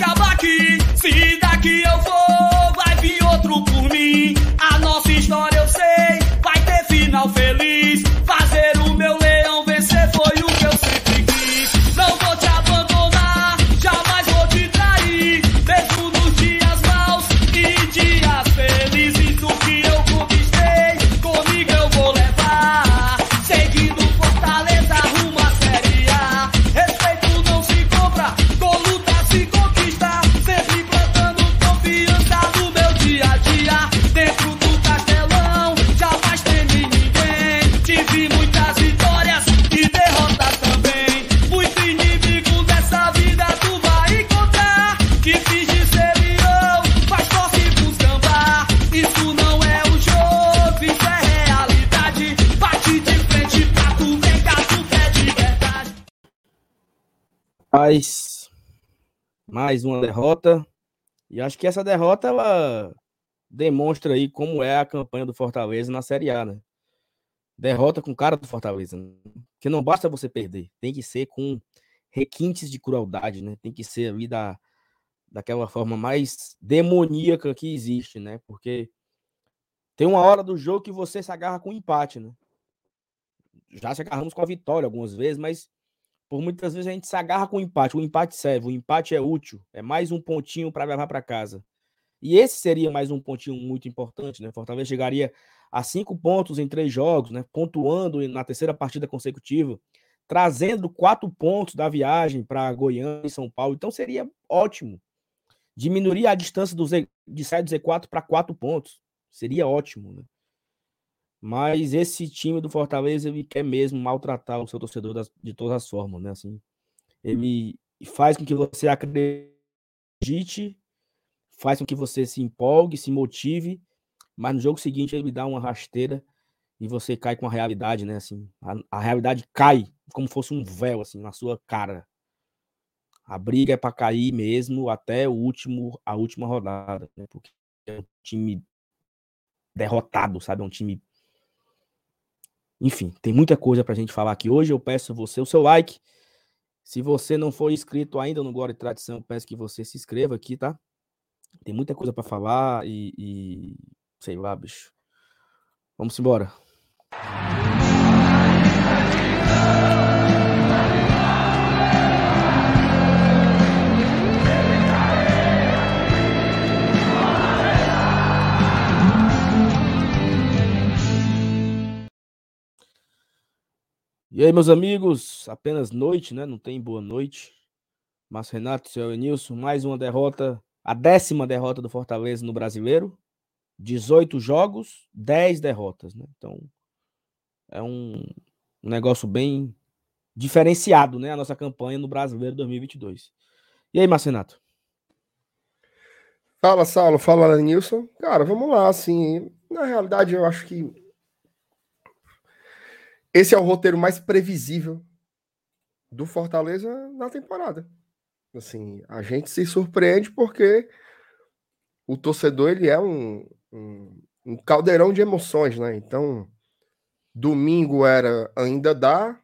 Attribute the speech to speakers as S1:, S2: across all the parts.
S1: acaba aqui. Se daqui eu for,
S2: mais uma derrota. E acho que essa derrota ela demonstra aí como é a campanha do Fortaleza na Série A, né? Derrota com cara do Fortaleza. Né? Que não basta você perder, tem que ser com requintes de crueldade, né? Tem que ser ali da, daquela forma mais demoníaca que existe, né? Porque tem uma hora do jogo que você se agarra com empate, né? Já se agarramos com a vitória algumas vezes, mas por muitas vezes a gente se agarra com o empate. O empate serve, o empate é útil, é mais um pontinho para levar para casa. E esse seria mais um pontinho muito importante, né? Fortaleza chegaria a cinco pontos em três jogos, né? Pontuando na terceira partida consecutiva, trazendo quatro pontos da viagem para Goiânia e São Paulo. Então seria ótimo. Diminuiria a distância do Z, de 7 do Z4 para quatro pontos. Seria ótimo, né? Mas esse time do Fortaleza ele quer mesmo maltratar o seu torcedor das, de todas as formas, né? Assim, ele faz com que você acredite, faz com que você se empolgue, se motive, mas no jogo seguinte ele dá uma rasteira e você cai com a realidade, né? Assim, a, a realidade cai como fosse um véu assim na sua cara. A briga é para cair mesmo até o último, a última rodada, né? Porque é um time derrotado, sabe? É um time enfim, tem muita coisa para a gente falar aqui hoje. Eu peço você o seu like. Se você não for inscrito ainda no Glória e Tradição, eu peço que você se inscreva aqui, tá? Tem muita coisa para falar e, e, sei lá, bicho. Vamos embora. E aí, meus amigos, apenas noite, né? Não tem boa noite. Mas Renato, seu Enilson, mais uma derrota, a décima derrota do Fortaleza no Brasileiro. 18 jogos, 10 derrotas, né? Então, é um, um negócio bem diferenciado, né? A nossa campanha no Brasileiro 2022. E aí, Marcenato?
S3: Fala, Saulo. Fala, Nilson. Cara, vamos lá, assim, na realidade eu acho que esse é o roteiro mais previsível do Fortaleza na temporada. Assim, a gente se surpreende porque o torcedor ele é um, um, um caldeirão de emoções, né? Então, domingo era ainda dá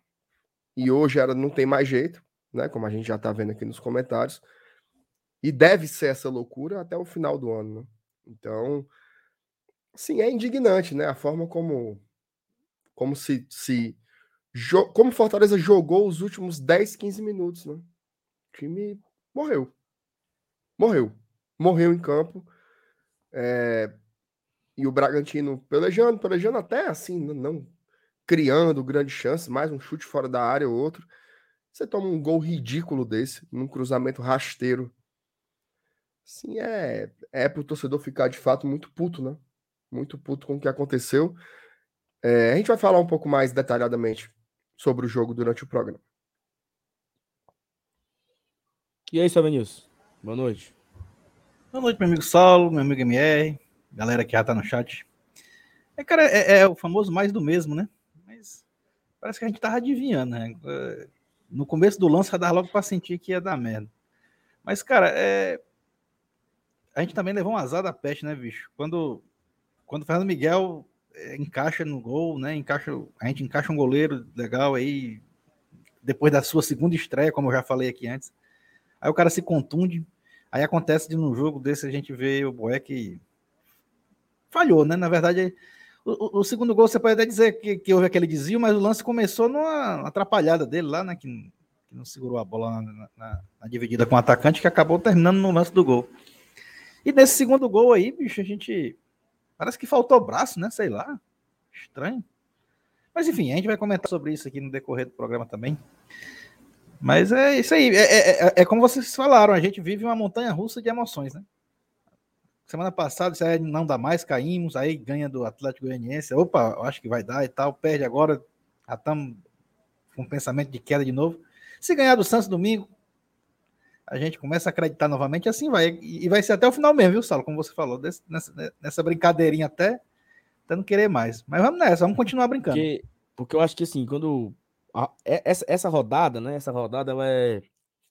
S3: e hoje era não tem mais jeito, né? Como a gente já tá vendo aqui nos comentários. E deve ser essa loucura até o final do ano, né? Então, sim, é indignante, né? A forma como como se, se como Fortaleza jogou os últimos 10, 15 minutos, né? O time morreu. Morreu. Morreu em campo. É... E o Bragantino pelejando, pelejando até assim, não criando grande chance, mais um chute fora da área ou outro. Você toma um gol ridículo desse, num cruzamento rasteiro. Sim, é, é pro torcedor ficar de fato muito puto, né? Muito puto com o que aconteceu. É, a gente vai falar um pouco mais detalhadamente sobre o jogo durante o programa.
S2: E aí, Sabenilson? Boa noite.
S4: Boa noite, meu amigo Saulo, meu amigo MR, galera que já tá no chat. É, cara, é, é, o famoso mais do mesmo, né? Mas parece que a gente tava adivinhando, né? No começo do lance, já dava logo pra sentir que ia dar merda. Mas, cara, é... a gente também levou um azar da peste, né, bicho? Quando, quando o Fernando Miguel encaixa no gol, né? Encaixa, a gente encaixa um goleiro legal aí depois da sua segunda estreia, como eu já falei aqui antes. Aí o cara se contunde. Aí acontece de num jogo desse a gente vê o Boeck falhou, né? Na verdade, o, o, segundo gol você pode até dizer que, que houve aquele desvio, mas o lance começou numa atrapalhada dele lá, né? Que, que não segurou a bola na, na, na, dividida com o atacante, que acabou terminando no lance do gol. E nesse segundo gol aí, bicho, a gente. Parece que faltou braço, né? Sei lá. Estranho. Mas enfim, a gente vai comentar sobre isso aqui no decorrer do programa também. Mas é isso aí. É, é, é, é como vocês falaram, a gente vive uma montanha russa de emoções, né? Semana passada, isso aí não dá mais, caímos, aí ganha do Atlético Goianiense. Opa, acho que vai dar e tal. Perde agora, já estamos com pensamento de queda de novo. Se ganhar do Santos domingo, a gente começa a acreditar novamente, assim vai. E vai ser até o final mesmo, viu, Saulo? Como você falou, desse, nessa, nessa brincadeirinha até, até não querer mais. Mas vamos nessa, vamos continuar brincando.
S2: Porque, porque eu acho que assim, quando. A, é, essa, essa rodada, né? Essa rodada ela é,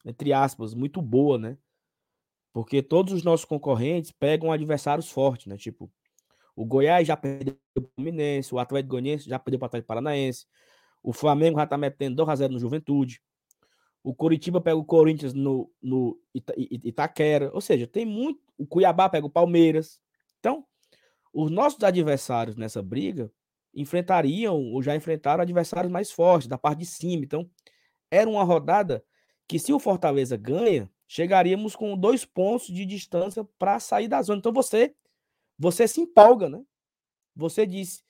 S2: entre aspas, muito boa, né? Porque todos os nossos concorrentes pegam adversários fortes, né? Tipo, o Goiás já perdeu para o Fluminense, o Atlético Goianiense já perdeu para o Atlético Paranaense, o Flamengo já está metendo 2 a 0 no Juventude, o Coritiba pega o Corinthians no, no Ita, Itaquera, ou seja, tem muito. O Cuiabá pega o Palmeiras. Então, os nossos adversários nessa briga enfrentariam ou já enfrentaram adversários mais fortes, da parte de cima. Então, era uma rodada que, se o Fortaleza ganha, chegaríamos com dois pontos de distância para sair da zona. Então você você se empolga, né? Você diz,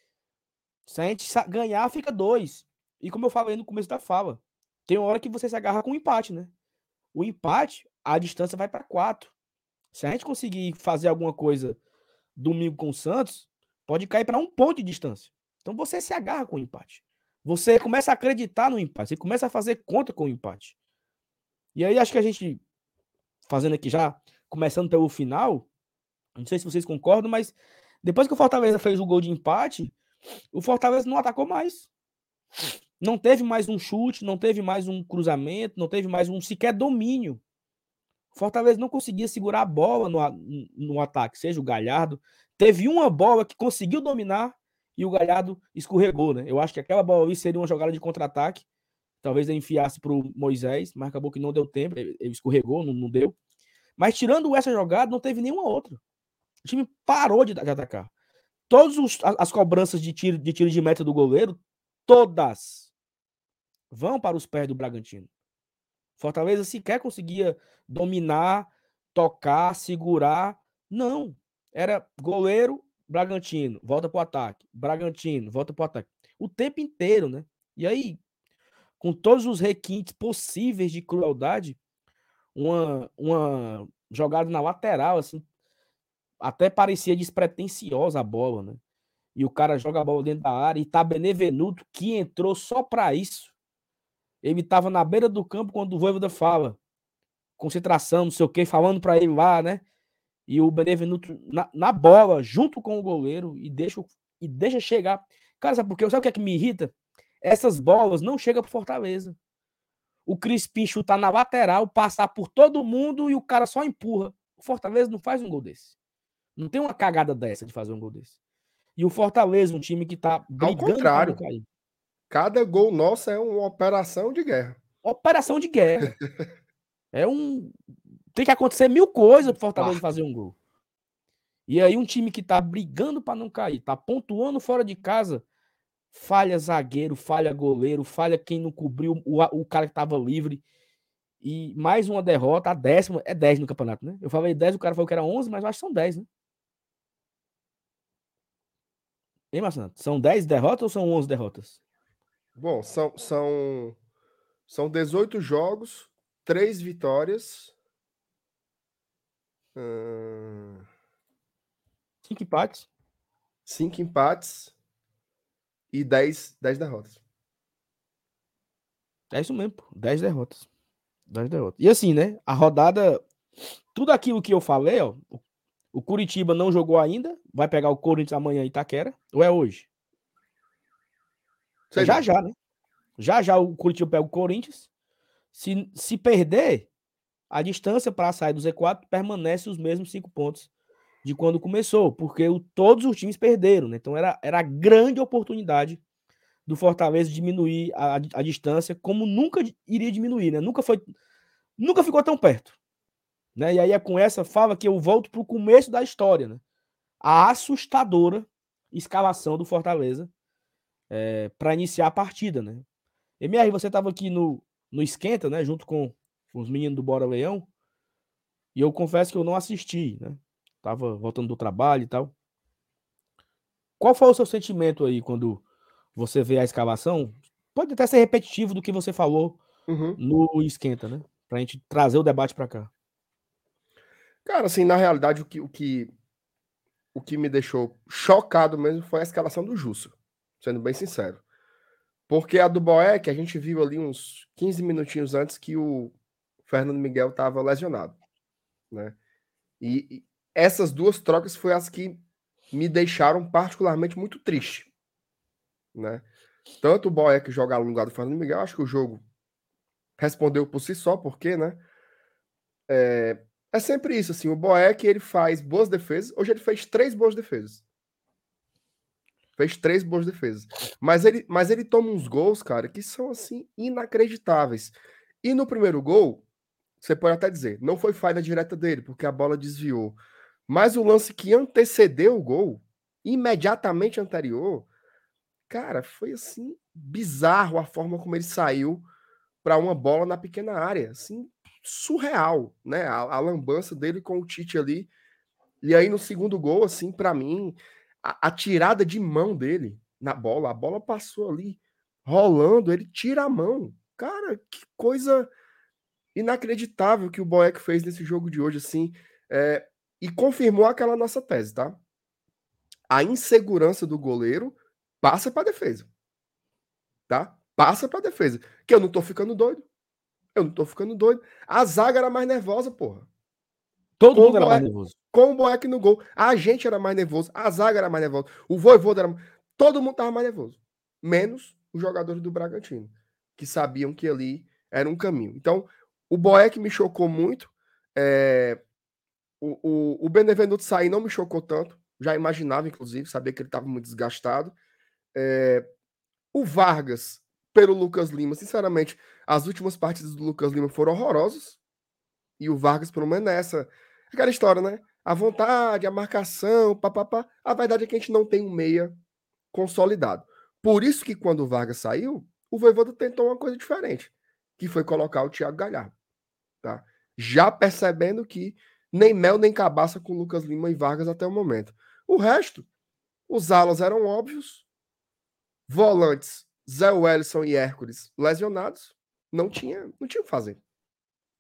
S2: se a gente ganhar, fica dois. E como eu falei no começo da fala, tem uma hora que você se agarra com um empate, né? O empate, a distância vai para quatro. Se a gente conseguir fazer alguma coisa domingo com o Santos, pode cair para um ponto de distância. Então você se agarra com o empate. Você começa a acreditar no empate. Você começa a fazer conta com o empate. E aí acho que a gente fazendo aqui já, começando pelo final, não sei se vocês concordam, mas depois que o Fortaleza fez o gol de empate, o Fortaleza não atacou mais. Não teve mais um chute, não teve mais um cruzamento, não teve mais um sequer domínio. Fortaleza não conseguia segurar a bola no, no ataque, seja o Galhardo. Teve uma bola que conseguiu dominar e o Galhardo escorregou, né? Eu acho que aquela bola ali seria uma jogada de contra-ataque Talvez ele enfiasse para o Moisés, mas acabou que não deu tempo, ele escorregou, não, não deu. Mas tirando essa jogada, não teve nenhuma outra. O time parou de, de atacar. Todas as cobranças de tiro, de tiro de meta do goleiro, todas vão para os pés do Bragantino. Fortaleza sequer conseguia dominar, tocar, segurar. Não. Era goleiro, Bragantino, volta para o ataque. Bragantino, volta para o ataque. O tempo inteiro, né? E aí, com todos os requintes possíveis de crueldade, uma, uma jogada na lateral, assim, até parecia despretensiosa a bola, né? E o cara joga a bola dentro da área e tá Benevenuto que entrou só para isso. Ele tava na beira do campo quando o Voivoda fala, concentração, não sei o que, falando para ele lá, né? E o Benevenuto na, na, bola, junto com o goleiro, e deixa, e deixa chegar. Cara, sabe por quê? Sabe o que é que me irrita? essas bolas não chegam para Fortaleza. O Crispim chutar na lateral, passar por todo mundo e o cara só empurra. O Fortaleza não faz um gol desse. Não tem uma cagada dessa de fazer um gol desse. E o Fortaleza, um time que tá
S3: brigando Ao contrário. cair. Cada gol nosso é uma operação de guerra.
S2: Operação de guerra. é um. Tem que acontecer mil coisas pro Fortaleza ah. fazer um gol. E aí, um time que tá brigando para não cair, tá pontuando fora de casa, falha zagueiro, falha goleiro, falha quem não cobriu o, o cara que estava livre. E mais uma derrota, a décima, é 10 no campeonato, né? Eu falei 10, o cara falou que era 11, mas eu acho que são 10, né? Hein, Marcelo? São 10 derrotas ou são 11 derrotas?
S3: Bom, são, são, são 18 jogos, 3 vitórias.
S2: Hum... 5 empates.
S3: 5 empates e 10, 10 derrotas.
S2: É isso mesmo, pô. 10 derrotas. 10 derrotas. E assim, né? A rodada. Tudo aquilo que eu falei, ó. O Curitiba não jogou ainda. Vai pegar o Corinthians amanhã em Itaquera. Ou é hoje? Sei já, já, né? Já já o Curitiba pega o Corinthians. Se, se perder, a distância para sair do Z4 permanece os mesmos cinco pontos de quando começou, porque o, todos os times perderam, né? Então era, era a grande oportunidade do Fortaleza diminuir a, a, distância, como nunca iria diminuir, né? Nunca foi, nunca ficou tão perto. Né? E aí é com essa fala que eu volto para o começo da história. Né? A assustadora escalação do Fortaleza é, para iniciar a partida. Né? MR, você estava aqui no, no Esquenta, né? junto com os meninos do Bora Leão, e eu confesso que eu não assisti. Né? Tava voltando do trabalho e tal. Qual foi o seu sentimento aí quando você vê a escalação? Pode até ser repetitivo do que você falou uhum. no Esquenta, né? Pra gente trazer o debate para cá.
S3: Cara, assim, na realidade, o que, o que, o que me deixou chocado mesmo foi a escalação do Jusso, sendo bem sincero. Porque a do Boeck, a gente viu ali uns 15 minutinhos antes que o Fernando Miguel estava lesionado, né? E, e, essas duas trocas foi as que me deixaram particularmente muito triste, né? Tanto o Boeck jogar no lugar do Fernando Miguel, acho que o jogo respondeu por si só, porque, né? É, é sempre isso, assim, o Boeck, ele faz boas defesas, hoje ele fez três boas defesas. Fez três boas defesas. Mas ele, mas ele toma uns gols, cara, que são, assim, inacreditáveis. E no primeiro gol, você pode até dizer, não foi falha direta dele, porque a bola desviou. Mas o lance que antecedeu o gol, imediatamente anterior, cara, foi assim bizarro a forma como ele saiu para uma bola na pequena área, assim surreal, né? A, a, lambança dele com o Tite ali. E aí no segundo gol, assim, para mim, a, a, tirada de mão dele na bola, a bola passou ali rolando, ele tira a mão. Cara, que coisa inacreditável que o Boeck fez nesse jogo de hoje, assim. É, e confirmou aquela nossa tese, tá? A insegurança do goleiro passa para defesa. Tá? Passa para defesa. Que eu não tô ficando doido. Eu não tô ficando doido. A zaga era mais nervosa, porra.
S2: Todo com mundo era mais nervoso.
S3: Com o Boeck no gol. A gente era mais nervoso. A zaga era mais nervosa. O Voivoda era. Todo mundo tava mais nervoso. Menos os jogadores do Bragantino. Que sabiam que ali era um caminho. Então, o Boeck me chocou muito. É... O, o, o Benevenuto sair não me chocou tanto. Já imaginava, inclusive, sabia que ele estava muito desgastado. É... O Vargas, pelo Lucas Lima, sinceramente, as últimas partidas do Lucas Lima foram horrorosas. E o Vargas, pelo menos, nessa. Aquela história, né? A vontade, a marcação, papapá. A verdade é que a gente não tem um meia consolidado. Por isso que quando o Vargas saiu, o Voivoda tentou uma coisa diferente, que foi colocar o Thiago Galhardo. Tá? Já percebendo que nem mel nem cabaça com Lucas Lima e Vargas até o momento. O resto, os alas eram óbvios, volantes Zé Wellison e Hércules lesionados, não tinha, não tinha o que fazer.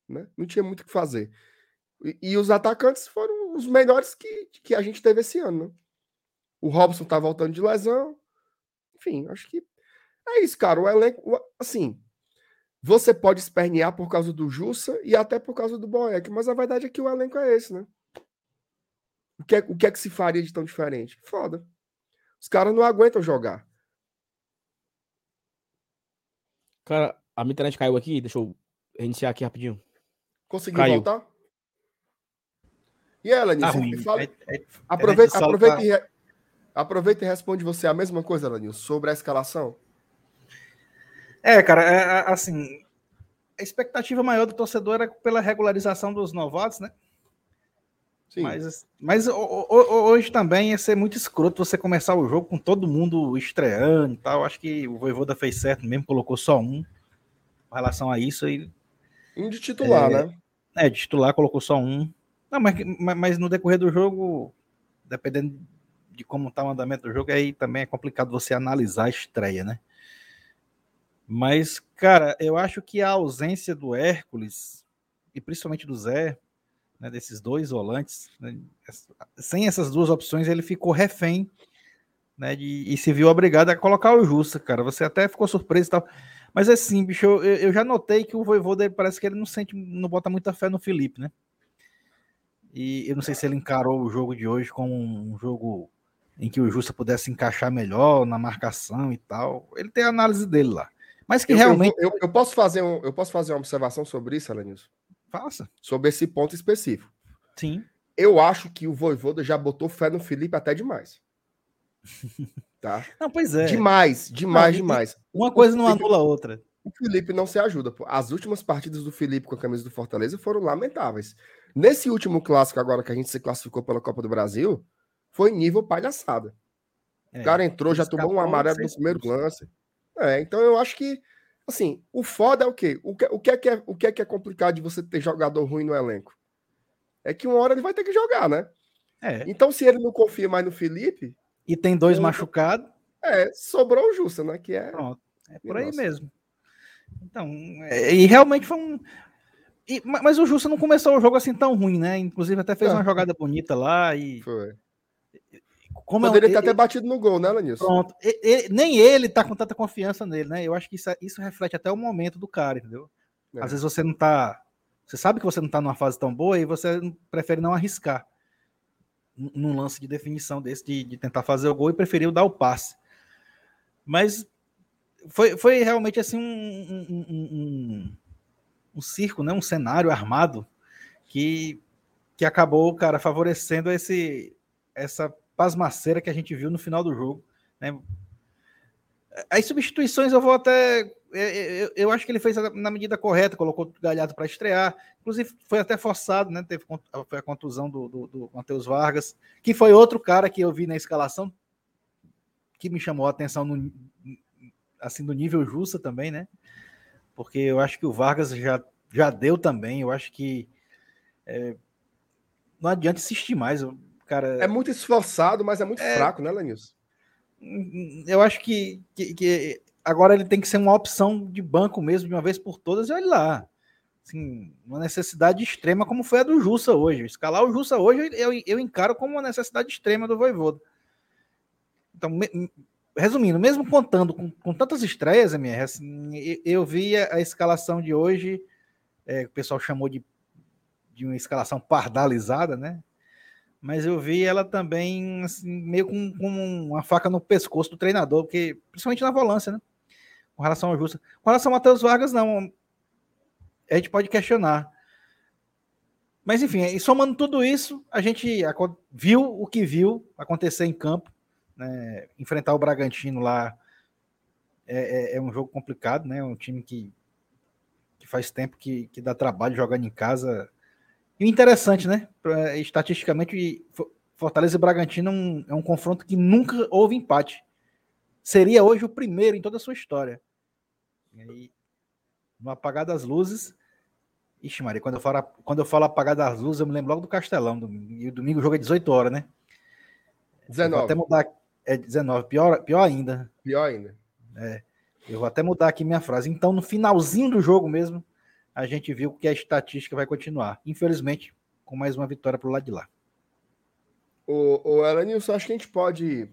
S3: Né? Não tinha muito o que fazer. E, e, os atacantes foram os melhores que, que a gente teve esse ano. Né? O Robson tá voltando de lesão. Enfim, acho que é isso, cara. O elenco, assim, você pode espernear por causa do Jussa e até por causa do Boeck, mas a verdade é que o elenco é esse, né? O que é, o que, é que se faria de tão diferente? Foda. Os caras não aguentam jogar.
S2: Cara, a minha internet caiu aqui, deixa eu reiniciar aqui rapidinho.
S3: Conseguiu caiu. voltar? E ela, tá me fala. É, é, aproveita, aproveita, e, aproveita e responde você a mesma coisa, Lanil, sobre a escalação.
S4: É, cara, é, é, assim, a expectativa maior do torcedor era pela regularização dos novatos, né? Sim. Mas, mas hoje também ia ser muito escroto você começar o jogo com todo mundo estreando e tal. Acho que o Voivoda fez certo mesmo, colocou só um com relação a isso. E,
S3: um de titular, é, né?
S4: É, de titular colocou só um. Não, mas, mas no decorrer do jogo, dependendo de como tá o andamento do jogo, aí também é complicado você analisar a estreia, né? Mas, cara, eu acho que a ausência do Hércules, e principalmente do Zé, né, desses dois volantes, né, sem essas duas opções, ele ficou refém né, de, e se viu obrigado a colocar o Justa, cara. Você até ficou surpreso e tal. Mas assim, bicho, eu, eu já notei que o Voivoda parece que ele não sente, não bota muita fé no Felipe, né? E eu não sei se ele encarou o jogo de hoje como um jogo em que o Justa pudesse encaixar melhor na marcação e tal. Ele tem a análise dele lá. Mas que
S3: eu,
S4: realmente.
S3: Eu, eu, eu, posso fazer um, eu posso fazer uma observação sobre isso, Alanilson?
S4: Faça.
S3: Sobre esse ponto específico.
S4: Sim.
S3: Eu acho que o Voivoda já botou fé no Felipe até demais. Tá?
S4: Não, pois é.
S3: Demais, demais, não, demais.
S4: Uma coisa não anula a outra.
S3: O Felipe não se ajuda. Pô. As últimas partidas do Felipe com a camisa do Fortaleza foram lamentáveis. Nesse último clássico agora que a gente se classificou pela Copa do Brasil, foi nível palhaçada.
S4: É,
S3: O cara entrou, já tomou um amarelo no primeiro lance. É, então eu acho que, assim, o foda é o quê? O que, o que, é, que é, o que é que é complicado de você ter jogador ruim no elenco? É que uma hora ele vai ter que jogar, né?
S4: É,
S3: Então, se ele não confia mais no Felipe,
S4: e tem dois machucados,
S3: é, sobrou o Justa, né? Que é.
S4: pronto. É por aí
S3: Nossa.
S4: mesmo. Então, é, e realmente foi um. E- ma- mas o Justa não começou o jogo assim tão ruim, né? Inclusive até fez
S3: É.
S4: uma jogada bonita lá e.
S3: Foi.
S4: Como é
S3: Poderia ter
S4: e-
S3: até batido no gol, né, Lanilson?
S4: Pronto. E- e- nem ele tá com tanta confiança nele, né? Eu acho que isso, isso reflete até o momento do cara, entendeu?
S3: É.
S4: Às vezes você não tá. Você sabe que você não tá numa fase tão boa e você prefere não arriscar num lance de definição desse, de, de tentar fazer o gol e preferiu dar o passe. Mas foi, foi realmente assim um, um, um- um- um circo, né? um cenário armado que, que acabou, cara, favorecendo esse, essa pasmaceira que a gente viu no final do jogo. Né? As substituições eu vou até. Eu, eu- eu acho que ele fez na medida correta, colocou o Galhardo para estrear. Inclusive, foi até forçado, né? Teve foi a contusão do, do, do Matheus Vargas, que foi outro cara que eu vi na escalação que me chamou a atenção no, assim, do nível justa também, né? Porque eu acho que o Vargas já, já deu também. Eu acho que é, não adianta insistir mais. Cara,
S3: É muito esforçado, mas é muito fraco, né, Lanilson?
S4: eu acho que, que, que agora ele tem que ser uma opção de banco mesmo, de uma vez por todas, e olha lá. Assim, uma necessidade extrema, como foi a do Jussa hoje. Escalar o Jussa hoje, eu, eu encaro como uma necessidade extrema do Voivoda. Então, me- resumindo, mesmo contando com, com tantas estreias, MR, assim, eu, vi a, escalação de hoje, é, o pessoal chamou de, de uma escalação pardalizada, né? mas eu vi ela também assim, meio com, com uma faca no pescoço do treinador, porque principalmente na volância, né? Com relação ao Justa. Com relação ao Matheus Vargas, não. A gente pode questionar. Mas enfim, somando tudo isso, a gente viu o que viu acontecer em campo. Né? Enfrentar o Bragantino lá é, é- é um jogo complicado, né? Um time que, que faz tempo que, que dá trabalho jogando em casa. E o interessante, né? Pra- Estatisticamente, Fo- Fortaleza e Bragantino é um, é um confronto que nunca houve empate. Seria hoje o primeiro em toda a sua história. E aí, no apagar das luzes. Ixi, Maria, quando eu falo, quando eu falo apagar das luzes, eu me lembro logo do Castelão. domingo. E o domingo o jogo é 18 horas, né? Eu Vou
S3: 19.
S4: até mudar. É 19, pior, pior ainda.
S3: Pior ainda.
S4: Eu vou até mudar aqui minha frase. Então, no finalzinho do jogo mesmo, a gente viu que a estatística vai continuar. Infelizmente, com mais uma vitória pro lado de lá.
S3: O, o Elenilson, acho que a gente pode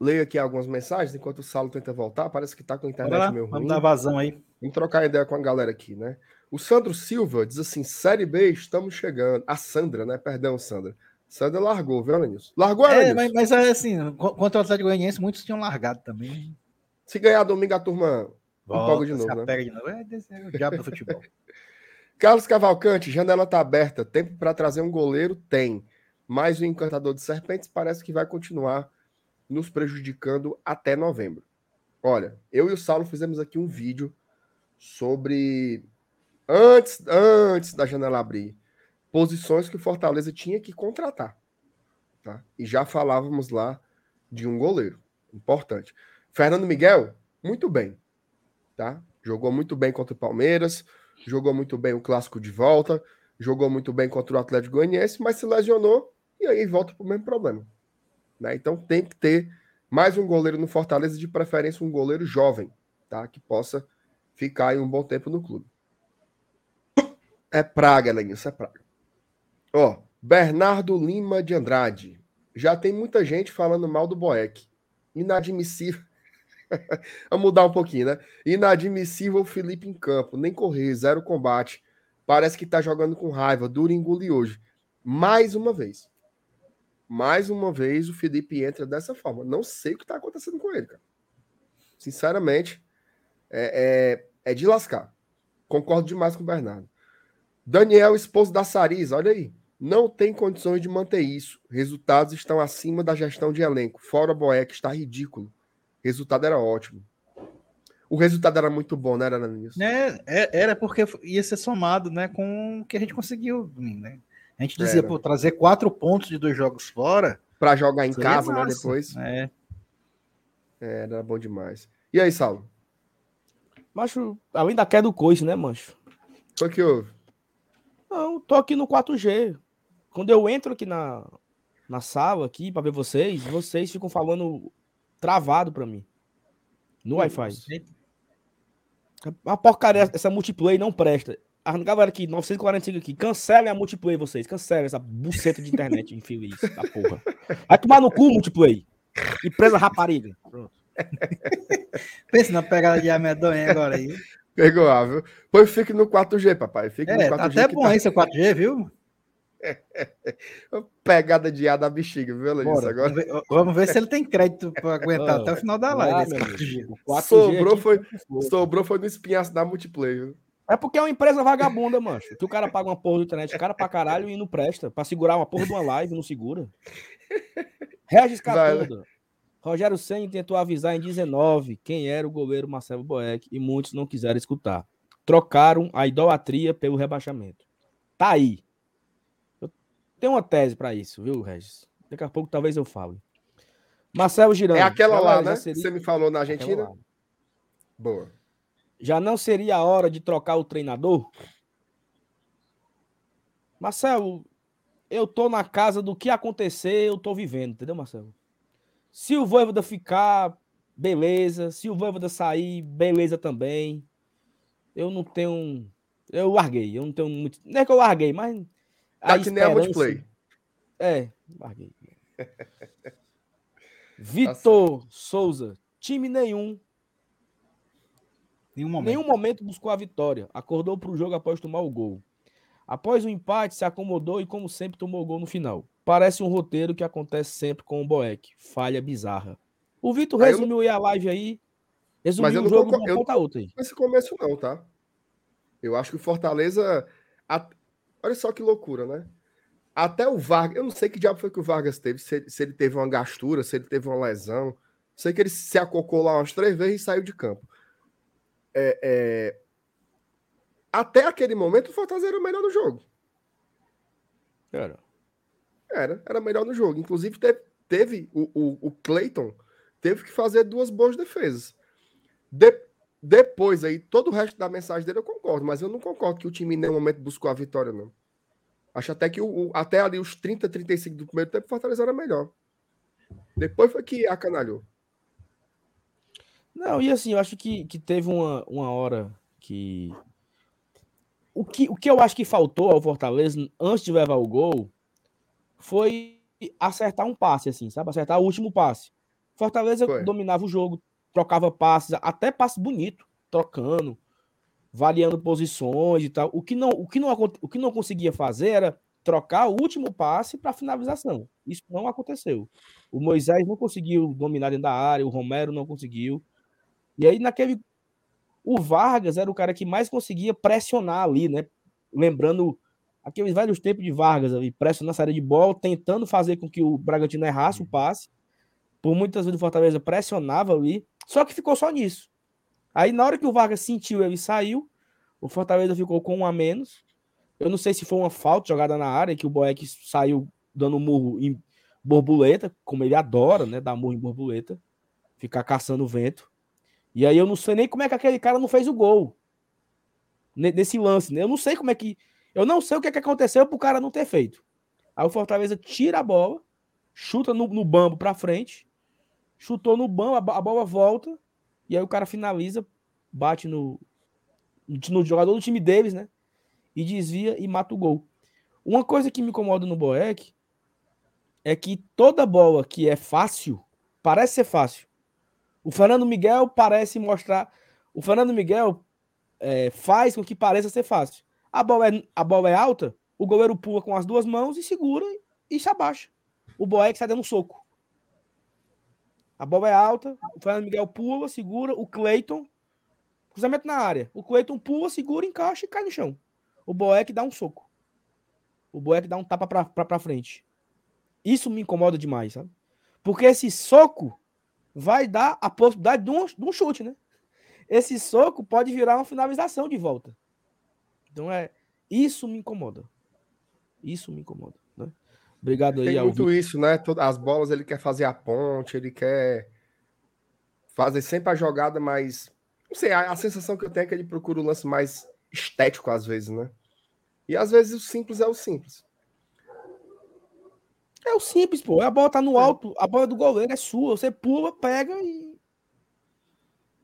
S3: ler aqui algumas mensagens enquanto o Saulo tenta voltar. Parece que tá com a internet
S4: lá,
S3: meio ruim.
S4: vamos dar vazão aí.
S3: Vamos trocar ideia com a galera aqui, né? O Sandro Silva diz assim: Série B, estamos chegando. A Sandra, né? Perdão, Sandra. Sandra largou, viu, Elenilson? Largou,
S4: É,
S3: Elenilson?
S4: mas, mas é assim, co- contra o Atlético Goianiense, muitos tinham largado também.
S3: Se ganhar domingo, a turma de
S4: Volta, se
S3: novo, né?
S4: apega de novo. É, é o diabo do futebol.
S3: Carlos Cavalcante, janela tá aberta. Tempo para trazer um goleiro? Tem. Mas o encantador de serpentes parece que vai continuar nos prejudicando até novembro. Olha, eu e o Saulo fizemos aqui um vídeo sobre antes, antes da janela abrir, posições que o Fortaleza tinha que contratar. Tá? E já falávamos lá de um goleiro. Importante. Fernando Miguel, muito bem. Tá? Jogou muito bem contra o Palmeiras, jogou muito bem o clássico de volta, jogou muito bem contra o Atlético Goianiense, mas se lesionou e aí volta para o mesmo problema. Né? Então tem que ter mais um goleiro no Fortaleza, de preferência um goleiro jovem, tá? Que possa ficar aí um bom tempo no clube. É praga, Lenilson, é praga. Ó, Bernardo Lima de Andrade. Já tem muita gente falando mal do Boeck. Inadmissível. Vamos mudar um pouquinho, né? Inadmissível o Felipe em campo. Nem correr, zero combate. Parece que tá jogando com raiva. Duro engolir hoje. Mais uma vez. Mais uma vez o Felipe entra dessa forma. Não sei o que tá acontecendo com ele, cara. Sinceramente, é, é, é de lascar. Concordo demais com o Bernardo. Daniel, esposo da Sarisa, olha aí. Não tem condições de manter isso. Resultados estão acima da gestão de elenco. Fora Boeck, está ridículo. Resultado era ótimo. o resultado era muito bom, né, era nisso?
S4: Né? é- Era porque ia ser somado né, com o que a gente conseguiu. Né? A gente dizia,
S3: Era.
S4: pô, trazer quatro pontos de dois jogos fora.
S3: Pra jogar em casa, né, depois.
S4: É.
S3: É, era bom demais. E aí, Saulo?
S2: Macho, além da queda do coice, né, mancho?
S3: Foi que houve?
S2: Não, tô aqui no 4G. Quando eu entro aqui na, na sala aqui pra ver vocês, vocês ficam falando travado pra mim. No Wi-Fi. A porcaria, essa multiplayer não presta. A galera aqui, 945 aqui, cancelem a multiplayer vocês. Cancelem essa buceta de internet infeliz da porra. Vai tomar no cu multiplayer. Empresa rapariga. Pronto.
S4: Pensa na pegada de amedonha agora aí.
S3: Pegou, ah, viu? Pois fique no 4G, papai. Fique
S4: É,
S3: no
S4: tá
S3: 4G.
S4: até
S3: que
S4: bom
S3: tá-
S4: aí seu 4G, viu?
S3: Pegada de ar da bexiga, viu?
S2: Bora.
S3: Agora
S4: Vamos ver, vamos ver se ele tem crédito para aguentar até o final da live.
S2: Ah,
S4: esse
S2: meu
S4: 4G.
S2: amigo, o 4G
S3: sobrou,
S2: aqui
S3: foi, sobrou foi no espinhaço da multiplayer.
S2: É porque é uma empresa vagabunda, mancho. Que o cara paga uma porra do internet, cara pra caralho e não presta. Pra segurar uma porra de uma live, não segura. Regis Catunda. Rogério Senna tentou avisar em 19 quem era o goleiro Marcelo Boeck e muitos não quiseram escutar. Trocaram a idolatria pelo rebaixamento. Tá aí. Tenho uma tese pra isso, viu, Regis? Daqui a pouco talvez eu fale. Marcelo Girão.
S3: É aquela lá, né?
S2: seria-
S3: Você me falou na Argentina? Boa.
S2: Já não seria a hora de trocar o treinador? Marcelo, eu tô na casa do que acontecer, eu tô vivendo, entendeu, Marcelo? Se o Voivoda ficar, beleza. Se o Voivoda sair, beleza também. Eu não tenho. Eu larguei, eu não tenho muito. Não é que eu larguei, mas.
S3: Tá que nem a multiplayer.
S2: É, larguei. Vitor Souza, time nenhum
S4: Nenhum momento.
S2: nenhum momento buscou a vitória. Acordou para o jogo após tomar o gol. Após o empate, se acomodou e, como sempre, tomou o gol no final. Parece um roteiro que acontece sempre com o Boeck. Falha bizarra. O Vitor
S3: não-
S2: resumiu aí a live aí.
S3: Mas
S2: Resumiu
S3: eu
S2: o
S3: não
S2: jogo de
S3: concor-
S2: uma
S3: eu-
S2: a outra aí.
S3: Nesse começo, não, tá? Eu acho que o Fortaleza. a- Olha só que loucura, né? Até o Vargas. Eu não sei que diabo foi que o Vargas teve. Se ele, se ele teve uma gastura, se ele teve uma lesão. Sei que ele se acocou lá umas três vezes e saiu de campo. É, é, Até aquele momento, o Fortaleza era o melhor no jogo.
S2: Cara,
S3: Era, era melhor no jogo. Inclusive, teve, teve o, o, o Clayton teve que fazer duas boas defesas. De- depois aí, todo o resto da mensagem dele eu concordo, mas eu não concordo que o time em nenhum momento buscou a vitória, não. Acho até que o, o- até ali os 30, 35 do primeiro tempo, o Fortaleza era melhor. Depois foi que acanalhou.
S2: Não, e assim, eu acho que, que teve uma, uma hora que... O, que. o que eu acho que faltou ao Fortaleza, antes de levar o gol, foi acertar um passe, assim, sabe? Acertar o último passe. Fortaleza
S3: Foi.
S2: dominava o jogo, trocava passes, até passe bonito, trocando, variando posições e tal. O que não, o que não, o que não conseguia fazer era trocar o último passe para finalização. Isso não aconteceu. O Moisés não conseguiu dominar dentro da área, o Romero não conseguiu. E aí, naquele. O Vargas era o cara que mais conseguia pressionar ali, né? Lembrando aqueles velhos tempos de Vargas ali, pressionar essa área de bola, tentando fazer com que o Bragantino errasse o passe. Por muitas vezes o Fortaleza pressionava ali, só que ficou só nisso. Aí, na hora que o Vargas sentiu, ele saiu. O Fortaleza ficou com um a menos. Eu não sei se foi uma falta jogada na área, que o Boeck saiu dando murro em borboleta, como ele adora, né? Dar murro em borboleta. Ficar caçando o vento. E aí eu não sei nem como é que aquele cara não fez o gol. ne- Nesse lance, né? Eu não sei como é que. Eu não sei o que, é que aconteceu pro cara não ter feito. Aí o Fortaleza tira a bola, chuta no, no bambo pra frente, chutou no bo- a bola volta, e aí o cara finaliza, bate no, no jogador do time deles, né? E desvia e mata o gol. Uma coisa que me incomoda no Boeck é que toda bola que é fácil, parece ser fácil. O Fernando Miguel parece mostrar. O Fernando Miguel é, faz com que pareça ser fácil. A bola, é, a bola é alta, o goleiro pula com as duas mãos e segura e se abaixa. O Boeck sai dando um soco. A bola é alta, o Fernando Miguel pula, segura, o Cleiton, cruzamento na área. O Cleiton pula, segura, encaixa e cai no chão. O Boeck dá um soco. O Boeck dá um tapa pra, pra, pra frente. Isso me incomoda demais, sabe? Porque esse soco vai dar a possibilidade de um, de um chute, né? esse soco pode virar uma finalização de volta. Então é isso me incomoda. Isso me incomoda. Obrigado
S3: Tem
S2: aí ao
S3: muito isso, né? Todas as bolas ele quer fazer a ponte, ele quer fazer sempre a jogada mais. Não sei, a, a sensação que eu tenho é que ele procura o lance mais estético às vezes, né? E às vezes o simples é o simples.
S2: É o simples, pô. A bola tá no alto, a bola do goleiro é sua. Você pula, pega e.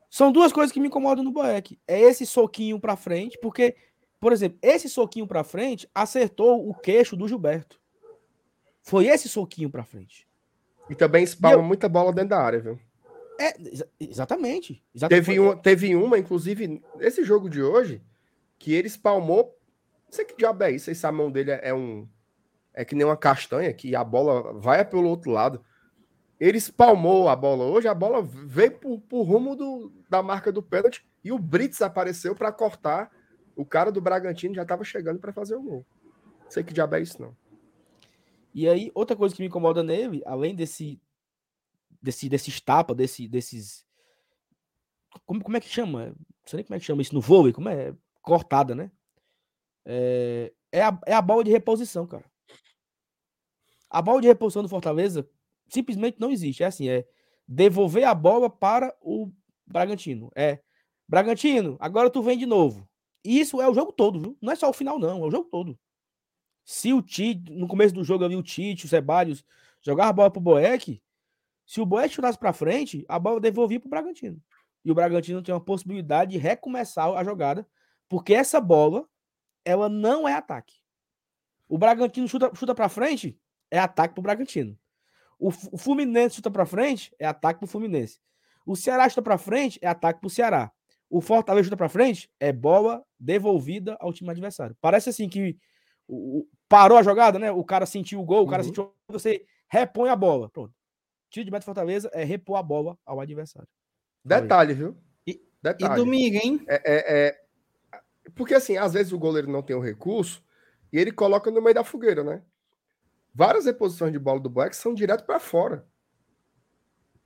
S2: São duas coisas que me incomodam no Boeck. É esse soquinho pra frente, porque, por exemplo, esse soquinho pra frente acertou o queixo do Gilberto. Foi esse soquinho pra frente.
S3: E também espalma
S2: eu-
S3: muita bola dentro da área, viu?
S2: É, exa- exatamente. exatamente.
S3: Teve, um, teve uma, inclusive, esse jogo de hoje, que ele espalmou. Não sei que diabo é isso. Se a mão dele é um. É que nem uma castanha, que a bola vai pelo outro lado. Ele espalmou a bola hoje, a bola veio pro, pro rumo do, da marca do pênalti e o Brits apareceu para cortar. O cara do Bragantino já estava chegando para fazer o gol. Não sei que diabo é isso, não.
S2: E aí, outra coisa que me incomoda nele, além desse. desse desses tapas, desse, desses. Como, como é que chama? Não sei nem como é que chama isso no vôlei, como é? Cortada, né? É, é, a, é a bola de reposição, cara. A bola de reposição do Fortaleza simplesmente não existe. É assim, é devolver a bola para o Bragantino. É, Bragantino, agora tu vem de novo. E isso é o jogo todo, viu? Não é só o final, não, é o jogo todo. Se o Tite, no começo do jogo ali, o Tite, o Sebadios, jogar a bola pro Boeck, se o Boeck chutasse pra frente, a bola devolvia pro Bragantino. E o Bragantino tem uma possibilidade de recomeçar a jogada, porque essa bola, ela não é ataque. O Bragantino chuta, chuta pra frente, é ataque pro Bragantino. O, o Fluminense chuta pra frente, é ataque pro Fluminense. O Ceará chuta pra frente, é ataque pro Ceará. O Fortaleza chuta pra frente, é bola devolvida ao time adversário. Parece assim que o- o- parou a jogada, né? O cara sentiu o gol, o cara
S3: Uhum.
S2: sentiu. Você repõe a bola. Pronto. Tiro de Beto Fortaleza é repor a bola ao adversário.
S3: Detalhe, viu?
S4: E- E
S3: Detalhe.
S4: domingo, hein?
S3: É, é- é- Porque assim, às vezes o goleiro não tem o recurso e ele coloca no meio da fogueira, né? Várias reposições de bola do Boeck são direto para fora.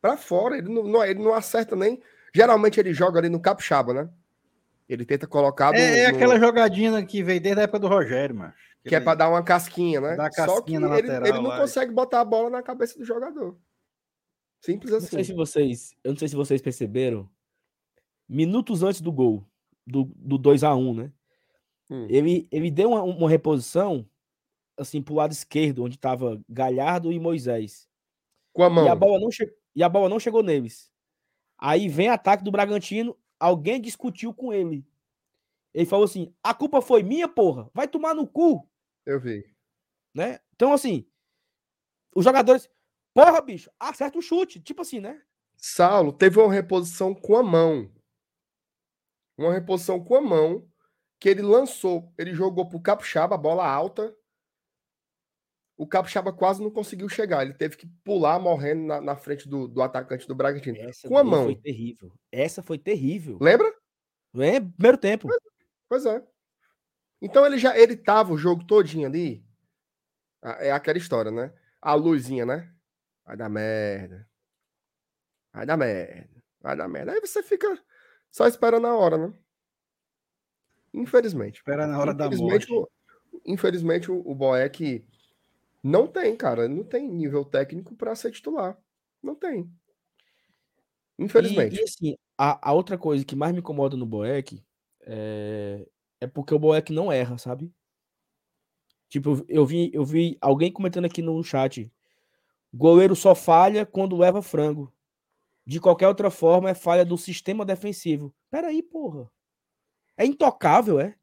S3: Para fora, ele não, não- ele não acerta nem. Geralmente ele joga ali no capixaba, né? Ele tenta colocar no-
S4: É, é
S3: no-
S4: aquela jogadinha que veio desde a época do Rogério, mano.
S3: que é para dar uma casquinha, né?
S4: Dar
S3: Só que
S4: casquinha na
S3: ele,
S4: lateral
S3: ele não
S4: lá.
S3: consegue botar a bola na cabeça do jogador. Simples
S2: Não sei
S3: assim.
S2: se vocês, eu não sei se vocês perceberam, minutos antes do gol, do, do 2 a 1 né?
S3: Hum.
S2: Ele, ele deu uma, uma reposição assim pro lado esquerdo, onde tava Galhardo e Moisés.
S3: Com a mão.
S2: E a bola não che... e a bola não chegou neles. Aí vem ataque do Bragantino, alguém discutiu com ele. Ele falou assim: "A culpa foi minha, porra. Vai tomar no cu",
S3: Eu vi.
S2: né? Então assim, os jogadores, porra, bicho, acerta o chute, tipo assim, né?
S3: Saulo teve uma reposição com a mão. Uma reposição com a mão que ele lançou. Ele jogou pro Capixaba, a bola alta. O Capixaba quase não conseguiu chegar. Ele teve que pular morrendo na, na frente do, do atacante do Bragantino.
S2: Essa
S3: com a mão.
S2: foi terrível. Essa foi terrível.
S3: Lembra?
S2: É, primeiro tempo.
S3: Pois é. Então ele já ele tava o jogo todinho ali. Ah, É aquela história, né? A luzinha, né? Vai dar merda. Vai dar merda. Vai dar merda. Aí você fica só esperando a hora, né? Infelizmente.
S4: Espera na hora da
S3: infelizmente,
S4: morte.
S3: o, infelizmente, o, o Boeck não tem, cara. Não tem nível técnico para ser titular. Não tem. Infelizmente.
S2: E, e, assim, a, a outra coisa que mais me incomoda no Boeck é, é porque o Boeck não erra, sabe? Tipo, eu, vi, eu vi alguém comentando aqui no chat. Goleiro só falha quando leva frango. De qualquer outra forma, é falha do sistema defensivo. Peraí, porra. É intocável, é?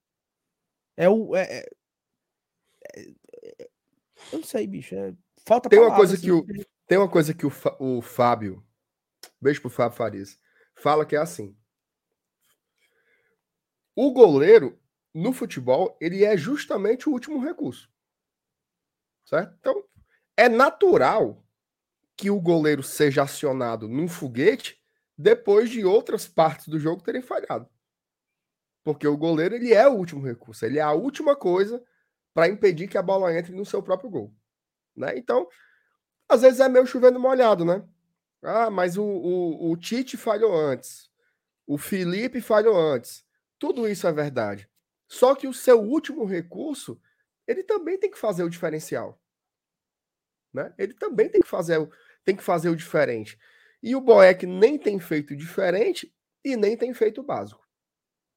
S2: É o. É- é- eu não sei, bicho. é- falta
S3: Tem uma
S2: palavra,
S3: coisa
S2: assim,
S3: que o-
S2: porque-
S3: Tem uma coisa que o, o Fábio, beijo pro Fábio Farias, fala que é assim. O goleiro, no futebol, ele é justamente o último recurso. Certo? Então, é natural que o goleiro seja acionado num foguete depois de outras partes do jogo terem falhado. Porque o goleiro, ele é o último recurso, ele é a última coisa para impedir que a bola entre no seu próprio gol. Né? Então, às vezes é meio chovendo molhado, né? Ah, mas o, o, o Tite falhou antes. O Felipe falhou antes. Tudo isso é verdade. Só que o seu último recurso, ele também tem que fazer o diferencial. Né? Ele também tem que fazer, o- tem que fazer o diferente. E o Boeck nem tem feito diferente e nem tem feito básico.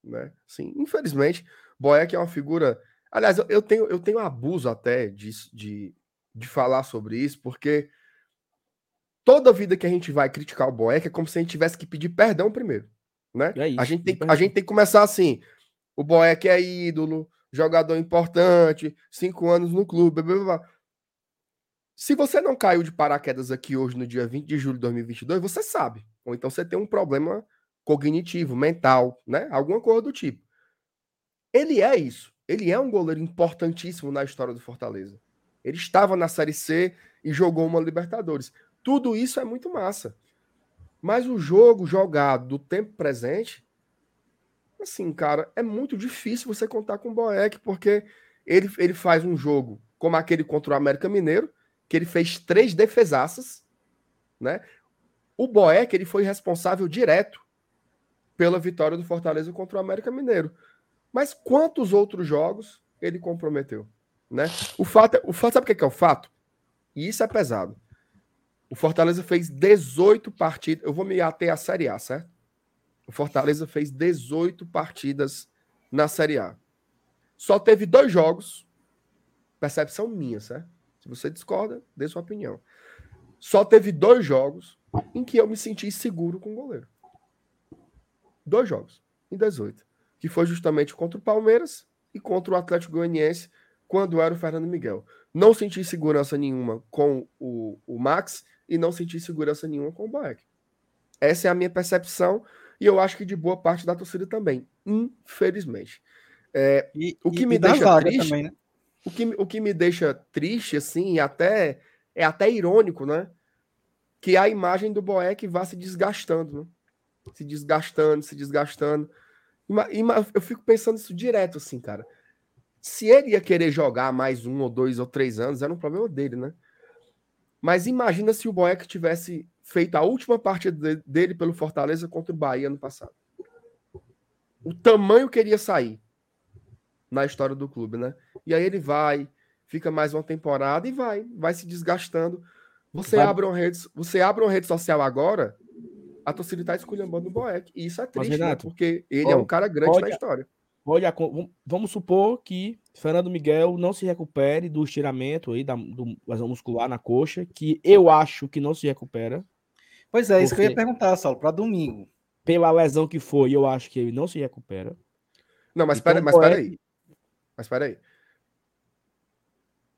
S3: Né? Sim, infelizmente, Boeck é uma figura. Aliás, eu- tenho, eu tenho abuso até disso, de, de falar sobre isso, porque toda vida que a gente vai criticar o Boeck é como se a gente tivesse que pedir perdão primeiro. Né?
S2: É isso,
S3: a, gente tem, a gente tem que começar assim: o Boeck é ídolo, jogador importante, cinco anos no clube, blá, blá, blá. Se você não caiu de paraquedas aqui hoje, no dia 20 de julho de 2022, você sabe. Ou então você tem um problema cognitivo, mental, né? Alguma coisa do tipo. Ele é isso. Ele é um goleiro importantíssimo na história do Fortaleza. Ele estava na Série C e jogou uma Libertadores. Tudo isso é muito massa. Mas o jogo jogado do tempo presente, assim, cara, é muito difícil você contar com o Boeck, porque ele, ele faz um jogo como aquele contra o América Mineiro, que ele fez três defesaças, né? O Boeck, ele foi responsável direto pela vitória do Fortaleza contra o América Mineiro. Mas quantos outros jogos ele comprometeu, né? O fato, é- o fato sabe o é, que é o fato? E isso é pesado. O Fortaleza fez 18 partidas. Eu vou me ater à Série A, certo? O Fortaleza fez 18 partidas na Série A. Só teve dois jogos. Percepção minha, certo? Se você discorda, dê sua opinião. Só teve dois jogos em que eu me senti seguro com o goleiro. Dois jogos, em 18. Que foi justamente contra o Palmeiras e contra o Atlético Goianiense, quando era o Fernando Miguel. Não senti segurança nenhuma com o, o Max e não senti segurança nenhuma com o Boeck. Essa é a minha percepção e eu acho que de boa parte da torcida também, infelizmente. É,
S4: E,
S3: O que
S4: e-
S3: me
S4: e
S3: deixa triste-
S4: também, né?
S3: o, que, o que me deixa triste, assim, e até é até irônico, né? Que a imagem do Boeck vá se desgastando, né? Se desgastando, se desgastando. Eu fico pensando isso direto, assim, cara. Se ele ia querer jogar mais um ou dois ou três anos, era um problema dele, né? Mas imagina se o Boeck tivesse feito a última partida de- dele pelo Fortaleza contra o Bahia no passado. O tamanho que ele ia sair na história do clube, né? E aí ele vai, fica mais uma temporada e vai, vai se desgastando. Você
S2: Vai-
S3: abre uma rede, você abre uma rede social agora, a torcida está esculhambando o Boeck. E isso é triste, né?
S2: Renato,
S3: Porque ele
S2: ó,
S3: é um cara grande
S2: pode-
S3: na história.
S2: Olha, vamos supor que Fernando Miguel não se recupere do estiramento aí, da, do lesão muscular na coxa, que eu acho que não se recupera.
S4: Pois é, isso que eu ia perguntar, Saulo, para domingo.
S2: Pela lesão que foi, eu acho que ele não se recupera.
S3: Não, mas
S2: Então,
S3: espera, mas
S2: Boeck-
S3: espera aí. Mas espera aí.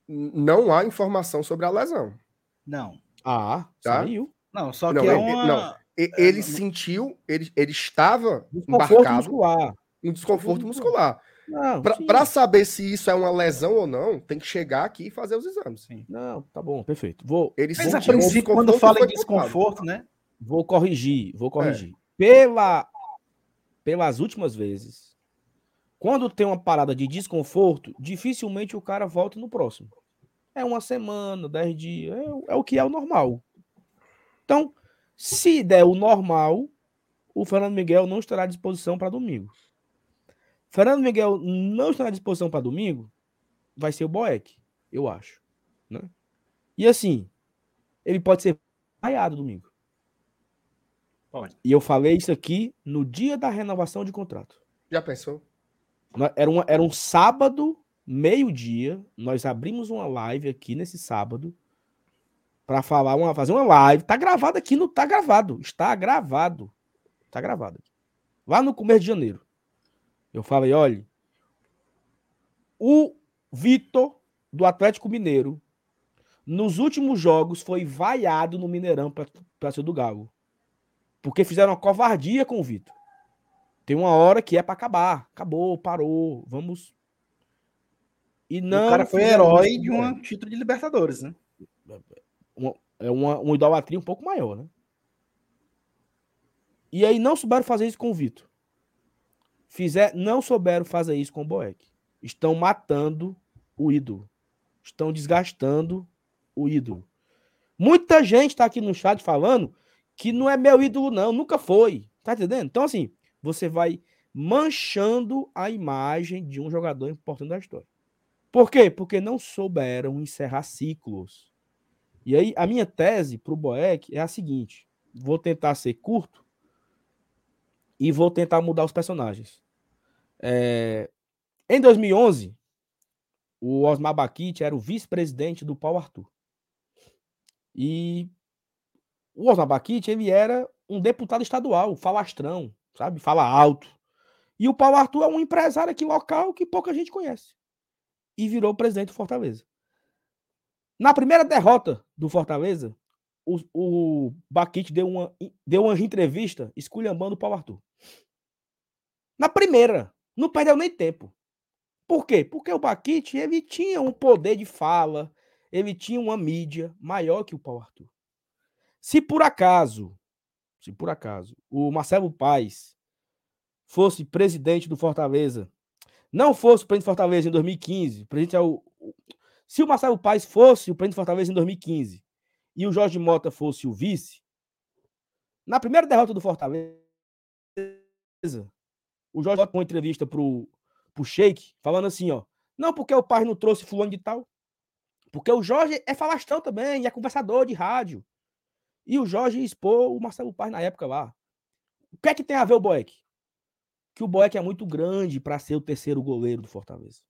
S3: N- Não há informação sobre a lesão.
S4: Não.
S2: Ah,
S3: Tá.
S2: saiu.
S4: Não, só
S3: Não,
S4: que é
S3: ele-
S4: uma.
S3: não.
S4: É,
S3: Ele
S4: não-
S3: sentiu, ele, ele estava embarcado
S2: muscular.
S3: em desconforto muscular. Para saber se isso é uma lesão ou não, tem que chegar aqui e fazer os exames.
S4: Sim.
S2: Não, tá bom, perfeito. Vou,
S3: Ele
S4: Mas a princípio, quando fala em desconforto, né?
S2: vou corrigir, vou corrigir.
S3: É.
S2: Pela, pelas últimas vezes, quando tem uma parada de desconforto, dificilmente o cara volta no próximo. É uma semana, dez dias, é, o- é o que é o normal. Então, se der o normal, o Fernando Miguel não estará à disposição para domingo. Fernando Miguel não estará à disposição para domingo, vai ser o Boeck, eu acho. Né? E assim, ele pode ser vaiado domingo.
S4: Pode.
S2: E eu falei isso aqui no dia da renovação de contrato.
S3: Já pensou?
S2: Era, uma, era um sábado, meio-dia. Nós abrimos uma live aqui nesse sábado para falar uma, fazer uma live. Tá gravado aqui, não tá gravado. Está gravado. Tá gravado. Lá no começo de janeiro. Eu falei, olha, o Vitor do Atlético Mineiro nos últimos jogos foi vaiado no Mineirão para ser do Galo. Porque fizeram uma covardia com o Vitor. Tem uma hora que é para acabar. Acabou, parou. Vamos. E não.
S4: o cara foi herói de um título de Libertadores, né?
S2: É uma, uma idolatria um pouco maior, né? E aí não souberam fazer isso com o Vitor. Fizer, não souberam fazer isso com o Boeck. Estão matando o ídolo. Estão desgastando o ídolo. Muita gente está aqui no chat falando que não é meu ídolo, não. Nunca foi. Tá entendendo? Então, assim, você vai manchando a imagem de um jogador importante da história. Por quê? Porque não souberam encerrar ciclos. E aí, a minha tese para o Boeck é a seguinte: vou tentar ser curto e vou tentar mudar os personagens. É... Em 2011, o Osmar Baquite era o vice-presidente do Paulo Arthur. E o Osmar Baquite, ele era um deputado estadual, falastrão, sabe? Fala alto. E o Paulo Arthur é um empresário aqui local que pouca gente conhece. E virou presidente do Fortaleza. Na primeira derrota do Fortaleza, o, o Baquite deu uma, deu uma entrevista esculhambando o Paulo Arthur. Na primeira, não perdeu nem tempo. Por quê? Porque o Baquite ele tinha um poder de fala, ele tinha uma mídia maior que o Paulo Arthur. Se por acaso, se por acaso, o Marcelo Paes fosse presidente do Fortaleza, não fosse presidente do Fortaleza em 2015, presidente é o, se o Marcelo Paes fosse o presidente do Fortaleza em 2015 e o Jorge Mota fosse o vice, na primeira derrota do Fortaleza, o Jorge Mota uma entrevista pro, pro Sheik, falando assim, ó, não porque o pai não trouxe fulano de tal, porque o Jorge é falastrão também, é conversador de rádio. E o Jorge expôs o Marcelo Paz na época lá. O que é que tem a ver o Boeck? Que o Boeck é muito grande para ser o terceiro goleiro do Fortaleza.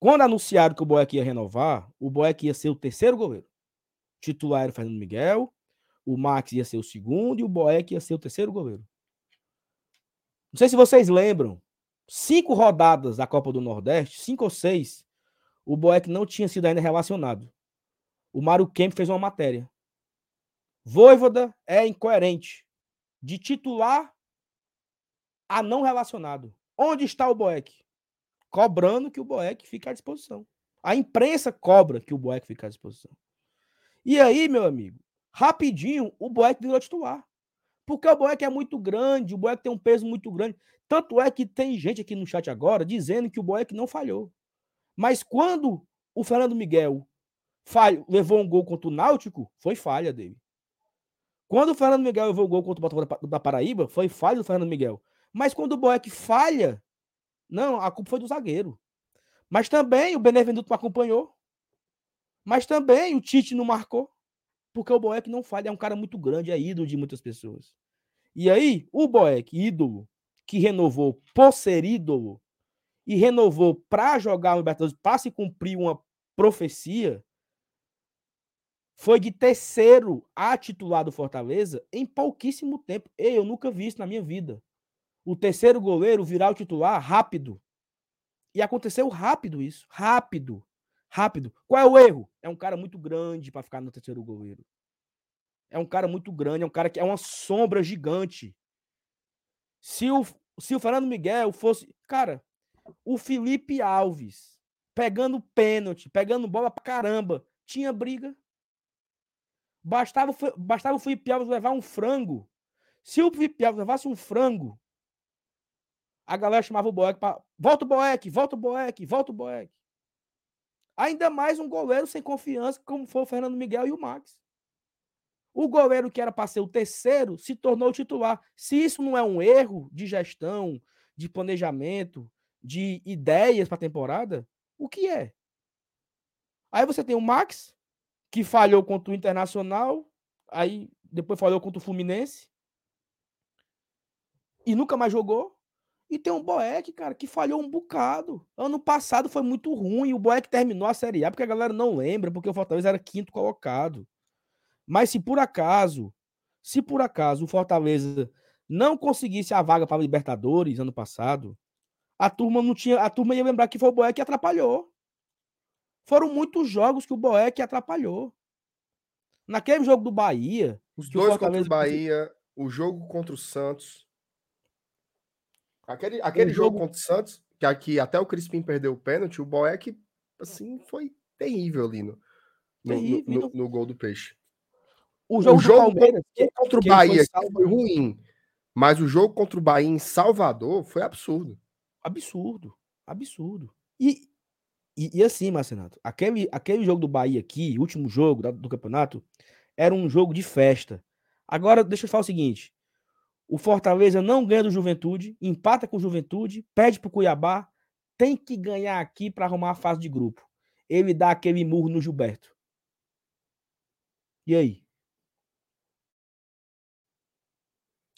S2: Quando anunciaram que o Boeck ia renovar, o Boeck ia ser o terceiro goleiro titular era o Fernando Miguel, o Max ia ser o segundo e o Boeck ia ser o terceiro goleiro. Não sei se vocês lembram, cinco rodadas da Copa do Nordeste, cinco ou seis, o Boeck não tinha sido ainda relacionado. O Mário Kemp fez uma matéria. Voivoda é incoerente. De titular a não relacionado. Onde está o Boeck? Cobrando que o Boeck fique à disposição. A imprensa cobra que o Boeck fique à disposição. E aí, meu amigo, rapidinho, o Boeck virou titular. Porque o Boeck é muito grande, o Boeck tem um peso muito grande. Tanto é que tem gente aqui no chat agora dizendo que o Boeck não falhou. Mas quando o Fernando Miguel falho, levou um gol contra o Náutico, foi falha dele. Quando o Fernando Miguel levou o gol contra o Botafogo da Paraíba, foi falha do Fernando Miguel. Mas quando o Boeck falha, não, a culpa foi do zagueiro. Mas também o Benevenuto acompanhou. Mas também o Tite não marcou, porque o Boeck não falha, é um cara muito grande, é ídolo de muitas pessoas. E aí, o Boeck, ídolo, que renovou por ser ídolo e renovou para jogar o Libertadores, para se cumprir uma profecia, foi de terceiro a titular do Fortaleza em pouquíssimo tempo. Ei, eu nunca vi isso na minha vida. O terceiro goleiro virar o titular rápido. E aconteceu rápido isso, rápido rápido. Qual é o erro? É um cara muito grande para ficar no terceiro goleiro. É um cara muito grande, é um cara que é uma sombra gigante. Se o, se o Fernando Miguel fosse. Cara, o Felipe Alves pegando pênalti, pegando bola pra caramba, tinha briga. Bastava, bastava o Felipe Alves levar um frango. Se o Felipe Alves levasse um frango, a galera chamava o Boeck para. Volta o Boeck, volta o Boeck, volta o Boeck. Ainda mais um goleiro sem confiança, como foi o Fernando Miguel e o Max. O goleiro que era para ser o terceiro se tornou titular. Se isso não é um erro de gestão, de planejamento, de ideias para a temporada, o que é? Aí você tem o Max, que falhou contra o Internacional, aí depois falhou contra o Fluminense e nunca mais jogou. E tem um Boeck, cara, que falhou um bocado. Ano passado foi muito ruim. O Boeck terminou a Série A porque a galera não lembra, porque o Fortaleza era quinto colocado. Mas se por acaso, se por acaso o Fortaleza não conseguisse a vaga para Libertadores ano passado, a turma não tinha, a turma ia lembrar que foi o Boeck que atrapalhou. Foram muitos jogos que o Boeck atrapalhou. Naquele jogo do Bahia,
S3: os dois contra o Bahia, o jogo contra o Santos, Aquele, aquele jogo... jogo... contra o Santos, que aqui até o Crispim perdeu o pênalti, o Boeck, assim, foi terrível ali no, no, no, no gol do Peixe.
S2: O jogo, o jogo Palmeiras,
S3: contra o Bahia foi, foi ruim, mas o jogo contra o Bahia em Salvador foi absurdo.
S2: Absurdo, absurdo. E, e, e assim, Marcenato, aquele, aquele jogo do Bahia aqui, último jogo do campeonato, era um jogo de festa. Agora, deixa eu falar o seguinte: O Fortaleza não ganha do Juventude, empata com o Juventude, perde pro Cuiabá, tem que ganhar aqui para arrumar a fase de grupo. Ele dá aquele murro no Gilberto. E aí?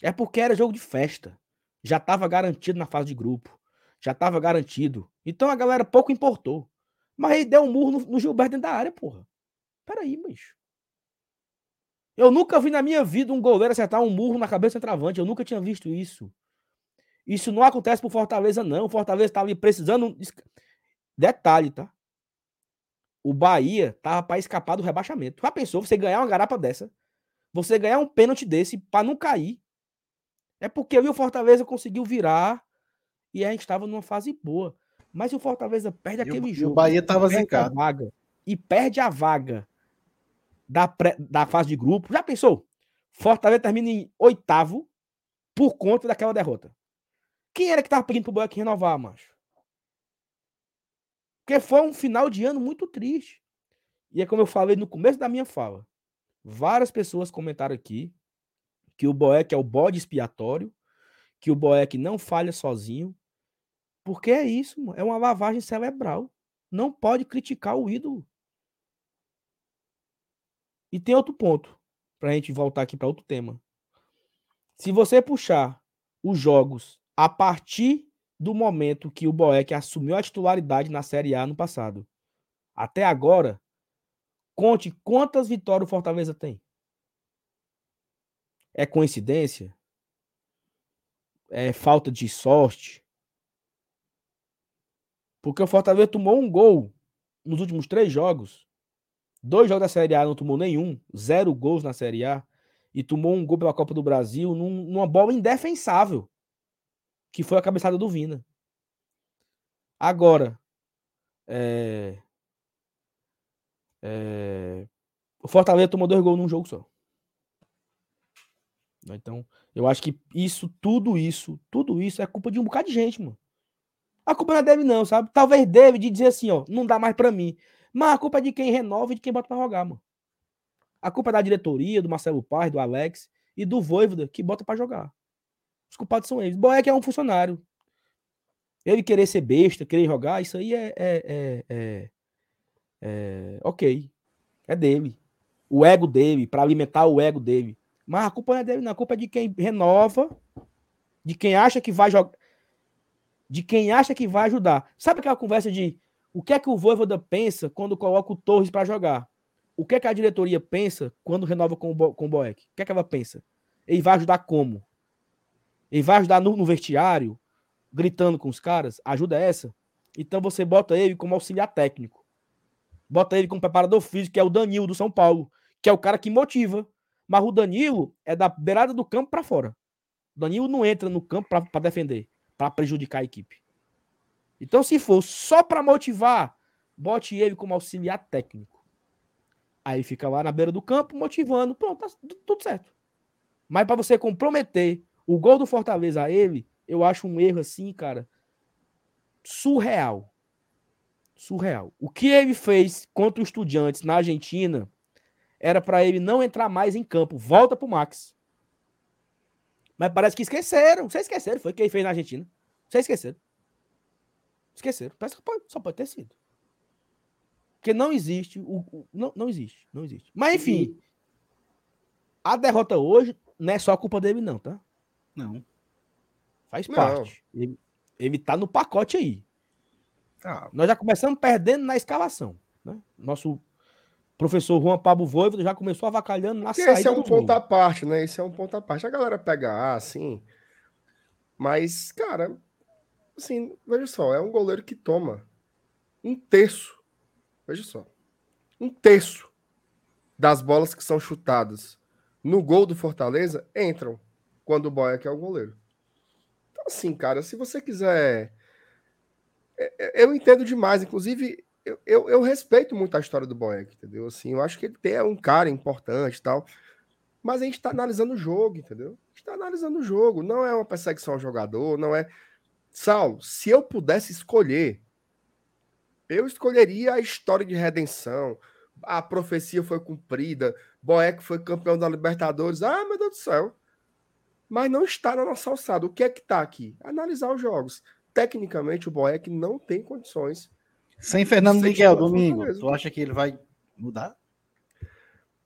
S2: É porque era jogo de festa. Já estava garantido na fase de grupo. Já estava garantido. Então a galera pouco importou. Mas ele deu um murro no, no Gilberto dentro da área, porra. Peraí, bicho. Eu nunca vi na minha vida um goleiro acertar um murro na cabeça do travante. Eu nunca tinha visto isso. Isso não acontece pro Fortaleza, não. O Fortaleza estava ali precisando. Detalhe, tá? O Bahia tava para escapar do rebaixamento. Já pensou você ganhar uma garapa dessa? Você ganhar um pênalti desse para não cair? É porque o Fortaleza conseguiu virar e a gente estava numa fase boa. Mas o Fortaleza perde
S4: E
S2: aquele
S4: o,
S2: jogo.
S4: o Bahia tava
S2: perde a
S4: zincado.
S2: vaga. E perde a vaga da, pré- da fase de grupo. Já pensou? Fortaleza termina em oitavo por conta daquela derrota. Quem era que tava pedindo pro Boeck renovar, macho? Porque foi um final de ano muito triste. E é como eu falei no começo da minha fala. Várias pessoas comentaram aqui que o Boeck é o bode expiatório, que o Boeck não falha sozinho. Porque é isso. É uma lavagem cerebral. Não pode criticar o ídolo. E tem outro ponto, pra gente voltar aqui para outro tema. Se você puxar os jogos a partir do momento que o Boeck assumiu a titularidade na Série A no passado, até agora, conte quantas vitórias o Fortaleza tem. É coincidência? É falta de sorte? Porque o Fortaleza tomou um gol nos últimos três jogos. Dois jogos da Série A não tomou nenhum. Zero gols na Série A. E tomou um gol pela Copa do Brasil num- numa bola indefensável. Que foi a cabeçada do Vina. Agora, é, é, o Fortaleza tomou dois gols num jogo só. Então, eu acho que isso, tudo isso, tudo isso é culpa de um bocado de gente, mano. A culpa não é dele, não, sabe? Talvez deve de dizer assim, ó, não dá mais pra mim. Mas a culpa é de quem renova e de quem bota pra jogar, mano. A culpa é da diretoria, do Marcelo Paz, do Alex e do Voivoda, que bota pra jogar. Os culpados são eles. Boeck é um funcionário. Ele querer ser besta, querer jogar, isso aí é, é, é, é- é- ok. É dele. O ego dele, pra alimentar o ego dele. Mas a culpa não é dele, não. A culpa é de quem renova, de quem acha que vai jogar, de quem acha que vai ajudar. Sabe aquela conversa de o que é que o Voivoda pensa quando coloca o Torres pra jogar? O que é que a diretoria pensa quando renova com o, Bo- com o Boeck? O que é que ela pensa? Ele vai ajudar como? Ele vai ajudar no, no vestiário, gritando com os caras? Ajuda essa? Então você bota ele como auxiliar técnico. Bota ele como preparador físico, que é o Danilo do São Paulo, que é o cara que motiva. Mas o Danilo é da beirada do campo pra fora. O Danilo não entra no campo pra defender, pra prejudicar a equipe. Então, se for só pra motivar, bote ele como auxiliar técnico. Aí fica lá na beira do campo motivando. Pronto, tá tu- tudo certo. Mas pra você comprometer o gol do Fortaleza a ele, eu acho um erro assim, cara, surreal. Surreal. O que ele fez contra o Estudiantes na Argentina era pra ele não entrar mais em campo. Volta pro Max. Mas parece que esqueceram. Vocês esqueceram. Foi o que ele fez na Argentina. Vocês esqueceram. Esqueceram. Parece que pode- só pode ter sido. Porque não existe. O, o- não, não existe. Não existe. Mas enfim. A derrota hoje não é só culpa dele, não, tá?
S4: Não.
S2: Faz
S3: Não.
S2: parte. Ele, ele tá no pacote aí.
S4: Ah,
S2: Nós já começamos perdendo na escalação. Né? Nosso professor Juan Pablo Voivoda já começou avacalhando na
S3: Porque
S2: saída
S3: esse é um ponto à parte, né? Esse é um ponto à parte. A galera pega A, assim. Mas, cara, assim, veja só, é um goleiro que toma um terço. Veja só. Um terço das bolas que são chutadas no gol do Fortaleza entram quando o Boeck é o goleiro. Então, assim, cara, se você quiser. é- é- Eu entendo demais, inclusive, eu, eu, eu respeito muito a história do Boeck, entendeu? Assim, eu acho que ele tem- é um cara importante e tal. Mas a gente está analisando o jogo, entendeu? A gente está analisando o jogo. Não é uma perseguição ao jogador, não é. Saulo, se eu pudesse escolher, eu escolheria a história de redenção. A profecia foi cumprida. Boeck foi campeão da Libertadores. Ah, meu Deus do céu. mas não está na nossa alçada. O que é que está aqui? Analisar os jogos. Tecnicamente, o Boeck não tem condições.
S4: Sem Fernando Miguel, domingo,
S3: Fortaleza.
S4: tu acha que ele vai mudar?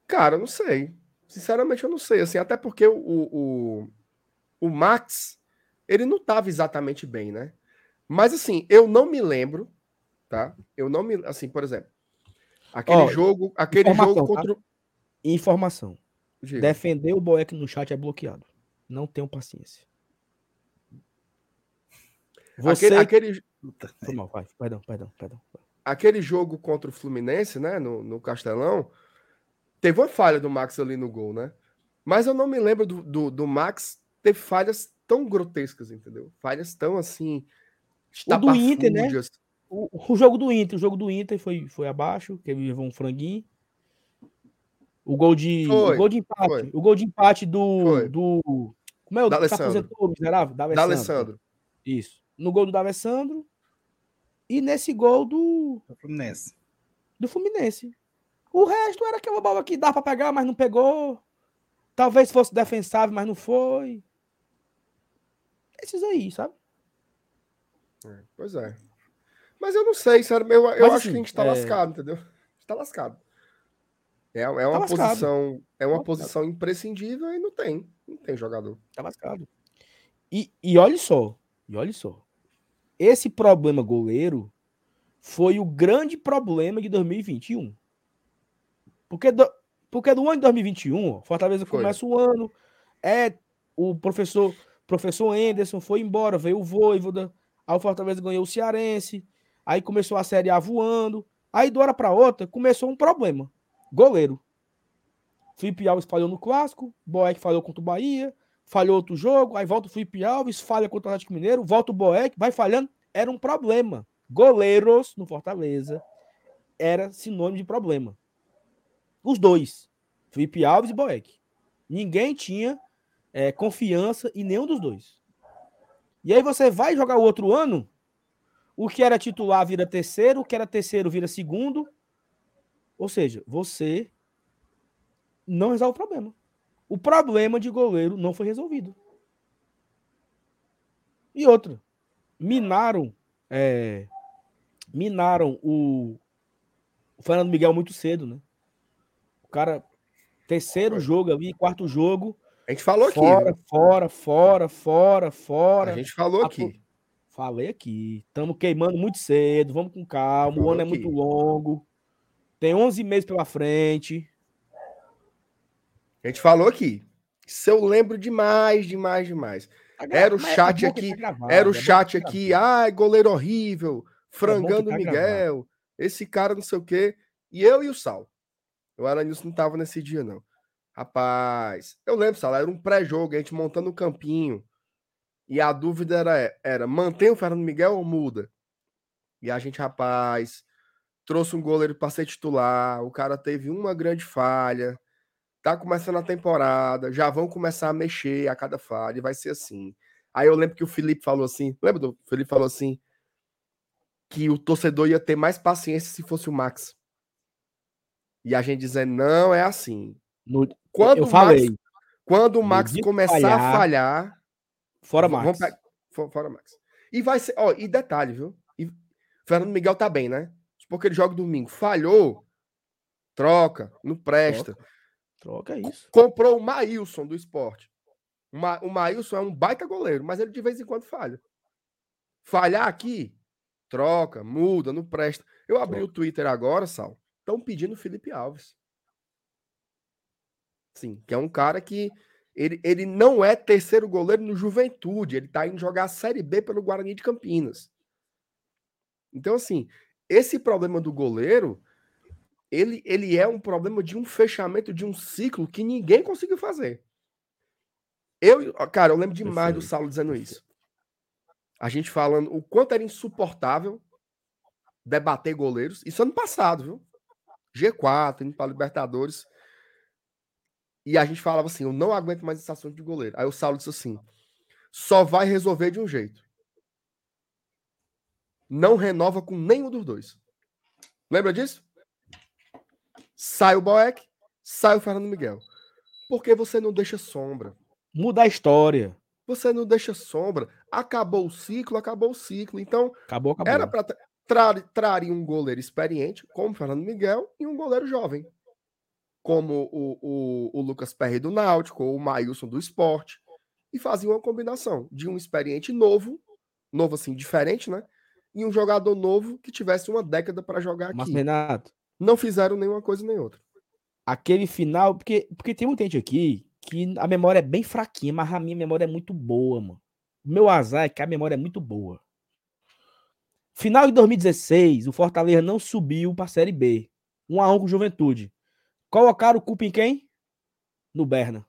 S3: Cara, eu não sei. Sinceramente, eu não sei. Assim, até porque o, o, o Max, ele não estava exatamente bem, né? Mas assim, eu não me lembro, tá? Eu não me. Assim, por exemplo, aquele
S2: Ó,
S3: jogo. Aquele
S2: informação,
S3: jogo
S2: tá?
S3: contra. o-
S2: Informação.
S3: Diga.
S2: Defender o Boeck no chat é bloqueado. Não tenham paciência. Você.
S3: Aquele, aquele,
S4: Puta.
S2: Foi mal, vai. Perdão, perdão, perdão.
S3: aquele jogo contra o Fluminense, né? No, no Castelão, teve uma falha do Max ali no gol, né? Mas eu não me lembro do, do, do Max ter falhas tão grotescas, entendeu? Falhas tão assim.
S2: O do Inter, né? O, o jogo do Inter, o jogo do Inter foi, foi abaixo, que ele levou um franguinho. O gol de,
S3: Foi,
S2: o gol de empate,
S3: foi.
S2: o gol de empate do,
S3: Foi.
S2: do como é o
S3: Da
S2: que se
S3: Alessandro.
S2: aposentou, miserável? Da
S3: Da
S2: Alessandro.
S3: Alessandro.
S2: Isso. No gol do D'Alessandro e nesse gol do
S4: Do Fluminense.
S2: do Fluminense. O resto era aquela bola que dá pra pegar, mas não pegou. Talvez fosse defensável, mas não foi. Esses aí, sabe?
S3: É, Pois é. Mas eu não sei, sério, eu, eu
S2: Mas,
S3: acho
S2: assim,
S3: que a gente tá
S2: é-
S3: lascado, entendeu? A gente tá lascado. É, é uma
S2: lascado.
S3: posição, é uma
S2: lascado.
S3: posição imprescindível e não tem, não tem jogador.
S2: Tá lascado. E, e olha só, e olha só. Esse problema goleiro foi o grande problema de 2021. Porque do, porque do ano de 2021, ó, Fortaleza
S3: Foi.
S2: começa o ano, é o professor professor Anderson foi embora, veio o Voivoda, aí o Fortaleza ganhou o Cearense, aí começou a Série A voando, aí de hora para outra começou um problema. Goleiro. Felipe Alves falhou no clássico, Boeck falhou contra o Bahia, falhou outro jogo, aí volta o Felipe Alves, falha contra o Atlético Mineiro, volta o Boeck, vai falhando. Era um problema. Goleiros no Fortaleza era sinônimo de problema. Os dois, Felipe Alves e Boeck. Ninguém tinha é, confiança em nenhum dos dois. E aí você vai jogar o outro ano, o que era titular vira terceiro, o que era terceiro vira segundo. Ou seja, você não resolve o problema. O problema de goleiro não foi resolvido. E outra, minaram, é, minaram o, o Fernando Miguel muito cedo, né? O cara, terceiro jogo ali, quarto jogo,
S3: A gente falou aqui.
S2: fora,
S3: viu?
S2: fora, fora, fora, fora.
S3: A gente falou aqui.
S2: Falei aqui, estamos queimando muito cedo, vamos com calma, o
S3: Falou
S2: ano é
S3: aqui.
S2: muito longo, tem 11 meses pela frente.
S3: A gente falou aqui. Isso eu lembro demais, demais, demais.
S2: Tá
S3: Era o
S2: é
S3: chat aqui,
S2: tá
S3: Era o
S2: é
S3: chat
S2: tá
S3: aqui, ai, goleiro horrível, frangando o Miguel, esse cara não sei o quê. E eu e o Sal. O Aranilson não tava nesse dia, não. Rapaz, eu lembro, Sal, era um pré-jogo, a gente montando o campinho. E a dúvida era, era mantém o Fernando Miguel ou muda? E a gente, rapaz, trouxe um goleiro para ser titular, o cara teve uma grande falha, tá começando a temporada, já vão começar a mexer a cada falha, e vai ser assim. Aí eu lembro que o Felipe falou assim, lembra do Felipe falou assim, que o torcedor ia ter mais paciência se fosse o Max. E a gente dizendo, não, é assim.
S2: No-
S3: Quando
S2: eu
S3: o Max,
S2: falei,
S3: quando o Max começar a
S2: falhar,
S3: falhar,
S2: fora Max.
S3: vamos pe- fo- fora Max. E vai ser, ó, e detalhe, viu? E Fernando Miguel tá bem, né? Porque ele joga domingo, falhou, troca, não presta.
S2: Troca isso.
S3: comprou o Maílson do esporte. O, Ma, o Maílson é um baita goleiro, mas ele de vez em quando falha. Falhar aqui, troca, muda, não presta. Eu abri o Twitter agora, Sal. Estão pedindo Felipe Alves. Sim, que é um cara que ele, ele não é terceiro goleiro no Juventude, ele tá indo jogar a Série B pelo Guarani de Campinas. Então, assim, esse problema do goleiro, ele, ele é um problema de um fechamento de um ciclo que ninguém conseguiu fazer. Eu, cara, eu lembro demais do
S2: Perfeito,
S3: Saulo dizendo isso. A gente falando o quanto era insuportável debater goleiros. Isso ano passado, viu? G4, indo para Libertadores. E a gente falava assim: eu não aguento mais esse assunto de goleiro. Aí o Saulo disse assim: só vai resolver de um jeito. Não renova com nenhum dos dois. Lembra disso? Sai o Boeck, sai o Fernando Miguel. Porque você não deixa sombra.
S2: Muda a história.
S3: Você não deixa sombra. Acabou o ciclo, acabou o ciclo. Então,
S2: Acabou, acabou.
S3: era para tra traria um goleiro experiente, como o Fernando Miguel, e um goleiro jovem, como o, o, o Lucas Perry do Náutico, ou o Maílson do Esporte, e fazia uma combinação de um experiente novo, novo assim, diferente, né? E um jogador novo que tivesse uma década para jogar aqui.
S2: Mas, Renato,
S3: Não fizeram nenhuma coisa nem outra.
S2: aquele final. Porque, porque tem muita gente aqui que a memória é bem fraquinha, mas a minha memória é muito boa, mano. O meu azar é que a memória é muito boa. Final de 2016, o Fortaleza não subiu para a Série B. 1 a 1 com o Juventude. Colocaram o culpa em quem? No Berna.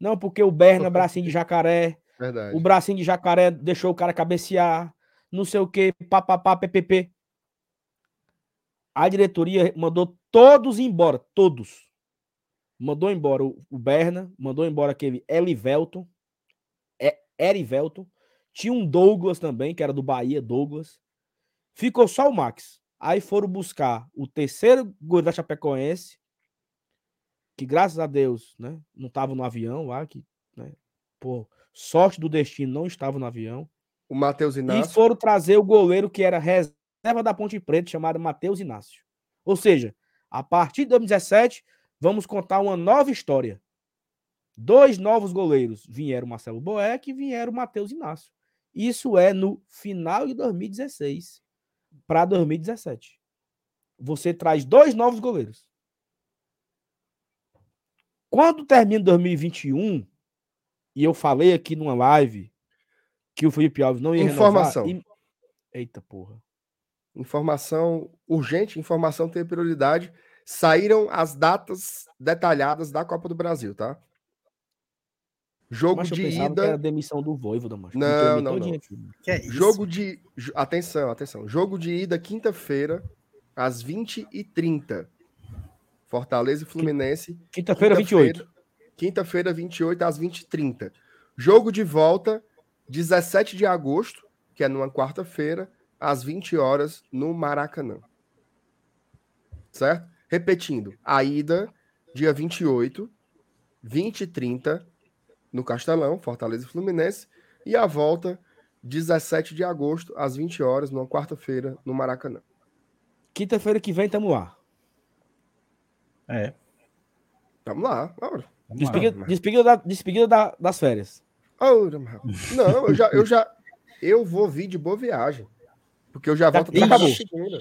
S2: Não, porque o Berna, bracinho de jacaré,
S3: Verdade.
S2: o bracinho de jacaré deixou o cara cabecear, não sei o que, papapá, ppp. A diretoria mandou todos embora, todos. Mandou embora o Berna, mandou embora aquele Elivelton, Erivelton. Tinha um Douglas também, que era do Bahia, Douglas. Ficou só o Max. Aí foram buscar o terceiro goleiro da Chapecoense, que graças a Deus, né, não estava no avião lá, que, né, por sorte do destino, não estava no avião.
S3: O Matheus
S2: E
S3: Inácio.
S2: foram trazer o goleiro que era reserva da Ponte Preta, chamado Matheus Inácio. Ou seja, a partir de 2017, vamos contar uma nova história. Dois novos goleiros. Vieram o Marcelo Boeck e vieram o Matheus Inácio. Isso é no final de 2016 para 2017. Você traz dois novos goleiros. Quando termina 2021, e eu falei aqui numa live que o Felipe Alves não ia
S3: Informação.
S2: renovar. e- Eita porra.
S3: Informação urgente, informação tem prioridade. Saíram as datas detalhadas da Copa do Brasil, tá? Jogo
S2: Mas eu
S3: de
S2: era
S3: ida.
S2: a demissão do Voivoda, macho.
S3: Não, não, não.
S4: é isso?
S3: Jogo de. Atenção, atenção. Jogo de ida quinta-feira, às 20h30. Fortaleza e Fluminense.
S2: Quinta-feira, 28.
S3: Quinta-feira, 28, às 20h30. Jogo de volta, 17 de agosto, que é numa quarta-feira, às 20 horas, no Maracanã. Certo? Repetindo, a ida, dia 28, 20 e 30, no Castelão, Fortaleza e Fluminense, e a volta, 17 de agosto, às 20 horas, numa quarta-feira, no Maracanã.
S2: Quinta-feira que vem, tamo lá.
S4: É.
S3: Vamos lá, ora.
S2: Despedida, despedida, da- despedida da- das férias.
S3: Ora. Não, eu já, eu já. Eu vou vir de boa viagem. Porque eu já volto até segunda.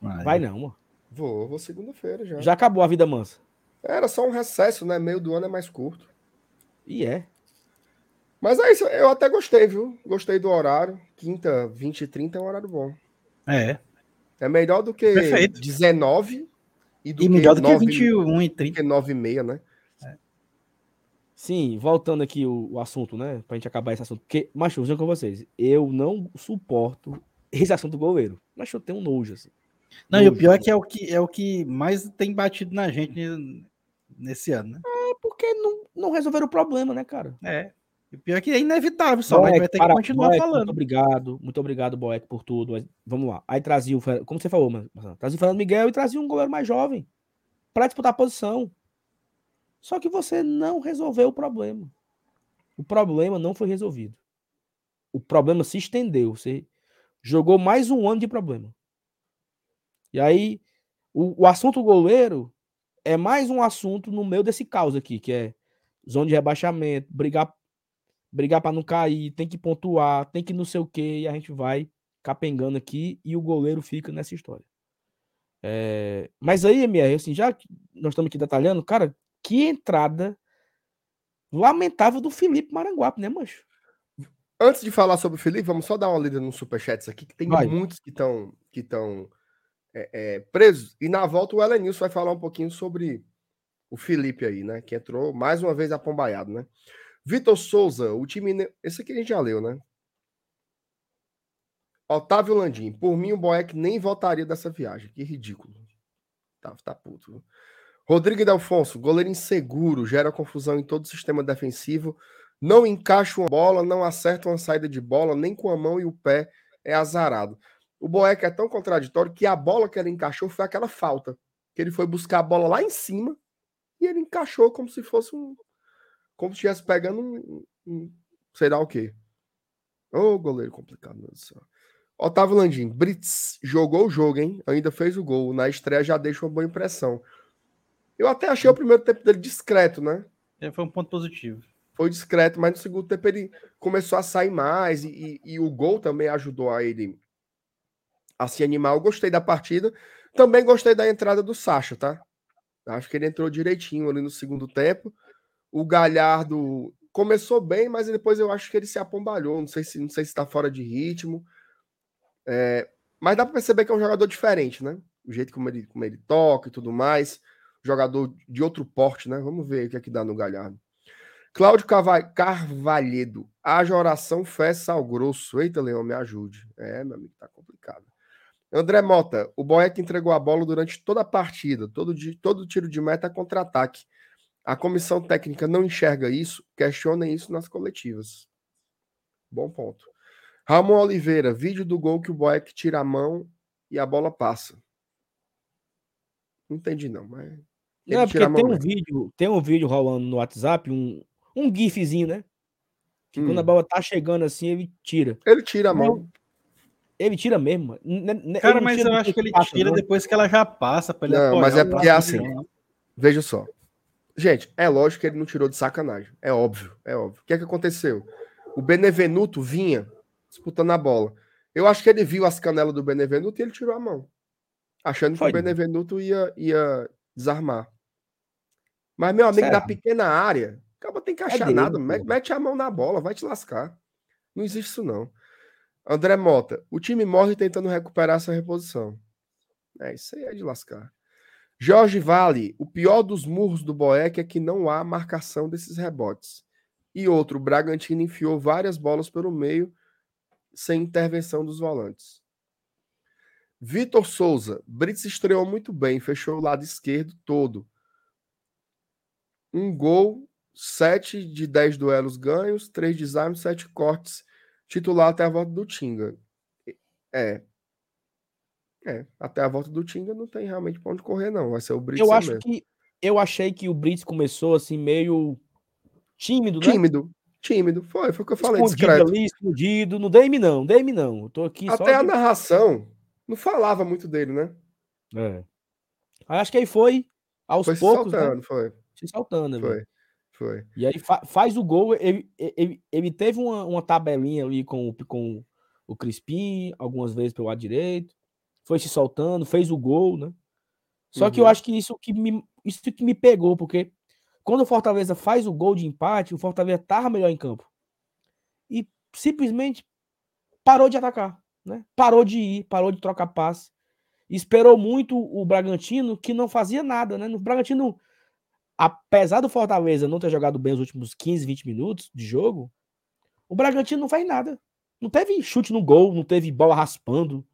S4: Vai.
S2: Vai não, mano.
S3: Vou, vou segunda-feira já.
S2: Já acabou a vida mansa.
S3: Era só um recesso, né? Meio do ano é mais curto.
S2: E é.
S3: Mas é isso, eu até gostei, viu? Gostei do horário. Quinta, 20 e 30 é um horário bom.
S4: É.
S3: É melhor do que
S4: Perfeito.
S3: 19 e do
S4: E melhor do que
S3: 9,
S4: 21 e
S3: do
S4: 30.
S3: que 9 e meia, né?
S2: Sim, voltando aqui o, o assunto, né? Pra gente acabar esse assunto. Porque, macho, vou dizer com vocês, eu não suporto esse assunto do goleiro. Mas eu tenho um nojo, assim.
S4: Não, e o
S3: Nojo.
S4: pior é que é o que, é o que mais tem batido na gente ne- nesse ano, né?
S2: Porque não, não resolveram o problema, né, cara?
S4: É. E pior que é inevitável, só gente vai ter que
S2: para-
S4: continuar
S2: Boeck, Muito
S4: falando.
S2: obrigado, muito obrigado, Boeck, por tudo. Vamos lá. Aí trazia o, como você falou, mas trazia o Fernando Miguel e trazia um goleiro mais jovem para disputar a posição. Só que você não resolveu o problema. O problema não foi resolvido. O problema se estendeu. Você jogou mais um ano de problema. E aí, o, o assunto goleiro é mais um assunto no meio desse caos aqui, que é zona de rebaixamento, brigar brigar para não cair, tem que pontuar, tem que não sei o que, e a gente vai capengando aqui e o goleiro fica nessa história. É, Mas aí, MR, assim, já que nós estamos aqui detalhando, cara, que entrada lamentável do Felipe Maranguape, né, mancho?
S3: Antes de falar sobre o Felipe, vamos só dar uma lida nos superchats aqui, que tem
S2: Vai.
S3: muitos que estão que estão é, é, presos. E na volta o Elenilson vai falar um pouquinho sobre o Felipe aí, né? Que entrou mais uma vez apombaiado, né? Vitor Souza, o time. Esse aqui a gente já leu, né? Otávio Landim, por mim o Boeck nem voltaria dessa viagem. Que ridículo. Tá, tá puto. Rodrigo Delfonso, goleiro inseguro, gera confusão em todo o sistema defensivo. Não encaixa uma bola, não acerta uma saída de bola, nem com a mão e o pé é azarado. O Boeck é tão contraditório que a bola que ele encaixou foi aquela falta. Que ele foi buscar a bola lá em cima e ele encaixou como se fosse um, como se estivesse pegando um, um, sei lá o quê. Ô, oh, goleiro complicado, meu Deus do céu. Otávio Landim, Brits jogou o jogo, hein? Ainda fez o gol. Na estreia já deixa uma boa impressão. Eu até achei o primeiro tempo dele discreto, né?
S4: É, foi um ponto positivo.
S3: Foi discreto, mas no segundo tempo ele começou a sair mais e, e, e o gol também ajudou a ele a se animar. Eu gostei da partida. Também gostei da entrada do Sacha, tá? Acho que ele entrou direitinho ali no segundo tempo. O Galhardo começou bem, mas depois eu acho que ele se apombalhou. Não sei se não sei se está fora de ritmo. É, mas dá para perceber que é um jogador diferente, né? O jeito como ele, como ele toca e tudo mais. Jogador de outro porte, né? Vamos ver o que é que dá no Galhardo. Cláudio Carvalhedo. Haja oração, fé, sal grosso. Eita, Leão, me ajude. É, meu amigo, tá complicado. André Mota, o Boeck entregou a bola durante toda a partida, todo, todo tiro de meta contra-ataque. A comissão técnica não enxerga isso, questiona isso nas coletivas. Bom ponto. Ramon Oliveira, vídeo do gol que o Boeck tira a mão e a bola passa. Não entendi, não, mas.
S2: Não, é porque tem um, vídeo, tem um vídeo rolando no WhatsApp, um, um GIFzinho, né? Que hum. quando a hum. bola tá chegando assim, ele tira.
S3: Ele tira a mão.
S2: Ele tira mesmo.
S4: Cara, mas eu acho que ele passa, tira não. depois que ela já passa. Pra ele
S3: não, mas é porque é assim. Veja só. Gente, é lógico que ele não tirou de sacanagem. É óbvio, é óbvio. O que é que aconteceu? O Benevenuto vinha disputando a bola. Eu acho que ele viu as canelas do Benevenuto e ele tirou a mão. Achando Foi. que o Benevenuto ia, ia desarmar. Mas, meu amigo, da pequena área, acaba tem que é achar é dele, nada. Mete, mete a mão na bola, vai te lascar. Não existe isso, não. André Mota, o time morre tentando recuperar essa reposição. É, isso aí é de lascar. Jorge Vale, o pior dos murros do Boeck é que não há marcação desses rebotes. E outro, o Bragantino enfiou várias bolas pelo meio sem intervenção dos volantes. Vitor Souza, Brits estreou muito bem, fechou o lado esquerdo todo. Um gol, sete de dez duelos ganhos, três desarmes, sete cortes titular até a volta do Tinga. É. É, até a volta do Tinga não tem realmente pra onde correr, não. Vai ser o Brits.
S2: Eu acho mesmo. que. Eu achei que o Brits começou assim, meio tímido,
S3: né? Tímido. Tímido. Foi, foi o que eu falei. Escondido discreto.
S2: ali, escondido. Não dei-me, não. Dei-me, não. Eu tô aqui
S3: Até a de... narração não falava muito dele, né?
S2: É. Acho que aí foi aos foi poucos.
S3: Se saltando, né? foi.
S2: Se saltando,
S3: Foi. Foi.
S2: E aí fa faz o gol. Ele, ele, ele teve uma, uma tabelinha ali com, com o Crispim, algumas vezes pelo lado direito. Foi se soltando, fez o gol, né? Só uhum. que eu uhum. acho que isso que me, isso que me pegou, porque quando o Fortaleza faz o gol de empate, o Fortaleza tava melhor em campo. E simplesmente parou de atacar, né? Parou de ir, parou de trocar passe. Esperou muito o Bragantino, que não fazia nada, né? O Bragantino apesar do Fortaleza não ter jogado bem os últimos 15, 20 minutos de jogo, o Bragantino não faz nada. Não teve chute no gol, não teve bola raspando. Não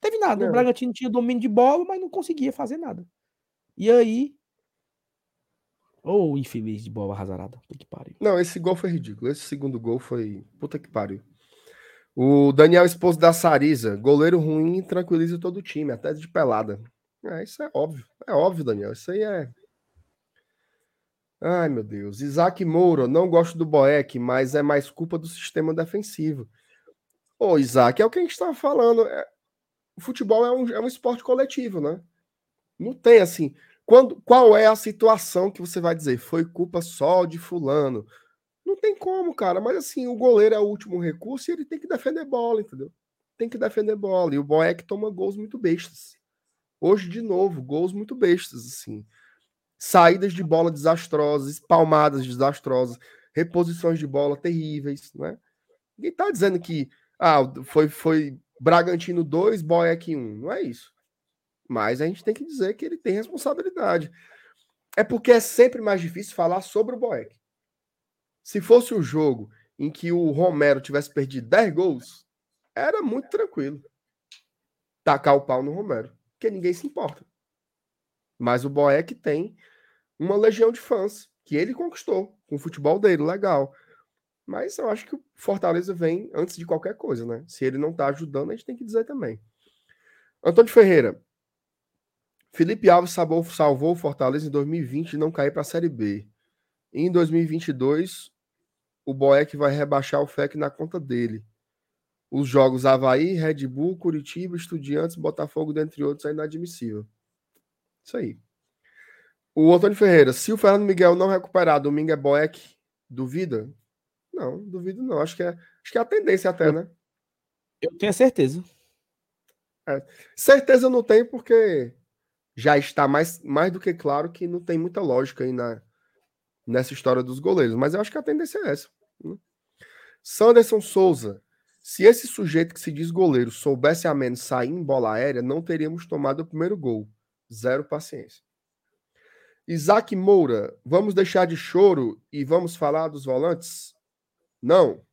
S2: teve nada. Não. O Bragantino tinha domínio de bola, mas não conseguia fazer nada. E aí. Ou oh, infeliz de bola razarada. Puta que pariu.
S3: Não, esse gol foi ridículo. Esse segundo gol foi. Puta que pariu. O Daniel Esposo da Sariza, goleiro ruim, tranquiliza todo o time, até de pelada. É, isso é óbvio. É óbvio, Daniel. Isso aí é Ai, meu Deus. Isaac Moura, não gosto do Boeck, mas é mais culpa do sistema defensivo. Ô, Isaac, é o que a gente estava falando. É... O futebol é um, é um esporte coletivo, né? Não tem assim. Quando, qual é a situação que você vai dizer? Foi culpa só de fulano? Não tem como, cara. Mas assim, o goleiro é o último recurso e ele tem que defender bola, entendeu? Tem que defender bola. E o Boeck toma gols muito bestas. Hoje, de novo, gols muito bestas, assim saídas de bola desastrosas, palmadas desastrosas, reposições de bola terríveis, né? Ninguém tá dizendo que ah, foi, foi Bragantino 2, Boeck 1. Não é isso. Mas a gente tem que dizer que ele tem responsabilidade. É porque é sempre mais difícil falar sobre o Boeck. Se fosse um jogo em que o Romero tivesse perdido 10 gols, era muito tranquilo. Tacar o pau no Romero. Porque ninguém se importa. Mas o Boeck tem uma legião de fãs que ele conquistou com o futebol dele, legal. Mas eu acho que o Fortaleza vem antes de qualquer coisa, né? Se ele não tá ajudando, a gente tem que dizer também. Antônio Ferreira. Felipe Alves salvou, o Fortaleza em 2020 e não cair para a Série B. em 2022 o Boeck vai rebaixar o FEC na conta dele. Os jogos Havaí, Red Bull, Curitiba, Estudiantes, Botafogo, dentre outros, é inadmissível. Isso aí. O Antônio Ferreira, se o Fernando Miguel não recuperar, domingo é Boeck, duvida? Não, duvido não. Acho que é, acho que é a tendência até, né?
S2: Eu tenho certeza.
S3: É. Certeza não tem, porque já está mais, mais do que claro que não tem muita lógica aí na, nessa história dos goleiros. Mas eu acho que a tendência é essa. Né? Sanderson Souza. Se esse sujeito que se diz goleiro soubesse a menos sair em bola aérea, não teríamos tomado o primeiro gol. Zero paciência. Isaac Moura, vamos deixar de choro e vamos falar dos volantes? Não.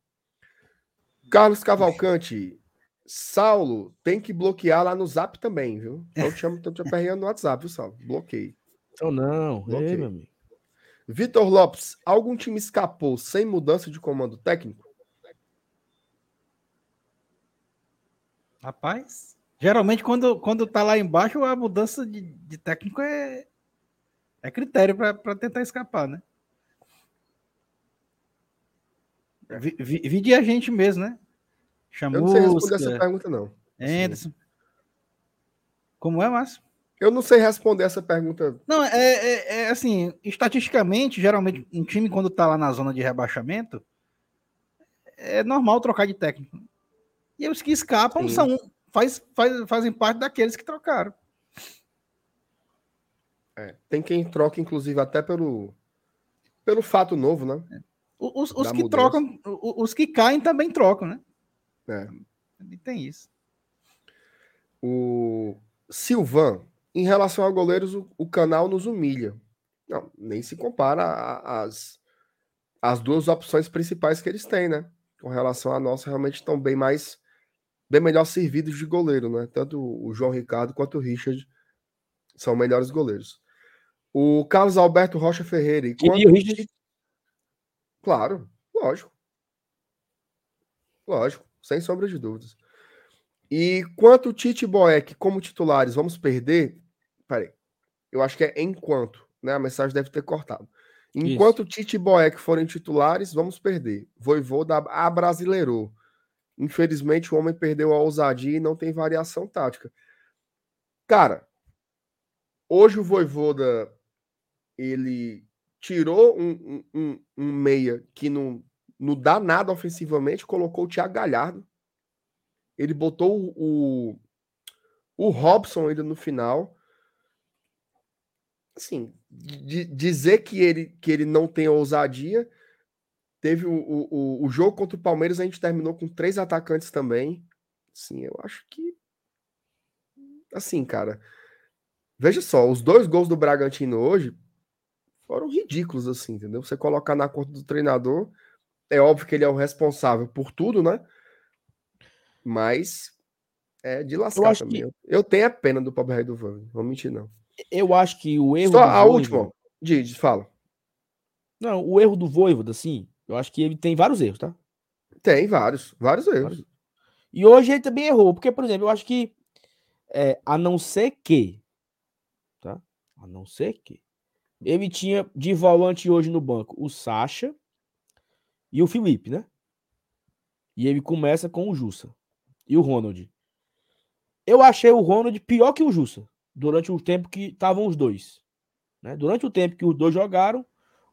S3: Carlos Cavalcante, Saulo, tem que bloquear lá no zap também, viu? Eu te chamo, tô te aperreando no WhatsApp, viu, Saulo? Bloqueei.
S2: Então não, Ei, meu amigo.
S3: Vitor Lopes, algum time escapou sem mudança de comando técnico?
S4: Rapaz, geralmente quando, quando tá lá embaixo, a mudança de, de técnico é, é critério para tentar escapar, né? Vi, vi, vi, de a gente mesmo, né?
S3: Chamou. Eu não sei responder essa pergunta, não.
S4: Anderson. Como é, Márcio?
S3: Eu não sei responder essa pergunta.
S4: Não, é, é, é, assim, estatisticamente, geralmente, um time quando tá lá na zona de rebaixamento, é normal trocar de técnico. E os que escapam Sim. são faz, faz, fazem parte daqueles que trocaram.
S3: É, tem quem troca, inclusive, até pelo, pelo fato novo, né?
S4: É. Os, os que mudança. trocam, os que caem também trocam, né?
S3: É.
S4: Tem isso.
S3: O Silvan, em relação a goleiros, o, o canal nos humilha. Não, nem se compara às as duas opções principais que eles têm, né? Com relação a nós, realmente estão bem mais bem melhor servidos de goleiro, né? Tanto o João Ricardo quanto o Richard são melhores goleiros. O Carlos Alberto Rocha Ferreira. E,
S2: e o Richard?
S3: Claro, lógico. Lógico, sem sombra de dúvidas. E quanto Tite e Boeck como titulares vamos perder? Peraí. Eu acho que é enquanto, né? A mensagem deve ter cortado. Enquanto Isso. Tite e Boeck forem titulares, vamos perder. Voivoda abrasileirou. Infelizmente, o homem perdeu a ousadia e não tem variação tática. Cara, hoje o Voivoda ele tirou um, um, um meia que não, não dá nada ofensivamente, colocou o Thiago Galhardo. Ele botou o, o Robson ainda no final. Assim, de, dizer que ele, que ele não tem ousadia Teve o, o, o jogo contra o Palmeiras, a gente terminou com três atacantes também. Sim, eu acho que. Assim, cara. Veja só, os dois gols do Bragantino hoje foram ridículos, assim, entendeu? Você colocar na conta do treinador, é óbvio que ele é o responsável por tudo, né? Mas é de lascar eu também. Que... Eu tenho a pena do pobre rei do Van, não vou mentir, não.
S2: Eu acho que o erro.
S3: Só a última, Didi, fala.
S2: Não, o erro do Voivoda, assim, eu acho que ele tem vários erros, tá?
S3: Tem vários, vários erros.
S2: E hoje ele também errou, porque, por exemplo, eu acho que é, a não ser que, tá? A não ser que ele tinha de volante hoje no banco o Sacha e o Felipe, né? E ele começa com o Jussa e o Ronald. Eu achei o Ronald pior que o Jussa durante o tempo que estavam os dois. Né? Durante o tempo que os dois jogaram,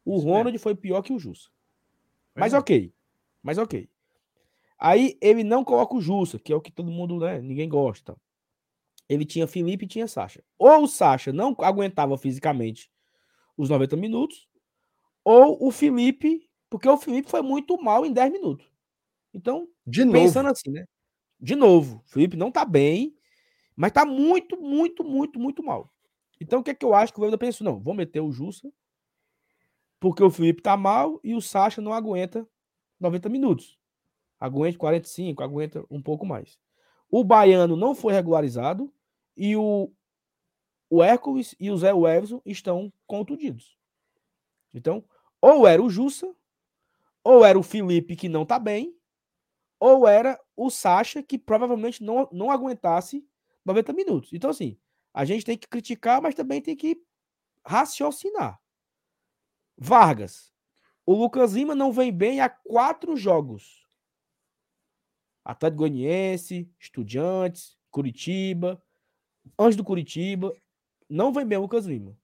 S2: o Ronald foi pior que o Jussa. Mas é. ok. Mas ok. Aí ele não coloca o Jussa, que é o que todo mundo, né? Ninguém gosta. Ele tinha Felipe e tinha Sacha. Ou o Sacha não aguentava fisicamente os 90 minutos, ou o Felipe, porque o Felipe foi muito mal em 10 minutos. Então,
S3: de
S2: pensando novo. assim, né? De novo, o Felipe não tá bem, mas tá muito, muito, muito, muito mal. Então, o que é que eu acho que o Voivoda pensou? Não, vou meter o Jussa porque o Felipe tá mal e o Sacha não aguenta 90 minutos. Aguenta 45, aguenta um pouco mais. O Baiano não foi regularizado e o, o Hércules e o Zé Everson estão contundidos. Então, ou era o Jussa, ou era o Felipe que não tá bem, ou era o Sacha que provavelmente não, não aguentasse 90 minutos. Então, assim, a gente tem que criticar, mas também tem que raciocinar. Vargas o Lucas Lima não vem bem há quatro jogos. Atlético Goianiense, Estudiantes, Curitiba, antes do Curitiba, não vem bem o Lucas Lima.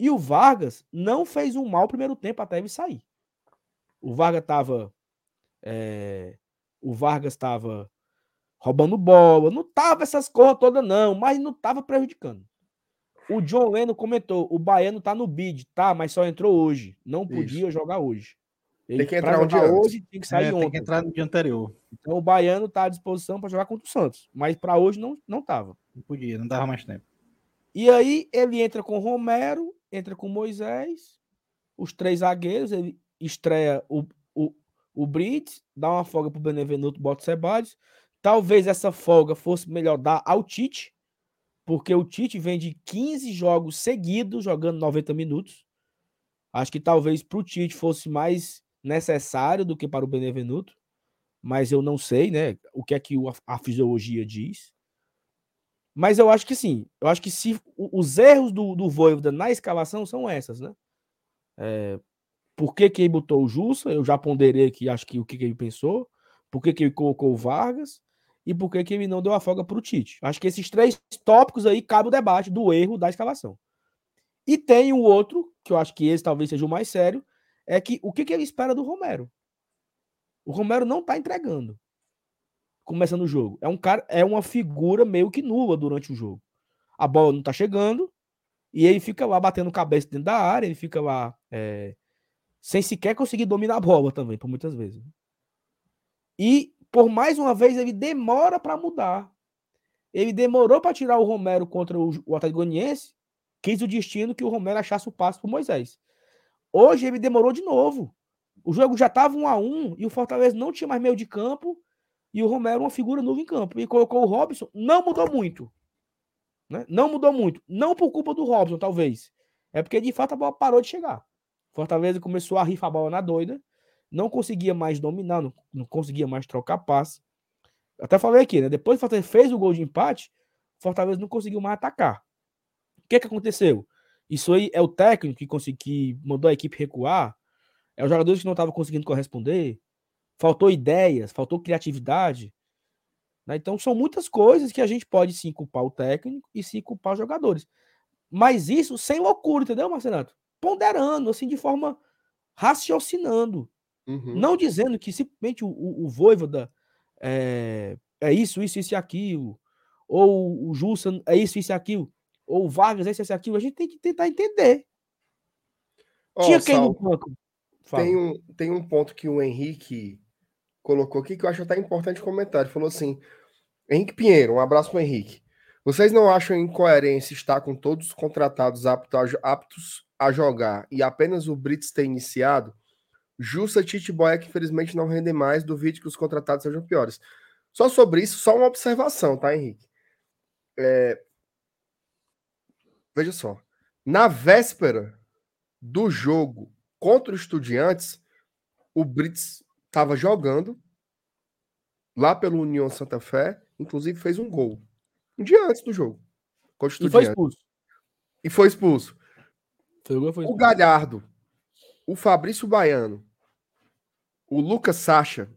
S2: E o Vargas não fez um mau primeiro tempo até ele sair. O Vargas estava. É, o Vargas estava roubando bola, não tava essas coisas todas, não, mas não tava prejudicando. O John Leno comentou: o Baiano tá no bid, tá, mas só entrou hoje. Não podia Isso. jogar hoje.
S3: Ele, tem que entrar um dia hoje,
S4: tem que sair é, ontem. Tem que entrar no dia anterior.
S2: Então o Baiano tá à disposição para jogar contra o Santos, mas para hoje não, não tava.
S4: Não podia, não dava mais tempo.
S2: E aí ele entra com Romero, entra com Moisés, os três zagueiros, ele estreia o, o, o Brits, dá uma folga pro Benevenuto, bota o Sebades. Talvez essa folga fosse melhor dar ao Tite, porque o Tite vem de 15 jogos seguidos, jogando 90 minutos. Acho que talvez para o Tite fosse mais necessário do que para o Benevenuto, mas eu não sei, né, o que é que a fisiologia diz. Mas eu acho que sim, eu acho que se os erros do, do Voivoda na escalação são essas, né? É, por que, que ele botou o Jussa? Eu já ponderei aqui, acho que o que, que ele pensou. Por que, que ele colocou o Vargas? E por que ele não deu a folga para o Tite. Acho que esses três tópicos aí cabe o debate do erro da escalação. E tem o outro, que eu acho que esse talvez seja o mais sério, é que o que, que ele espera do Romero? O Romero não está entregando. Começando o jogo. É um cara, é uma figura meio que nula durante o jogo. A bola não está chegando e ele fica lá batendo cabeça dentro da área, ele fica lá é, sem sequer conseguir dominar a bola também, por muitas vezes. E por mais uma vez, ele demora para mudar. Ele demorou para tirar o Romero contra o, o quis o destino que o Romero achasse o passo para Moisés. Hoje ele demorou de novo. O jogo já estava um a um e o Fortaleza não tinha mais meio de campo e o Romero uma figura nova em campo. E colocou o Robson, não mudou muito. Né? Não mudou muito. Não por culpa do Robson, talvez. É porque de fato a bola parou de chegar. Fortaleza começou a rifar a bola na doida não conseguia mais dominar, não, não conseguia mais trocar passe. Até falei aqui, né? Depois que o Fortaleza fez o gol de empate, o Fortaleza não conseguiu mais atacar. O que, que aconteceu? Isso aí é o técnico que, conseguiu, que mandou a equipe recuar, é os jogadores que não estavam conseguindo corresponder, faltou ideias, faltou criatividade. Né? Então são muitas coisas que a gente pode sim culpar o técnico e sim culpar os jogadores. Mas isso sem loucura, entendeu, Marcenato? Ponderando, assim, de forma raciocinando. Uhum. Não dizendo que simplesmente o, o, o Voivoda é, é isso, isso, isso e aquilo. Ou o Jussa é isso, isso e aquilo. Ou o Vargas é isso, isso e aquilo. A gente tem que tentar entender.
S3: Oh, Tinha quem Sal, no banco. Tem um, tem um ponto que o Henrique colocou aqui que eu acho até importante comentar. Ele falou assim: Henrique Pinheiro, um abraço para Henrique. Vocês não acham incoerência estar com todos os contratados aptos a, aptos a jogar e apenas o Brits ter iniciado? Justa Tite Boia, que infelizmente não rendem mais, duvide que os contratados sejam piores. Só sobre isso, só uma observação, tá, Henrique? É... Veja só. Na véspera do jogo contra o Estudiantes, o Brits estava jogando lá pelo União Santa Fé, inclusive fez um gol. Um dia antes do jogo.
S2: Contra o E foi expulso.
S3: E foi expulso. Foi, foi expulso. O Galhardo o Fabrício Baiano, o Lucas Sacha,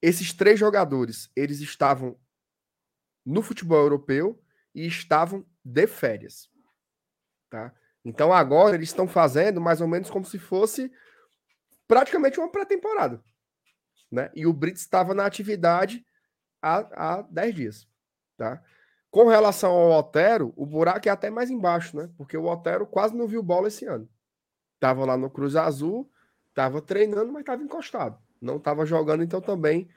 S3: esses três jogadores, eles estavam no futebol europeu e estavam de férias, tá? Então agora eles estão fazendo mais ou menos como se fosse praticamente uma pré-temporada, né? E o Brits estava na atividade há, há 10 dias, tá? Com relação ao Otero, o buraco é até mais embaixo, né? Porque o Otero quase não viu bola esse ano. Estava lá no Cruz Azul, estava treinando, mas estava encostado. Não estava jogando, então também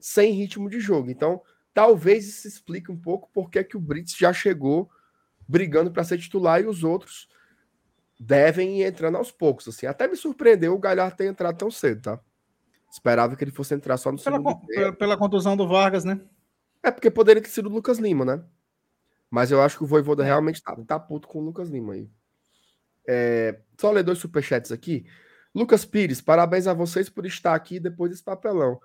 S3: sem ritmo de jogo. Então, talvez isso explique um pouco porque que o Brits já chegou brigando para ser titular e os outros devem ir entrando aos poucos. Assim, até me surpreendeu o Galhardo ter entrado tão cedo, tá? Esperava que ele fosse entrar só no
S4: pela, segundo pela, pela contusão do Vargas, né?
S3: É porque poderia ter sido o Lucas Lima, né? Mas eu acho que o Voivoda é. realmente tá, tá puto com o Lucas Lima aí. É, só ler dois superchats aqui. Lucas Pires, parabéns a vocês por estar aqui depois desse papelão.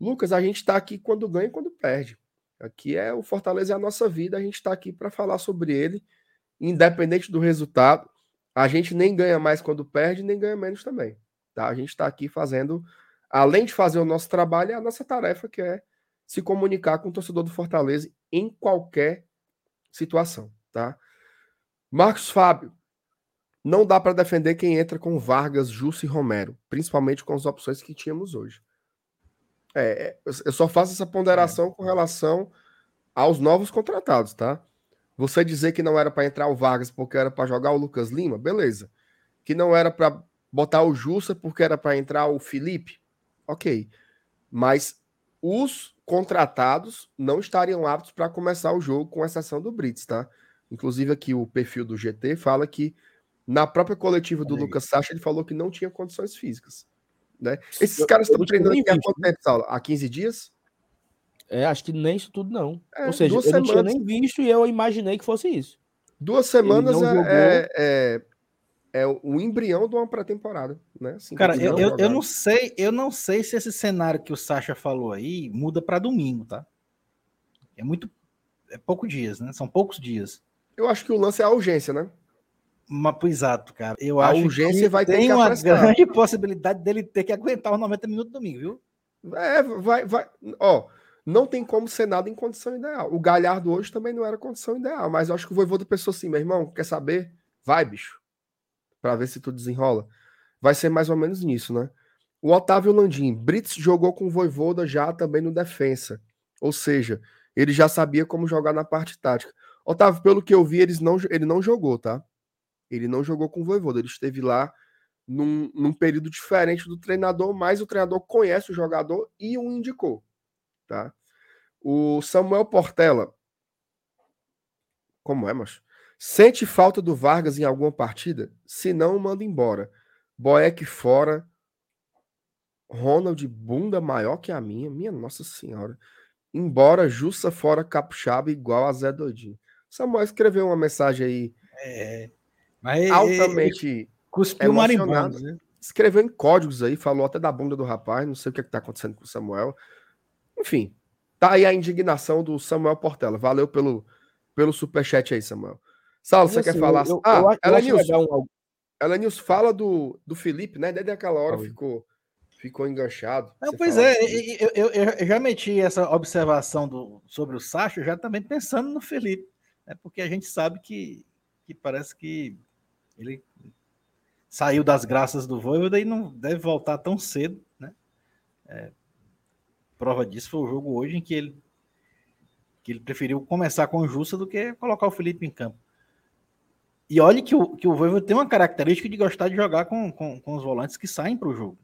S3: Lucas, a gente está aqui quando ganha e quando perde. Aqui é o Fortaleza é a nossa vida, a gente está aqui para falar sobre ele, independente do resultado. a gente nem ganha mais quando perde, nem ganha menos também. Tá? A gente está aqui fazendo, além de fazer o nosso trabalho, é a nossa tarefa, que é se comunicar com o torcedor do Fortaleza em qualquer situação. Tá? Marcos Fábio, não dá para defender quem entra com Vargas, Justo e Romero, principalmente com as opções que tínhamos hoje. É, eu só faço essa ponderação é. com relação aos novos contratados, tá? Você dizer que não era para entrar o Vargas porque era para jogar o Lucas Lima, beleza. Que não era para botar o Justa porque era para entrar o Felipe, ok. Mas os contratados não estariam aptos para começar o jogo, com exceção do Brits, tá? Inclusive aqui o perfil do GT fala que na própria coletiva do Lucas Sacha ele falou que não tinha condições físicas. Né? Esses eu, caras estão treinando há quanto tempo, Saulo? Há 15 dias?
S2: É, acho que nem isso tudo não. É, Ou seja, eu semanas... não tinha nem visto e eu imaginei que fosse isso.
S3: Duas semanas é, é, é, é, o embrião de uma pré-temporada, né?
S4: Assim, Cara, eu, eu, eu, não sei, eu não sei se esse cenário que o Sacha falou aí muda para domingo, tá? É muito, é poucos dias, né? São poucos dias.
S3: Eu acho que o lance é a urgência, né?
S4: Mas, exato, cara. Eu
S3: a
S4: acho
S3: urgência vai ter
S4: que uma grande possibilidade dele ter que aguentar os 90 minutos domingo, viu?
S3: É, vai, vai. Ó, não tem como ser nada em condição ideal. O Galhardo hoje também não era condição ideal, mas eu acho que o Voivoda pensou assim, meu irmão, quer saber? Vai, bicho. Para ver se tudo desenrola. Vai ser mais ou menos nisso, né? O Otávio Landim, Brits jogou com o Voivoda já também no defensa. Ou seja, ele já sabia como jogar na parte tática. Otávio, pelo que eu vi, eles não, ele não jogou, tá? Ele não jogou com o Voivoda, ele esteve lá num, num período diferente do treinador, mas o treinador conhece o jogador e o indicou. Tá? O Samuel Portela. Como é, macho? Sente falta do Vargas em alguma partida? Se não, manda embora. Boeck fora. Ronald, bunda maior que a minha. Minha Nossa Senhora. Embora Jussa fora capixaba igual a Zé Doidinho. Samuel escreveu uma mensagem aí.
S4: É,
S3: mas altamente.
S4: Cuspiu marimbondo, né?
S3: Escreveu em códigos aí, falou até da bunda do rapaz. Não sei o que, é que tá acontecendo com o Samuel. Enfim, tá aí a indignação do Samuel Portela. Valeu pelo, pelo superchat aí, Samuel. Saulo, você assim, quer falar? Eu, ah, eu, ela News, um... ela News fala do, do Felipe, né? Desde aquela hora ficou, ficou enganchado.
S4: Não, pois é, eu, eu, eu, já meti essa observação do, sobre o Sacho, já também pensando no Felipe. Né? Porque a gente sabe que, que parece que ele saiu das graças do Voivoda e não deve voltar tão cedo, né? É, Prova disso foi o jogo hoje em que ele, que ele preferiu começar com o Justa do que colocar o Felipe em campo. E olhe que o, que o Voivoda tem uma característica de gostar de jogar com, com, com os volantes que saem para o jogo.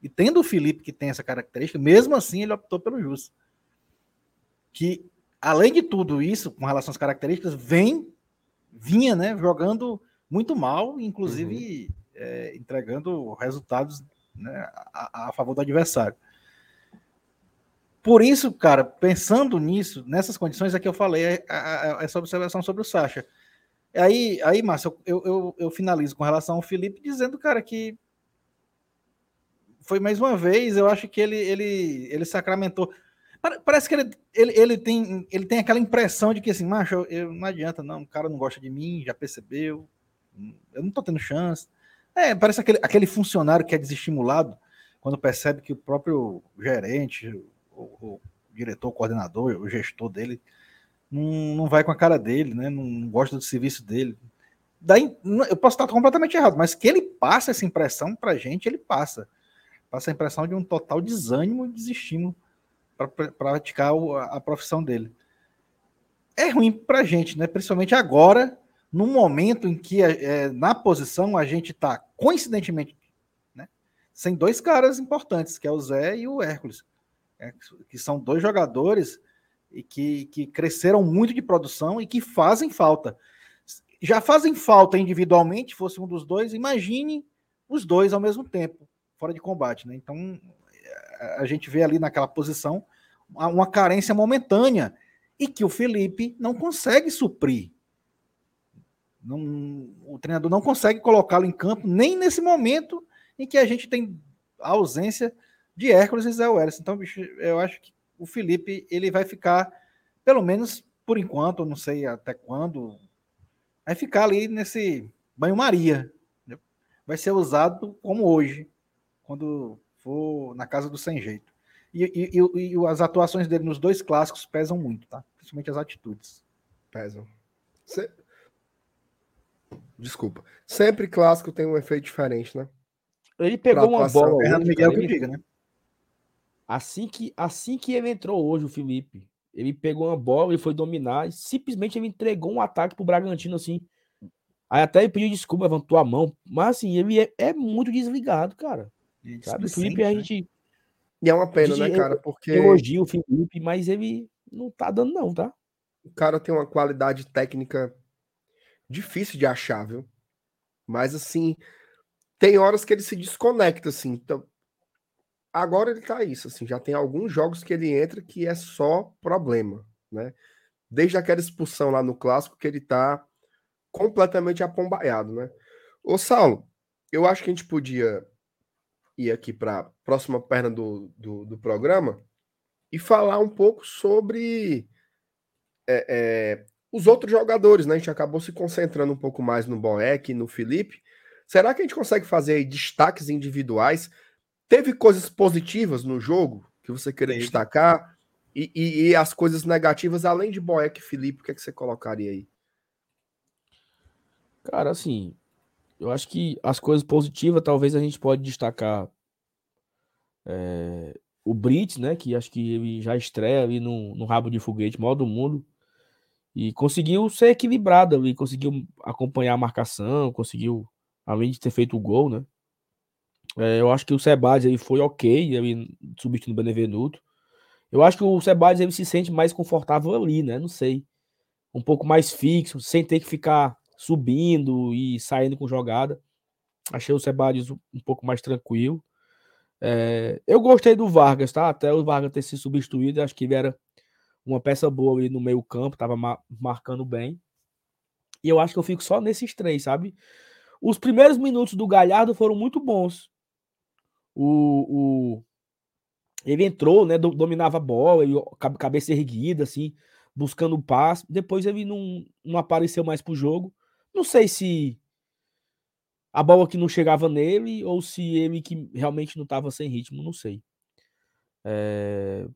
S4: E tendo o Felipe que tem essa característica, mesmo assim ele optou pelo Justa. Que, além de tudo isso, com relação às características, vem, vinha, né, jogando muito mal, inclusive uhum. é, entregando resultados né, a, a, favor do adversário. Por isso, cara, pensando nisso, nessas condições é que eu falei é, é, essa observação sobre o Sacha. Aí, aí Márcio, eu, eu, eu finalizo com relação ao Felipe dizendo, cara, que foi mais uma vez, eu acho que ele, ele, ele sacramentou. Parece que ele, ele, ele, tem, ele tem aquela impressão de que, assim, macho, eu, eu, não adianta, não, o cara não gosta de mim, já percebeu, eu não tô tendo chance. É, parece aquele, aquele funcionário que é desestimulado quando percebe que o próprio gerente, o, o diretor, o coordenador, o gestor dele não, não vai com a cara dele, né? Não, não gosta do serviço dele. Daí, eu posso estar completamente errado, mas que ele passa essa impressão para a gente, ele passa. Passa a impressão de um total desânimo e desestímulo para praticar a profissão dele. É ruim para a gente, né? Principalmente agora, no momento em que é, na posição a gente está, coincidentemente, né, sem dois caras importantes, que é o Zé e o Hércules é, que são dois jogadores e que, que cresceram muito de produção e que fazem falta. Já fazem falta individualmente, fosse um dos dois, imagine os dois ao mesmo tempo, fora de combate. Né? Então, a gente vê ali naquela posição uma carência momentânea e que o Felipe não consegue suprir. Não, o treinador não consegue colocá-lo em campo nem nesse momento em que a gente tem a ausência de Hércules e Zé Welles. Então, bicho, eu acho que o Felipe ele vai ficar, pelo menos por enquanto, não sei até quando, vai ficar ali nesse, banho-maria. Vai ser usado como hoje, quando for na casa do sem jeito. E, e, e, e as atuações dele nos dois clássicos pesam muito, tá? Principalmente as atitudes.
S3: Pesam. Se... Desculpa. Sempre clássico tem um efeito diferente, né?
S2: Ele pegou uma bola.
S4: Fernando
S2: hoje,
S4: Miguel
S2: cara,
S4: que
S2: ele-
S4: diga, né?
S2: Assim que, assim que ele entrou hoje, o Felipe, ele pegou uma bola e foi dominar e simplesmente ele entregou um ataque pro Bragantino assim. Aí até ele pediu desculpa, levantou a mão, mas assim, ele é, é muito desligado, cara. Sabe? O Felipe, a
S4: né?
S2: gente
S3: E é uma pena,
S2: Gente,
S3: né, cara? Porque
S2: elogia o Felipe, mas ele não tá dando não, tá?
S3: o cara tem uma qualidade técnica difícil de achar, viu? Mas assim, tem horas que ele se desconecta, assim. Então, agora ele tá isso, assim. Já tem alguns jogos que ele entra que é só problema, né? Desde aquela expulsão lá no clássico que ele tá completamente apombaiado, né? Ô, Saulo, eu acho que a gente podia ir aqui para próxima perna do, do, do programa e falar um pouco sobre é, é, os outros jogadores, né? A gente acabou se concentrando um pouco mais no Boeck e no Felipe. Será que a gente consegue fazer aí destaques individuais? Teve coisas positivas no jogo que você queria
S4: Teve.
S3: destacar? E, e- e as coisas negativas, além de Boeck e Felipe, o que, é que você colocaria aí?
S2: Cara, assim, eu acho que as coisas positivas, talvez a gente pode destacar é, o Brits, né? Que acho que ele já estreia ali no, no rabo de foguete, maior do mundo. E conseguiu ser equilibrado ali, conseguiu acompanhar a marcação, conseguiu, além de ter feito o gol, né? É, eu acho que o Sebades aí foi ok, ele substituindo o Benevenuto. Eu acho que o Sebades ele se sente mais confortável ali, né? Não sei. Um pouco mais fixo, sem ter que ficar subindo e saindo com jogada. Achei o Sebadios um pouco mais tranquilo. É, eu gostei do Vargas, tá? Até o Vargas ter sido substituído, acho que ele era uma peça boa ali no meio campo, tava ma- marcando bem. E eu acho que eu fico só nesses três, sabe? Os primeiros minutos do Galhardo foram muito bons. O, o- ele entrou, né? do- Dominava a bola, ele, cabe- cabeça erguida, assim, buscando o passe. Depois ele não, não apareceu mais pro jogo. Não sei se a bola que não chegava nele ou se ele que realmente não estava sem ritmo, não sei. É,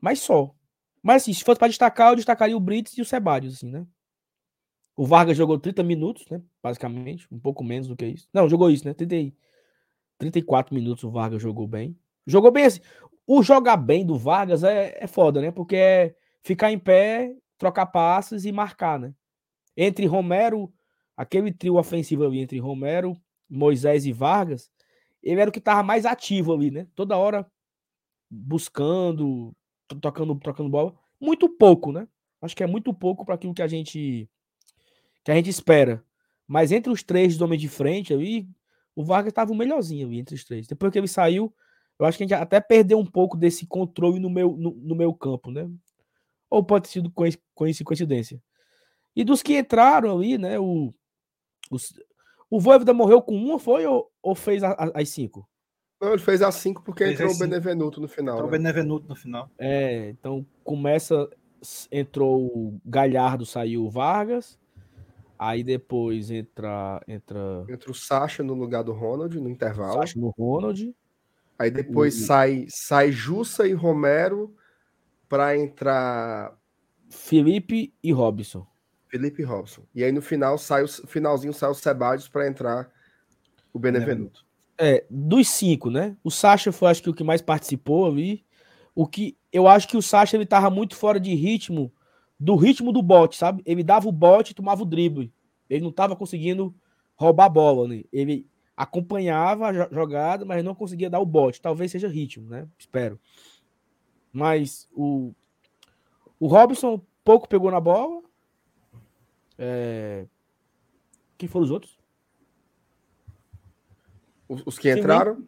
S2: Mas só. Mas assim, se fosse para destacar, eu destacaria o Brits e o Sebadios, assim, né? O Vargas jogou 30 minutos, né? Basicamente, um pouco menos do que isso. Não, jogou isso, né? 30, e- 34 minutos o Vargas jogou bem. Jogou bem assim. O jogar bem do Vargas é, é foda, né? Porque é ficar em pé, trocar passes e marcar, né? Entre Romero, aquele trio ofensivo ali entre Romero, Moisés e Vargas, ele era o que tava mais ativo ali, né? Toda hora buscando, to- tocando, trocando bola. Muito pouco, né? Acho que é muito pouco para aquilo que a gente que a gente espera. Mas entre os três do homem de frente ali, o Vargas estava o melhorzinho entre os três. Depois que ele saiu, eu acho que a gente até perdeu um pouco desse controle no meu, no, no meu campo, né? Ou pode ter sido coinc- coinc- coincidência. E dos que entraram ali, né? O, os- o Voivoda morreu com uma, foi? Ou, ou fez as cinco?
S3: Não, ele fez as cinco porque
S4: Fez
S3: entrou o. Benevenuto no final.
S4: Então o
S3: né?
S4: Benevenuto no final.
S2: É, então começa. Entrou o Galhardo, saiu o Vargas. Aí depois entra, entra
S3: Entra o Sacha no lugar do Ronald no intervalo.
S2: Sacha no Ronald.
S3: Aí depois
S2: O-
S3: sai, sai Jussa e Romero para entrar
S2: Felipe e Robson.
S3: Felipe Robson. E aí no final sai o finalzinho sai o Sebadios para entrar o Benevenuto.
S2: É, dos cinco, né? O Sacha foi, acho que, o que mais participou ali. O que eu acho que o Sacha ele tava muito fora de ritmo, do ritmo do bote, sabe? Ele dava o bote e tomava o drible. Ele não tava conseguindo roubar a bola, né? Ele acompanhava a jo- jogada, mas não conseguia dar o bote. Talvez seja ritmo, né? Espero. Mas o, o Robson pouco pegou na bola. É... Quem foram os outros?
S3: Os, os que entraram,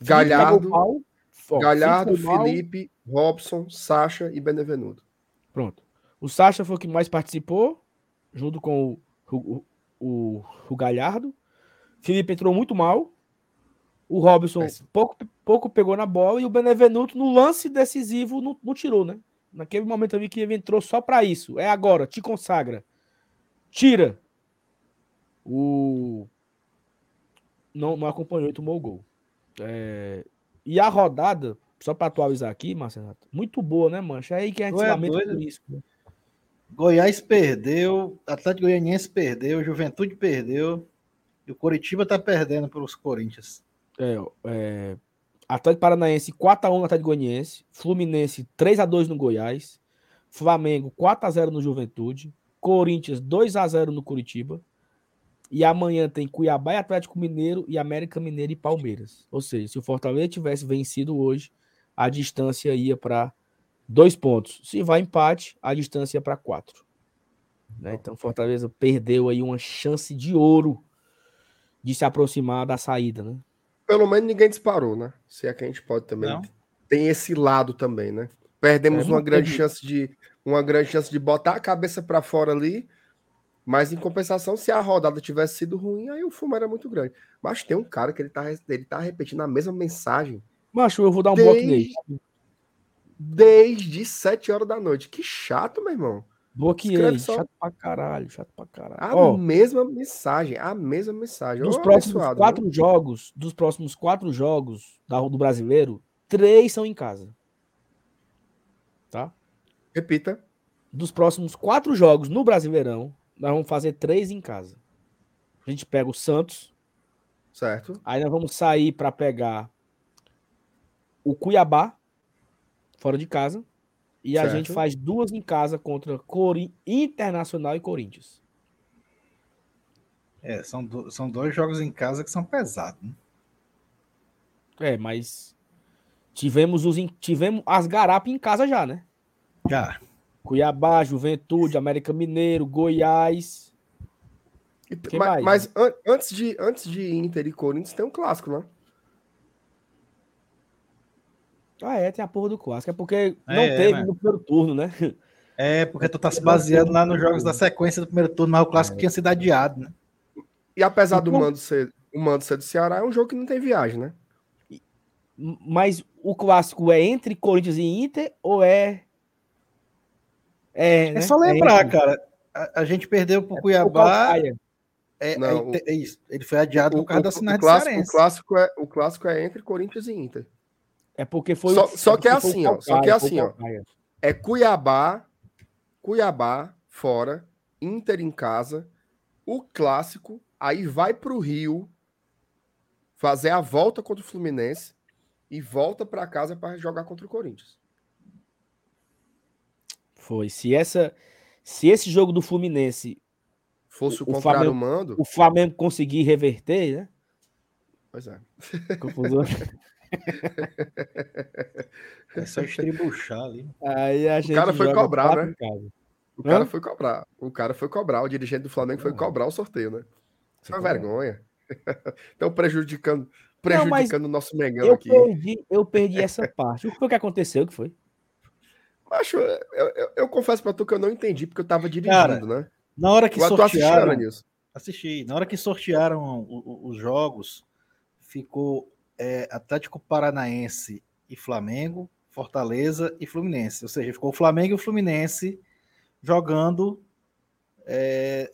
S3: Galhardo.
S2: Ó,
S3: Galhardo,
S2: Felipe
S3: Robson, Sacha e Benevenuto.
S2: Pronto. O Sacha foi o que mais participou, junto com o, o, o, o Galhardo. Felipe entrou muito mal. O Robson pouco, pouco pegou na bola e o Benevenuto, no lance decisivo, não, não tirou, né? Naquele momento ali que ele entrou só para isso. É agora, te consagra. Tira. O, não, não acompanhou e tomou o gol. É, e a rodada, só para atualizar aqui, Marcelo, muito boa, né, Mancha? É aí que a gente se
S4: é
S2: lamenta
S4: doido?
S2: por isso. né?
S4: Goiás perdeu, Atlético Goianiense perdeu, Juventude perdeu. E o Coritiba tá perdendo pelos Corinthians.
S2: É, é, Atlético Paranaense 4x1 no Atlético Goianiense, Fluminense 3x2 no Goiás, Flamengo 4x0 no Juventude, Corinthians 2x0 no Curitiba, e amanhã tem Cuiabá e Atlético Mineiro e América Mineiro e Palmeiras. Ou seja, se o Fortaleza tivesse vencido hoje, a distância ia para dois pontos. Se vai empate, a distância ia para quatro. Né? Então, Fortaleza perdeu aí uma chance de ouro de se aproximar da saída, né?
S3: Pelo menos ninguém disparou, né? Se é que a gente pode também.
S4: Não.
S3: Tem esse lado também, né? Perdemos
S2: É,
S3: uma grande
S2: teve-
S3: chance de uma grande chance de botar a cabeça para fora ali, mas em compensação, se a rodada tivesse sido ruim, aí o fumo era muito grande. Mas tem um cara que ele tá, ele tá repetindo a mesma mensagem
S2: Macho, eu vou dar um bloco nele.
S3: Desde, desde 7 horas da noite. Que chato, meu irmão.
S2: Bloqueei.
S3: Só.
S2: Chato pra caralho, chato pra caralho.
S3: A
S2: Ó,
S3: mesma mensagem, a mesma mensagem.
S2: dos
S3: Ô,
S2: próximos
S3: abençoado,
S2: quatro jogos, dos próximos quatro jogos da, do brasileiro, três são em casa. Tá?
S3: Repita.
S2: Dos próximos quatro jogos no Brasileirão, nós vamos fazer três em casa. A gente pega o Santos,
S3: Certo.
S2: aí nós vamos sair para pegar o Cuiabá, fora de casa, e a
S3: Certo.
S2: gente faz duas em casa contra Cori Internacional e Corinthians.
S4: É, são, do- são dois jogos em casa que são pesados. Né?
S2: É, mas tivemos os em- tivemos as garapas em casa já, né?
S4: Já.
S3: Cuiabá,
S2: Juventude, América Mineiro, Goiás.
S3: E-
S2: Quem
S3: ma-
S2: mais?
S3: mas an- antes, de, antes de Inter e Corinthians tem um clássico, né?
S2: Ah, é, tem a porra do clássico. É porque não
S4: É,
S2: teve
S4: né?
S2: no primeiro turno, né?
S4: É, porque tu tá se baseando lá nos jogos da sequência do primeiro turno, mas o clássico tinha sido adiado, né?
S3: E apesar do mando ser o mando ser do Ceará, é um jogo que não tem viagem, né?
S2: Mas o clássico é entre Corinthians e Inter ou é. É,
S4: É
S2: né?
S4: só lembrar,
S2: entre-
S4: cara. A, a gente perdeu pro
S2: o
S4: Cuiabá.
S2: Calcaia.
S4: É,
S3: Não,
S4: é- é isso. Ele foi adiado por causa da
S3: o,
S4: sinal de
S3: clássico, o, clássico é, o clássico é entre Corinthians e Inter.
S2: É porque foi.
S3: Só-
S2: o-
S3: só que é
S2: o
S3: assim, ó, só que é
S2: o
S3: assim, ó. É Cuiabá, Cuiabá fora, Inter em casa, o clássico, aí vai para o Rio fazer a volta contra o Fluminense e volta para casa para jogar contra o Corinthians.
S2: Foi. Se, essa, se esse jogo do Fluminense
S3: Fosse o,
S2: O- o
S3: contrário
S2: Flamengo-
S3: mando,
S2: o Flamengo conseguir reverter, né?
S3: pois é.
S2: Confusão.
S4: É só estribuchar ali.
S2: Aí a gente
S3: cara foi cobrar, né? O cara
S2: Hã?
S3: foi cobrar. O cara foi cobrar. O dirigente do Flamengo foi
S2: Não.
S3: cobrar o sorteio, né? Isso é uma vergonha. Estão prejudicando,
S2: Não,
S3: prejudicando o nosso Mengão
S2: Eu
S3: aqui.
S2: perdi, eu perdi essa parte. O que foi que aconteceu? O que foi?
S3: Macho, eu, eu- eu confesso pra tu que eu não entendi, porque eu tava dirigindo, né?
S4: Na hora que
S3: Agora
S4: sortearam.
S3: Aranilson?
S4: Assisti. Na hora que sortearam os jogos, ficou é, Atlético Paranaense e Flamengo, Fortaleza e Fluminense. Ou seja, ficou o Flamengo e o Fluminense jogando. é,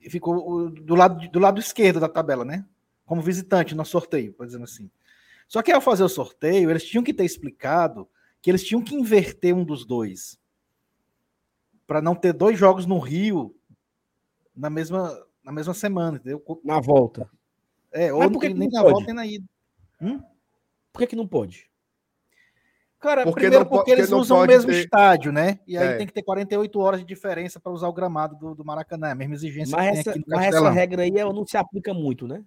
S4: e ficou do lado, do lado esquerdo da tabela, né? Como visitante no sorteio, por dizendo assim. Só que ao fazer o sorteio, eles tinham que ter explicado que eles tinham que inverter um dos dois. Para não ter dois jogos no Rio na mesma, na mesma semana, entendeu?
S2: Na volta.
S4: É, ou
S2: por que
S4: nem
S2: que não
S4: na
S2: pode?
S4: volta nem na ida.
S2: Por que, que não pode?
S4: Cara,
S3: Porque
S4: primeiro porque eles usam o mesmo
S3: ter-
S4: estádio, né? E aí
S3: É.
S4: tem que ter 48 horas de diferença para usar o gramado do, do Maracanã, a mesma exigência
S2: Mas
S4: que tem
S2: essa,
S4: aqui no
S2: mas essa regra aí ela não se aplica muito, né?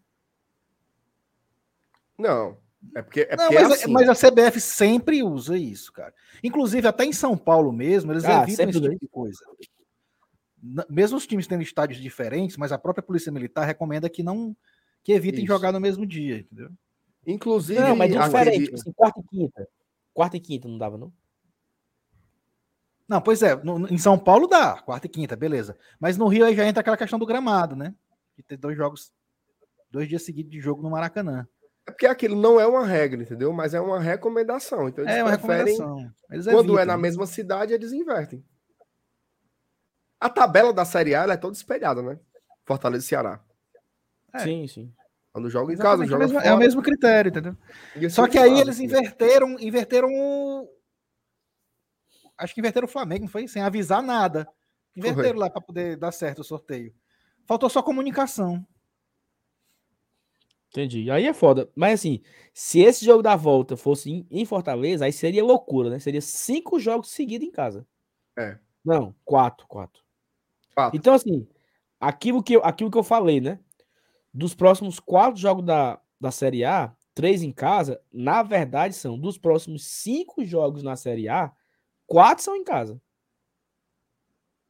S3: Não. É porque é,
S4: Não,
S3: porque é
S4: mas,
S3: assim.
S4: mas a CBF sempre usa isso, cara. Inclusive, até em São Paulo mesmo, eles
S2: Ah,
S4: evitam esse tipo de coisa. Mesmo os times tendo estádios diferentes, mas a própria Polícia Militar recomenda que não que evitem
S3: Isso.
S4: jogar no mesmo dia, entendeu?
S3: Inclusive,
S2: Não, mas
S3: aquele-
S2: diferente. tipo assim, quarta e quinta. Quarta e quinta não dava, não?
S4: Não, pois é, no- em São Paulo dá, quarta e quinta, beleza. Mas no Rio aí já entra aquela questão do gramado, né? De ter dois jogos, dois dias seguidos de jogo no Maracanã.
S3: É porque aquilo não é uma regra, entendeu? Mas é uma recomendação. Então eles
S4: É uma
S3: preferem.
S4: recomendação. Eles
S3: Quando
S4: evitam,
S3: é na
S4: né?
S3: mesma cidade, eles invertem. A tabela da Série A ela é toda espelhada, né? Fortaleza e Ceará.
S4: É.
S2: Sim, sim.
S3: Quando joga em casa,
S4: Exatamente,
S3: joga
S4: é, o mesmo,
S3: fora.
S4: é o mesmo critério, entendeu?
S3: Assim
S4: Só que
S3: eles
S4: aí eles
S3: né?
S4: inverteram, inverteram o. Acho que inverteram o Flamengo, não foi? Sem avisar nada. Inverteram lá para poder dar certo o sorteio. Faltou só comunicação.
S2: Entendi. Aí é foda. Mas assim, se esse jogo da volta fosse em, Fortaleza, aí seria loucura, né? Seria cinco jogos seguidos em casa.
S3: É.
S2: Não, quatro, quatro.
S3: Quatro.
S2: Então, assim, aquilo que eu, aquilo que eu falei, né? Dos próximos quatro jogos da, da Série A, três em casa, na verdade são dos próximos cinco jogos na Série A, quatro são em casa.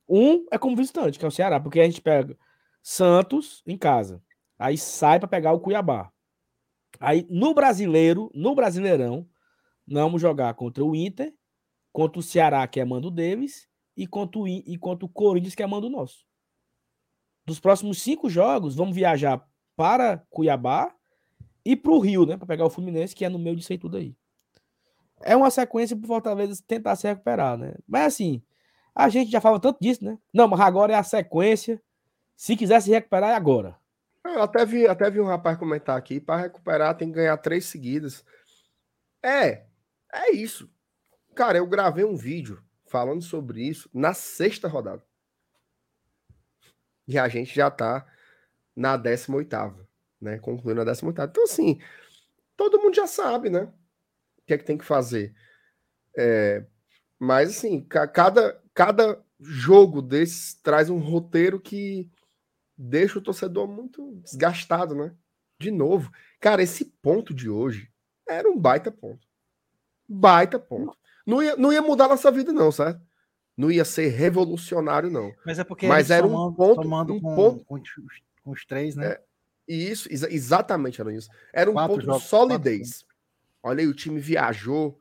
S2: Um é como visitante, que é o Ceará, porque a gente pega Santos em casa, aí sai para pegar o Cuiabá. Aí no Brasileiro, no Brasileirão, nós vamos jogar contra o Inter, contra o Ceará, que é mando deles, e contra o, e contra o Corinthians, que é mando nosso. Dos próximos cinco jogos, vamos viajar para Cuiabá e para o Rio, né? Para pegar o Fluminense, que é no meio disso aí tudo aí. É uma sequência para Fortaleza tentar se recuperar, né? Mas assim, a gente já fala tanto disso, né? Não, mas agora é a sequência. Se quiser se recuperar, é agora.
S3: Eu até vi, até vi um rapaz comentar aqui, para recuperar tem que ganhar três seguidas. É, é isso. Cara, eu gravei um vídeo falando sobre isso na sexta rodada. E a gente já tá na 18ª, né? Concluindo a 18ª. Então, assim, todo mundo já sabe, né? O que é que tem que fazer. É, mas, assim, ca- cada, cada jogo desses traz um roteiro que deixa o torcedor muito desgastado, né? De novo. Cara, esse ponto de hoje era um baita ponto. Baita ponto. Não ia, não ia mudar nossa vida, não, certo? Não ia ser revolucionário, não.
S4: Mas é porque
S3: Mas era um
S4: somando-
S3: ponto-
S4: somando
S3: um
S4: com,
S3: ponto-
S4: com os- com os três, né?
S3: É, isso, exa- exatamente era isso. Era um
S4: Quatro
S3: ponto
S4: jogos,
S3: de solidez. Olha aí, o time viajou,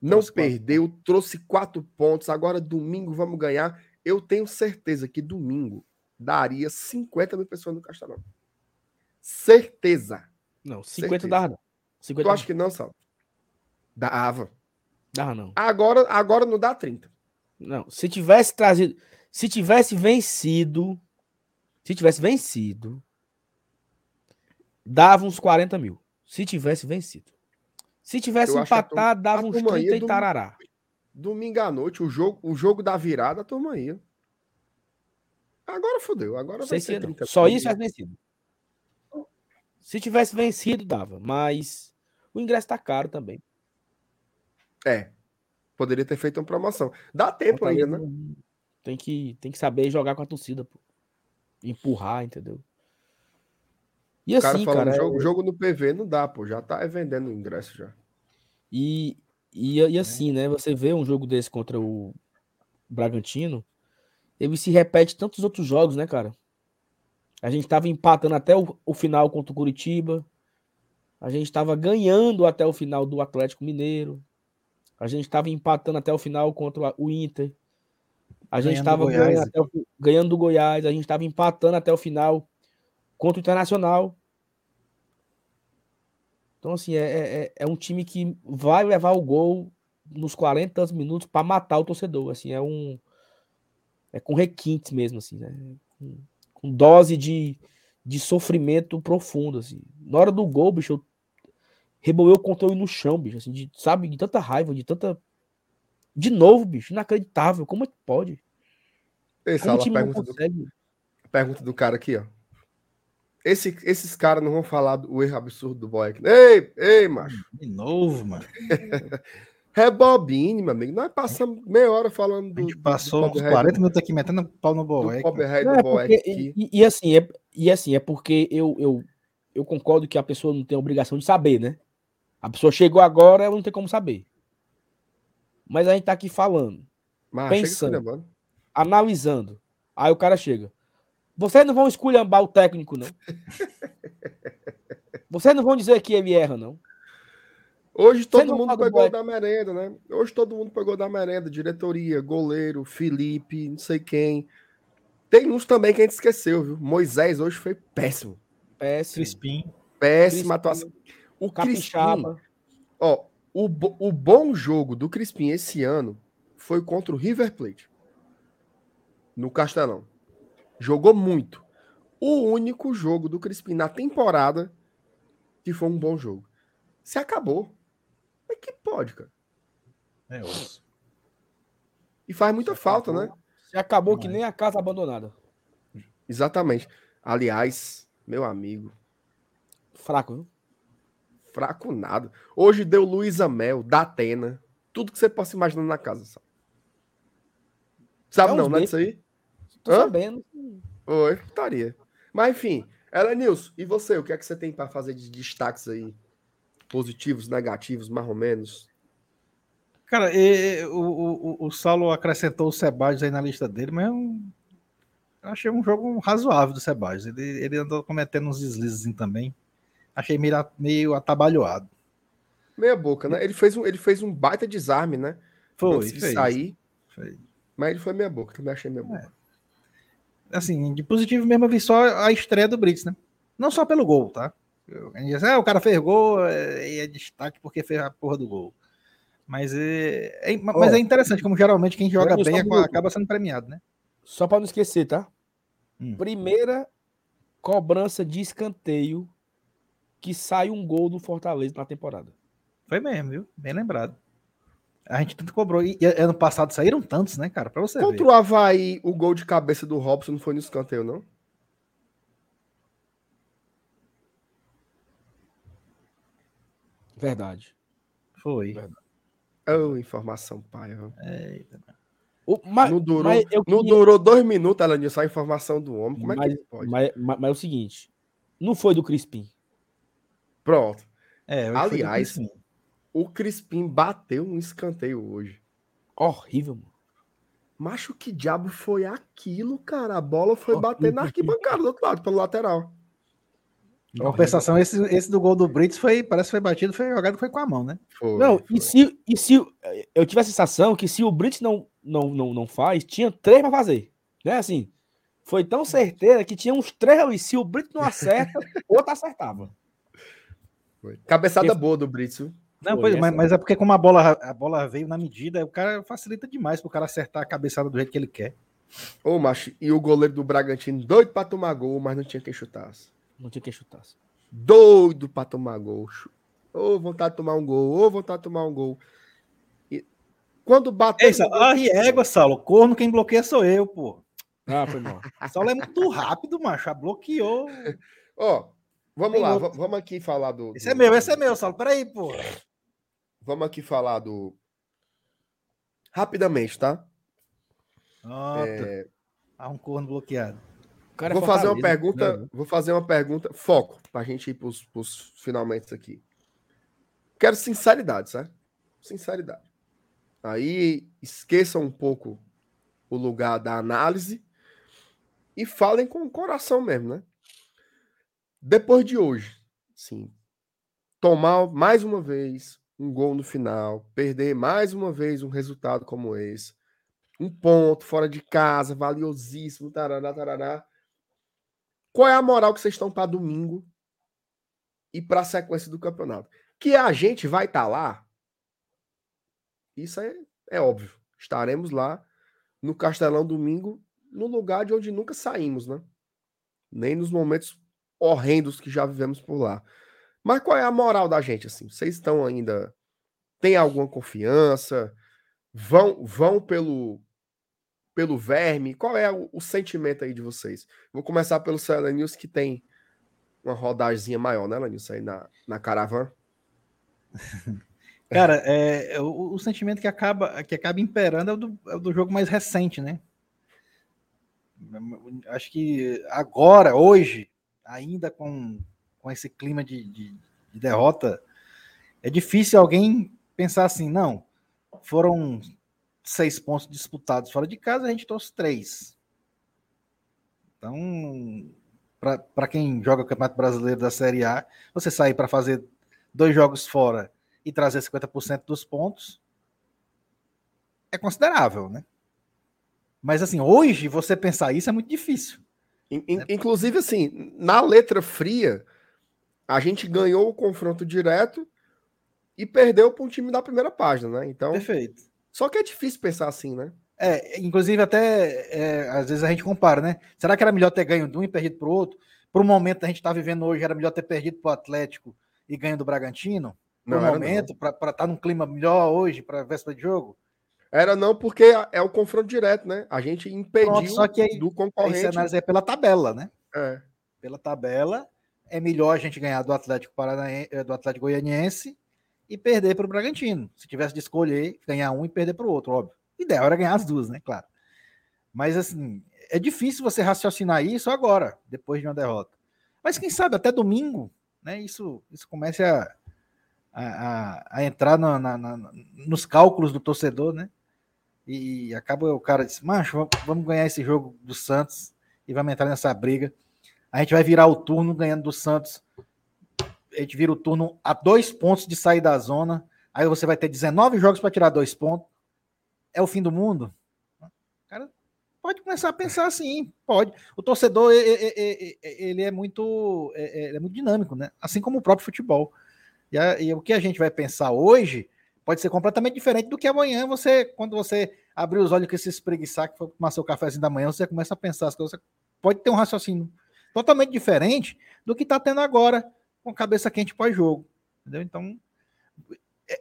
S3: não
S4: trouxe quatro
S3: perdeu, trouxe quatro pontos. Agora, domingo, vamos ganhar. Eu tenho certeza que domingo daria 50 mil pessoas no Castelão. Certeza.
S2: Não, 50
S3: Certeza.
S2: dava não. 50
S3: Tu acha que não, Sal? Dava.
S2: dava não.
S3: Agora, agora não dá 30.
S2: Não, se tivesse trazido, se tivesse vencido, se tivesse vencido, dava uns 40 mil. Se tivesse vencido. Se tivesse
S3: Eu
S2: empatado, dava uns
S3: turma ia
S2: 30 e tarará.
S3: Domingo à noite, o jogo, o jogo da virada, a turma ia. Agora fodeu. Agora vai ser
S2: ia, não.
S3: 30
S2: Só isso tivesse vencido. Se tivesse vencido, dava. Mas o ingresso tá caro também.
S3: É. Poderia ter feito uma promoção. Dá tempo ainda, né?
S2: Tem que, tem que saber jogar com a torcida, pô. Empurrar, entendeu? E
S3: O cara
S2: assim,
S3: falando
S2: cara,
S3: jogo, jogo no PV não dá, pô. Já tá vendendo o ingresso já.
S2: E, e, e assim, né? Você vê um jogo desse contra o Bragantino, ele se repete tantos outros jogos, né, cara? A gente tava empatando até o, o final contra o Curitiba. A gente tava ganhando até o final do Atlético Mineiro. A gente tava empatando até o final contra o Inter. A gente
S4: Ganhando do
S2: tava
S4: Goiás
S2: ganhando, o- ganhando do Goiás. A gente tava empatando até o final contra o Internacional. Então, assim, é, é, é um time que vai levar o gol nos 40 e tantos minutos para matar o torcedor. Assim, é um. É com requintes mesmo, assim, né? Com, com dose de, de sofrimento profundo, assim. Na hora do gol, bicho, eu rebolei o controle no chão, bicho, assim, de, sabe? De tanta raiva, de tanta. De novo, bicho, inacreditável. Como é que pode? Como
S3: pergunta do, pergunta do cara aqui, ó. Esse, esses caras não vão falar do erro absurdo do boy aqui. Ei, ei, macho.
S4: De novo, mano.
S3: Rebobine, meu amigo. Nós passamos meia hora falando
S4: A
S3: do.
S4: gente
S3: do-
S4: passou
S3: do
S4: uns
S3: pobre
S4: 40
S3: rei
S4: minutos aqui metendo pau no Boeck.
S2: é e, e assim, é, e assim, é porque eu, eu, eu concordo que a pessoa não tem a obrigação de saber, né? A pessoa chegou agora, ela não tem como saber. Mas a gente tá aqui falando,
S3: Mas chega
S2: pensando.
S3: esculhambando.
S2: analisando. Aí o cara chega. Vocês não vão esculhambar o técnico, não. Vocês não vão dizer que ele erra, não.
S3: Hoje todo mundo pegou da merenda, né? Hoje todo mundo pegou da merenda. Diretoria, goleiro, Felipe, não sei quem. Tem uns também que a gente esqueceu, viu? Moisés hoje foi péssimo.
S2: Péssimo.
S4: Crispim.
S3: Péssima
S2: Crispim,
S3: atuação. O Crispim, ó, o, bo- o bom jogo do Crispim esse ano foi contra o River Plate. No Castelão. Jogou muito. O único jogo do Crispim na temporada que foi um bom jogo. Se acabou. Que pode, cara.
S4: É osso.
S3: E faz muita
S2: Se
S3: falta,
S2: acabou.
S3: né?
S2: Se acabou que
S4: Mas-
S2: nem a casa abandonada.
S3: Exatamente. Aliás, meu amigo,
S2: Fraco, viu?
S3: fraco nada. Hoje deu Luísa Mel, da Atena. Tudo que você possa imaginar na casa. Sabe, sabe
S2: É
S3: não, não é disso aí?
S2: Tô
S3: Hã?
S2: sabendo.
S3: Oi, putaria. Mas enfim, Elenilson, e você? O que é que você tem para fazer de destaques aí? Positivos, negativos, mais ou menos?
S4: Cara, e- o, o, o- Saulo acrescentou o Sebadios aí na lista dele, mas eu, eu achei um jogo razoável do Sebadios. Ele, ele andou cometendo uns deslizes assim também. Achei meio, meio atabalhoado.
S3: Meia boca, né? Ele fez um, ele fez um baita desarme, né?
S4: Foi,
S3: Antes de
S4: fez.
S3: sair,
S4: Foi.
S3: mas ele foi meia boca, também achei meia boca.
S4: Assim, de positivo mesmo eu vi só a estreia do Brits, né? Não só pelo gol, tá? Eu- a gente diz, ah, o cara fez gol é, e é destaque porque fez a porra do gol. Mas é, é- mas é interessante, como geralmente quem joga bem
S2: minuto.
S4: acaba sendo premiado, né?
S2: Só pra não esquecer, tá?
S4: Hum.
S2: Primeira cobrança de escanteio que sai um gol do Fortaleza na temporada.
S4: Foi mesmo, viu? Bem lembrado. A gente tanto cobrou. E, e ano passado saíram tantos, né, cara? Pra você
S3: Contra
S4: ver.
S3: o Havaí, o gol de cabeça do Robson não foi no escanteio, não?
S2: Verdade.
S4: Foi.
S3: Oh, informação, pai.
S2: O, mas,
S3: Não durou,
S2: mas eu
S3: não
S2: queria-
S3: durou dois minutos, Elenilson, só a informação do homem. Como é
S2: mas,
S3: que pode?
S2: mas, mas- mas é o seguinte: não foi do Crispim.
S3: Pronto.
S4: É,
S3: Aliás,
S4: Crispim.
S3: O Crispim bateu um escanteio hoje.
S2: Horrível, mano.
S3: Macho, que diabo foi aquilo, cara? A bola foi bater na arquibancada do outro lado, pelo lateral.
S4: Em compensação, esse, esse do gol do Brits foi, parece que foi batido, foi jogado foi com a mão, né?
S3: Foi,
S2: Não,
S3: foi.
S2: e se, e se eu tive a sensação que se o Brits não, não, não, não faz, tinha três pra fazer. Né? Assim, foi tão certeira que tinha uns três ali. Se o Brits não acerta, outro acertava.
S3: Foi. Cabeçada
S2: Porque-
S3: boa do Brits. viu?
S4: Não,
S2: Foi,
S4: pois,
S2: essa-
S4: mas, mas é porque como a bola, a bola veio na medida, o cara facilita demais pro cara acertar a cabeçada do jeito que ele quer.
S3: Ô, macho, e o goleiro do Bragantino doido pra tomar gol, mas não tinha quem chutasse.
S2: Não tinha quem chutasse.
S3: Doido pra tomar gol. Ô, vontade de tomar um gol, ô, vontade de tomar um gol. E quando bateu.
S4: Ei, Saulo, ah, e égua, Saulo, corno quem bloqueia sou eu, pô.
S2: Ah, foi mal.
S4: Saulo é muito rápido, macho, já bloqueou.
S3: Ó, vamos
S4: Tem
S3: lá,
S4: outro.
S3: va- vamos aqui falar do.
S4: Esse
S3: do-
S4: é meu, esse é meu, Saulo, peraí, pô.
S3: Vamos aqui falar do. Rapidamente, tá?
S4: Pronto,
S3: É,
S4: há um corno bloqueado.
S2: Cara é
S3: vou fazer uma pergunta.
S2: né?
S3: Vou fazer uma pergunta. Foco, pra gente ir pros, pros finalmente aqui. Quero sinceridade, certo? Sinceridade. Aí esqueçam um pouco o lugar da análise e falem com o coração mesmo, né? Depois de hoje, sim, tomar mais uma vez um gol no final, perder mais uma vez um resultado como esse, um ponto fora de casa, valiosíssimo, tarará, tarará. Qual é a moral que vocês estão para domingo e para a sequência do campeonato? Que a gente vai estar lá, isso é, é óbvio. Estaremos lá no Castelão domingo, no lugar de onde nunca saímos, né? Nem nos momentos horrendos que já vivemos por lá. Mas qual é a moral da gente assim? Vocês estão ainda tem alguma confiança? Vão vão pelo pelo verme? Qual é o, o sentimento aí de vocês? Vou começar pelo Céu News que tem uma rodagemzinha maior, né, Lanilson, aí na, na caravana.
S4: Cara, é, é, o, o sentimento que acaba, que acaba imperando é o, do, é o do jogo mais recente, né? Acho que agora, hoje, ainda com, com esse clima de, de, de derrota, é difícil alguém pensar assim, não, foram seis pontos disputados fora de casa, a gente trouxe três. Então, para quem joga o Campeonato Brasileiro da Série A, você sair para fazer dois jogos fora e trazer 50% dos pontos é considerável, né? Mas assim, hoje você pensar isso é muito difícil.
S3: In- in- Inclusive, assim, na letra fria, a gente ganhou o confronto direto e perdeu para um time da primeira página, né? Então,
S4: Perfeito.
S3: Só que é difícil pensar assim, né?
S4: É, inclusive até é, às vezes a gente compara, né? Será que era melhor ter ganho de um e perdido para o outro? Para o momento que a gente está vivendo hoje, era melhor ter perdido para o Atlético e ganha do Bragantino?
S3: Era
S4: momento, para estar tá num clima melhor hoje, para véspera de jogo?
S3: Era não, porque é o confronto direto, né? A gente impediu
S4: Pronto, só que aí-
S3: do concorrente.
S4: analisa é pela tabela, né?
S3: É.
S4: Pela tabela, é melhor a gente ganhar do Atlético Paranaense, do Atlético Goianiense e perder para o Bragantino. Se tivesse de escolher, ganhar um e perder para o outro, óbvio. Ideal era ganhar as duas, né? Claro. Mas assim, é difícil você raciocinar isso agora, depois de uma derrota. Mas quem sabe até domingo, né? Isso, isso comece a, a, a- entrar na- na- na- nos cálculos do torcedor, né? E acaba o cara diz, macho, vamos ganhar esse jogo do Santos e vamos entrar nessa briga. A gente vai virar o turno ganhando do Santos. A gente vira o turno a dois pontos de sair da zona. Aí você vai ter 19 jogos para tirar dois pontos. É o fim do mundo? Cara pode começar a pensar assim, pode. O torcedor, ele é muito, é- é- ele é muito dinâmico, né? Assim como o próprio futebol. E, a- e o que a gente vai pensar hoje pode ser completamente diferente do que amanhã você, quando você abrir os olhos com esse espreguiçar que for tomar seu cafezinho da manhã, você começa a pensar as coisas. Pode ter um raciocínio totalmente diferente do que está tendo agora com cabeça quente pós-jogo. Entendeu? Então,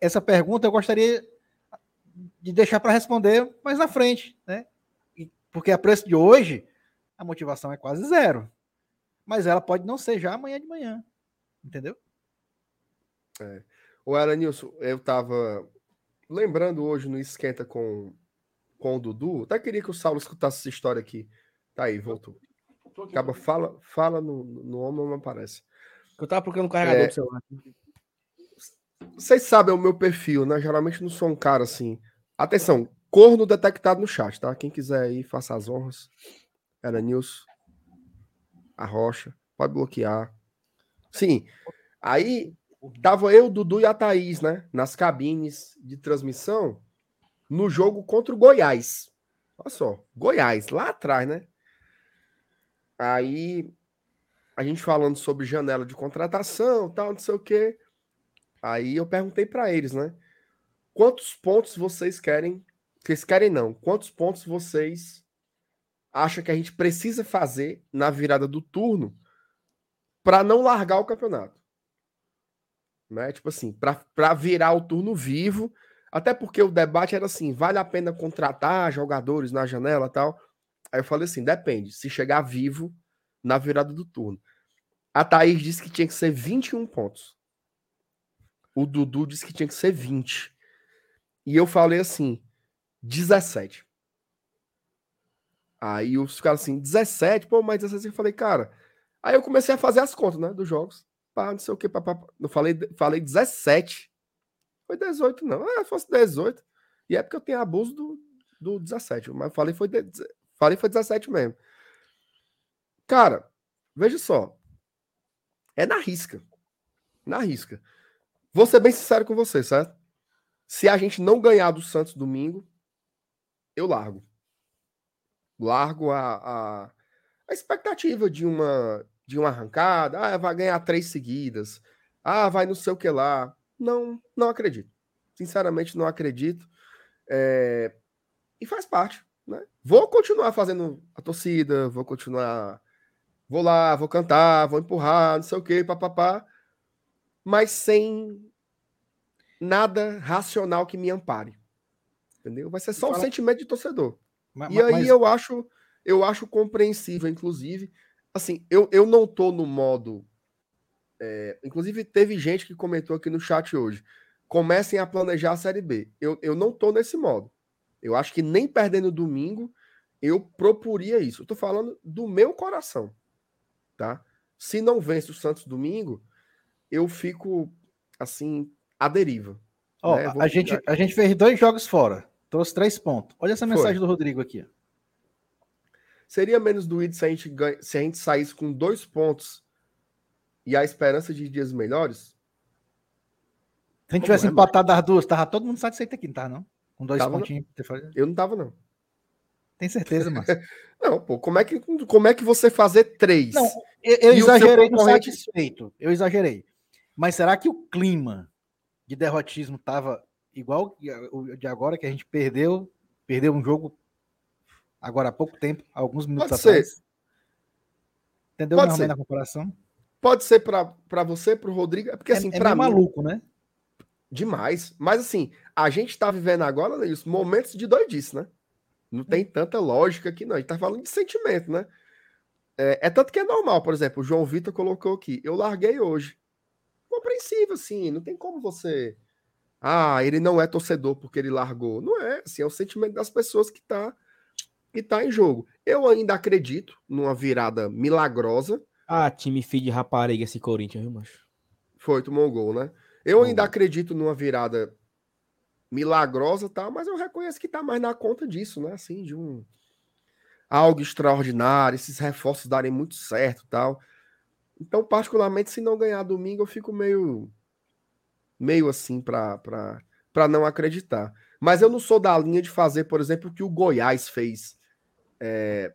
S4: essa pergunta eu gostaria de deixar para responder mais na frente, né? Porque a preço de hoje, a motivação é quase zero. Mas ela pode não ser já amanhã de manhã. Entendeu?
S3: O Elenilson, eu tava lembrando hoje no Esquenta com, com o Dudu. Até queria que o Saulo escutasse essa história aqui. Tá aí, voltou. Acaba, fala, fala no, no homem, não aparece.
S2: Eu tava procurando um carregador
S3: É.
S2: do celular.
S3: Vocês sabem o meu perfil, né? Geralmente não sou um cara assim. Atenção, corno detectado no chat, tá? Quem quiser aí, faça as honras. Era Nilson. A Rocha. Pode bloquear. Sim. Aí tava eu, Dudu e a Thaís, né? Nas cabines de transmissão no jogo contra o Goiás. Olha só, Goiás, lá atrás, né? Aí a gente falando sobre janela de contratação, tal, não sei o quê. Aí eu perguntei para eles, né? Quantos pontos vocês querem? Vocês querem não? Quantos pontos vocês acham que a gente precisa fazer na virada do turno para não largar o campeonato? Né? Tipo assim, para virar o turno vivo, até porque o debate era assim, vale a pena contratar jogadores na janela tal. Aí eu falei assim, depende, se chegar vivo na virada do turno. A Thaís disse que tinha que ser 21 pontos. O Dudu disse que tinha que ser 20. E eu falei assim, 17. Aí os caras assim, 17? Pô, mas 17 eu falei, cara. Aí eu comecei a fazer as contas, né, dos jogos. Pá, não sei o que, pá. Eu falei, falei 17. Foi 18, não. Ah, se fosse 18. E é porque eu tenho abuso do, do 17. Mas falei foi, de, falei foi 17 mesmo. Cara, veja só. É na risca. Na risca. Vou ser bem sincero com você, certo? Se a gente não ganhar do Santos domingo, eu largo. Largo a, a, a expectativa de uma, de uma arrancada. Ah, vai ganhar três seguidas. Ah, vai não sei o que lá. Não, não acredito. Sinceramente, não acredito. É... E faz parte. Né? Vou continuar fazendo a torcida, vou continuar. Vou lá, vou cantar, vou empurrar, não sei o que, papapá. Mas sem nada racional que me ampare. Entendeu? Vai ser só um
S4: Fala-
S3: sentimento de torcedor.
S4: Mas,
S3: E aí
S4: mas-
S3: eu acho, eu acho compreensível, inclusive. Assim, eu, eu não tô no modo. é, inclusive, teve gente que comentou aqui no chat hoje. Comecem a planejar a Série B. Eu, eu não tô nesse modo. Eu acho que nem perdendo domingo, eu proporia isso. Eu tô falando do meu coração. Tá? Se não vence o Santos domingo, eu fico assim, à deriva.
S4: Ó,
S3: né?
S4: a- gente, a gente fez dois jogos fora. Trouxe três pontos. Olha essa
S3: Foi.
S4: mensagem do Rodrigo aqui.
S3: Seria menos doído se a gente, ganha, se a gente saísse com dois pontos e a esperança de dias melhores?
S4: Se a gente
S3: Como
S4: tivesse
S3: é,
S4: empatado as duas, tava todo mundo satisfeito aqui, não tava não? Com dois
S3: Tava, não.
S4: pontinhos. falado.
S3: Eu não tava, não.
S4: Tem certeza, Márcio.
S3: Não, pô, como é que, como é que você fazer três?
S4: Não, eu, exagerei no
S3: concorrente-
S4: satisfeito. Eu exagerei. Mas será que o clima de derrotismo tava igual o de agora, que a gente perdeu, perdeu um jogo agora há pouco tempo, alguns minutos
S3: Pode ser.
S4: atrás? Entendeu
S3: Pode ser.
S4: menos a comparação?
S3: Pode ser para você, para o Rodrigo. É porque, assim,
S4: é, é
S3: para mim.
S4: maluco, né?
S3: Demais. Mas, assim, a gente tá vivendo agora, Leilson, momentos de doidice, né? Não tem tanta lógica aqui, não. A gente tá falando de sentimento, né? É, é tanto que é normal, por exemplo, o João Vitor colocou aqui. Eu larguei hoje. Compreensível, assim. Não tem como você. Ah, ele não é torcedor porque ele largou. Não é, assim, é o sentimento das pessoas que tá, que tá em jogo. Eu ainda acredito numa virada milagrosa.
S2: Ah, time filho de rapariga esse Corinthians, viu, macho?
S3: Foi, tomou um gol, né? Eu ainda acredito numa virada milagrosa, tá? Mas eu reconheço que tá mais na conta disso, né? Assim, de um algo extraordinário, esses reforços darem muito certo, tal. Então, particularmente, se não ganhar domingo, eu fico meio meio assim para não acreditar. Mas eu não sou da linha de fazer, por exemplo, o que o Goiás fez é,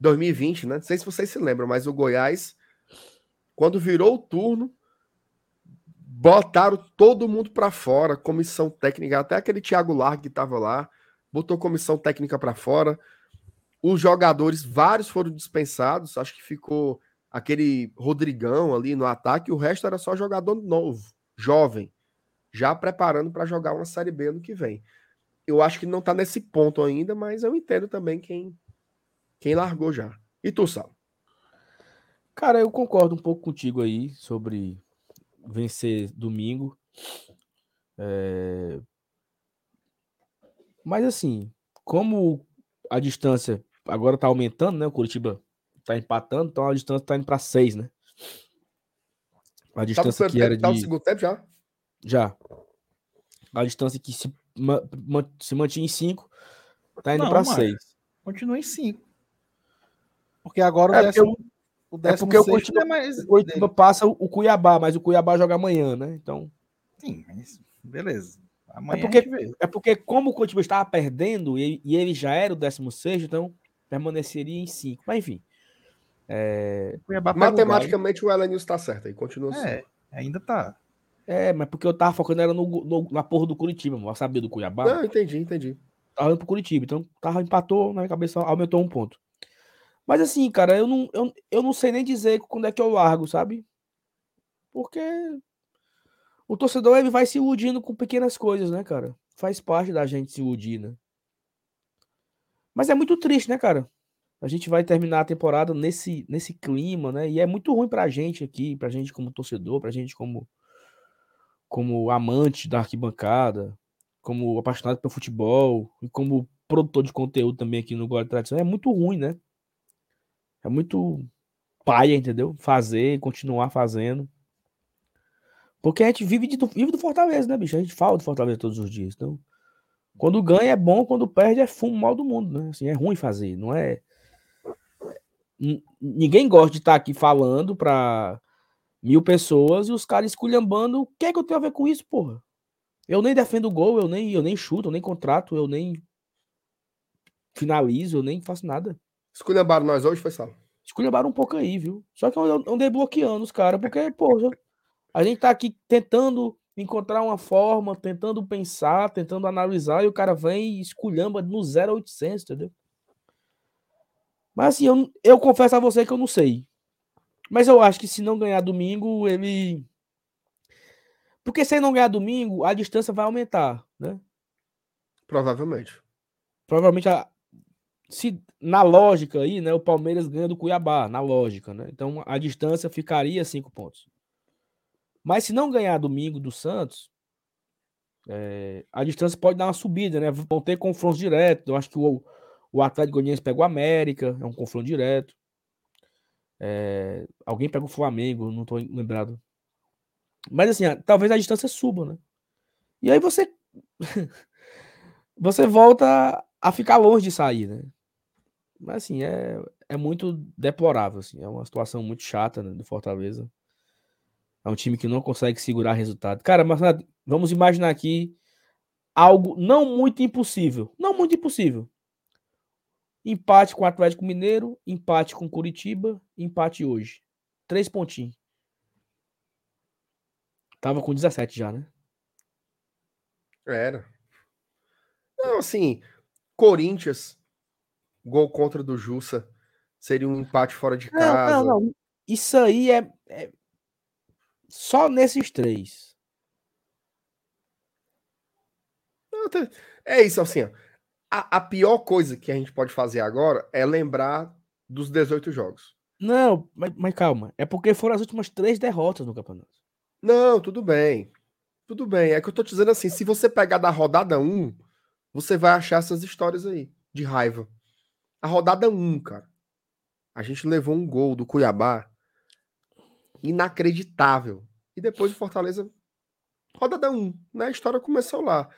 S3: 2020, né? Não sei se vocês se lembram, mas o Goiás, quando virou o turno, botaram todo mundo para fora, comissão técnica, até aquele Thiago Largue que estava lá, botou comissão técnica para fora. Os jogadores, vários foram dispensados, acho que ficou aquele Rodrigão ali no ataque, o resto era só jogador novo, jovem, já preparando para jogar uma Série B no que vem. Eu acho que não está nesse ponto ainda, mas eu entendo também quem, quem largou já. E tu, Sal?
S2: Cara, eu concordo um pouco contigo aí sobre vencer domingo. É... Mas assim, como a distância agora tá aumentando, né? O Curitiba tá empatando, então a distância tá indo para seis, né? A distância tá que era
S3: tá
S2: de...
S3: segundo tempo já?
S2: Já. A distância que se, se mantinha em cinco tá indo para seis.
S4: Continua em cinco. Porque agora
S2: é o décimo... O é porque o Curitiba, é mais... o Curitiba passa o Cuiabá, mas o Cuiabá joga amanhã, né? Então.
S4: Sim, mas beleza.
S2: Amanhã é porque, é porque como o Curitiba estava perdendo e, e, ele já era o 16, então permaneceria em 5. Mas enfim. É...
S3: Matematicamente o, o Elenilson está certo aí, continua
S4: assim. É, ainda tá.
S2: É, mas porque eu tava focando era no, no, na porra do Curitiba, eu sabia do Cuiabá. Não,
S3: entendi, entendi.
S2: Tava indo pro Curitiba, então tava, empatou, na minha cabeça aumentou um ponto. Mas assim, cara, eu não, eu, eu não sei nem dizer quando é que eu largo, sabe? Porque o torcedor ele vai se iludindo com pequenas coisas, né, cara? Faz parte da gente se iludir, né? Mas é muito triste, né, cara? A gente vai terminar a temporada nesse, nesse clima, né? E é muito ruim pra gente aqui, pra gente como torcedor, pra gente como, como amante da arquibancada, como apaixonado pelo futebol e como produtor de conteúdo também aqui no Gol Tradição. É muito ruim, né? É muito paia, entendeu? Fazer, continuar fazendo. Porque a gente vive, de, vive do Fortaleza, né, bicho? A gente fala do Fortaleza todos os dias. Então, quando ganha é bom, quando perde é fumo mal do mundo, né? Assim, é ruim fazer, não é. Ninguém gosta de estar aqui falando para mil pessoas e os caras esculhambando. O que é que eu tenho a ver com isso, porra? Eu nem defendo gol, eu nem, eu nem chuto, eu nem contrato, eu nem finalizo, eu nem faço nada.
S3: Esculhambaram nós hoje, foi só.
S2: Esculhambaram um pouco aí, viu? Só que eu andei bloqueando os caras, porque, pô, a gente tá aqui tentando encontrar uma forma, tentando pensar, tentando analisar, e o cara vem e esculhamba no 0800, entendeu? Mas assim, eu, eu confesso a você que eu não sei. Mas eu acho que se não ganhar domingo, ele. Porque se ele não ganhar domingo, a distância vai aumentar, né?
S3: Provavelmente.
S2: Provavelmente a, se na lógica aí, né, o Palmeiras ganha do Cuiabá, na lógica, né? Então a distância ficaria cinco pontos. Mas se não ganhar domingo do Santos, é, a distância pode dar uma subida, né? Vão ter confrontos diretos. Eu acho que o, o Atlético Goianiense pega o América, é um confronto direto. É, alguém pega o Flamengo, não estou lembrado. Mas assim, talvez a distância suba, né? E aí você você volta a ficar longe de sair, né? Mas assim, é, é muito deplorável, assim, é uma situação muito chata né, do Fortaleza. É um time que não consegue segurar resultado. Cara, mas vamos imaginar aqui algo não muito impossível. Não muito impossível. Empate com o Atlético Mineiro, empate com Curitiba, empate hoje. Três pontinhos. Tava com 17 já, né?
S3: Era. Não, assim, Corinthians gol contra do Jussa seria um empate fora de casa.
S2: Não, não, não. Isso aí é, é, Só nesses três.
S3: É isso, assim. Ó. A, a pior coisa que a gente pode fazer agora é lembrar dos 18 jogos.
S2: Não, mas, mas calma. É porque foram as últimas três derrotas no campeonato.
S3: Não, tudo bem. Tudo bem. É que eu tô te dizendo assim: se você pegar da rodada 1, você vai achar essas histórias aí de raiva. A rodada 1, cara. A gente levou um gol do Cuiabá inacreditável. E depois o Fortaleza. Rodada 1, né? A história começou lá.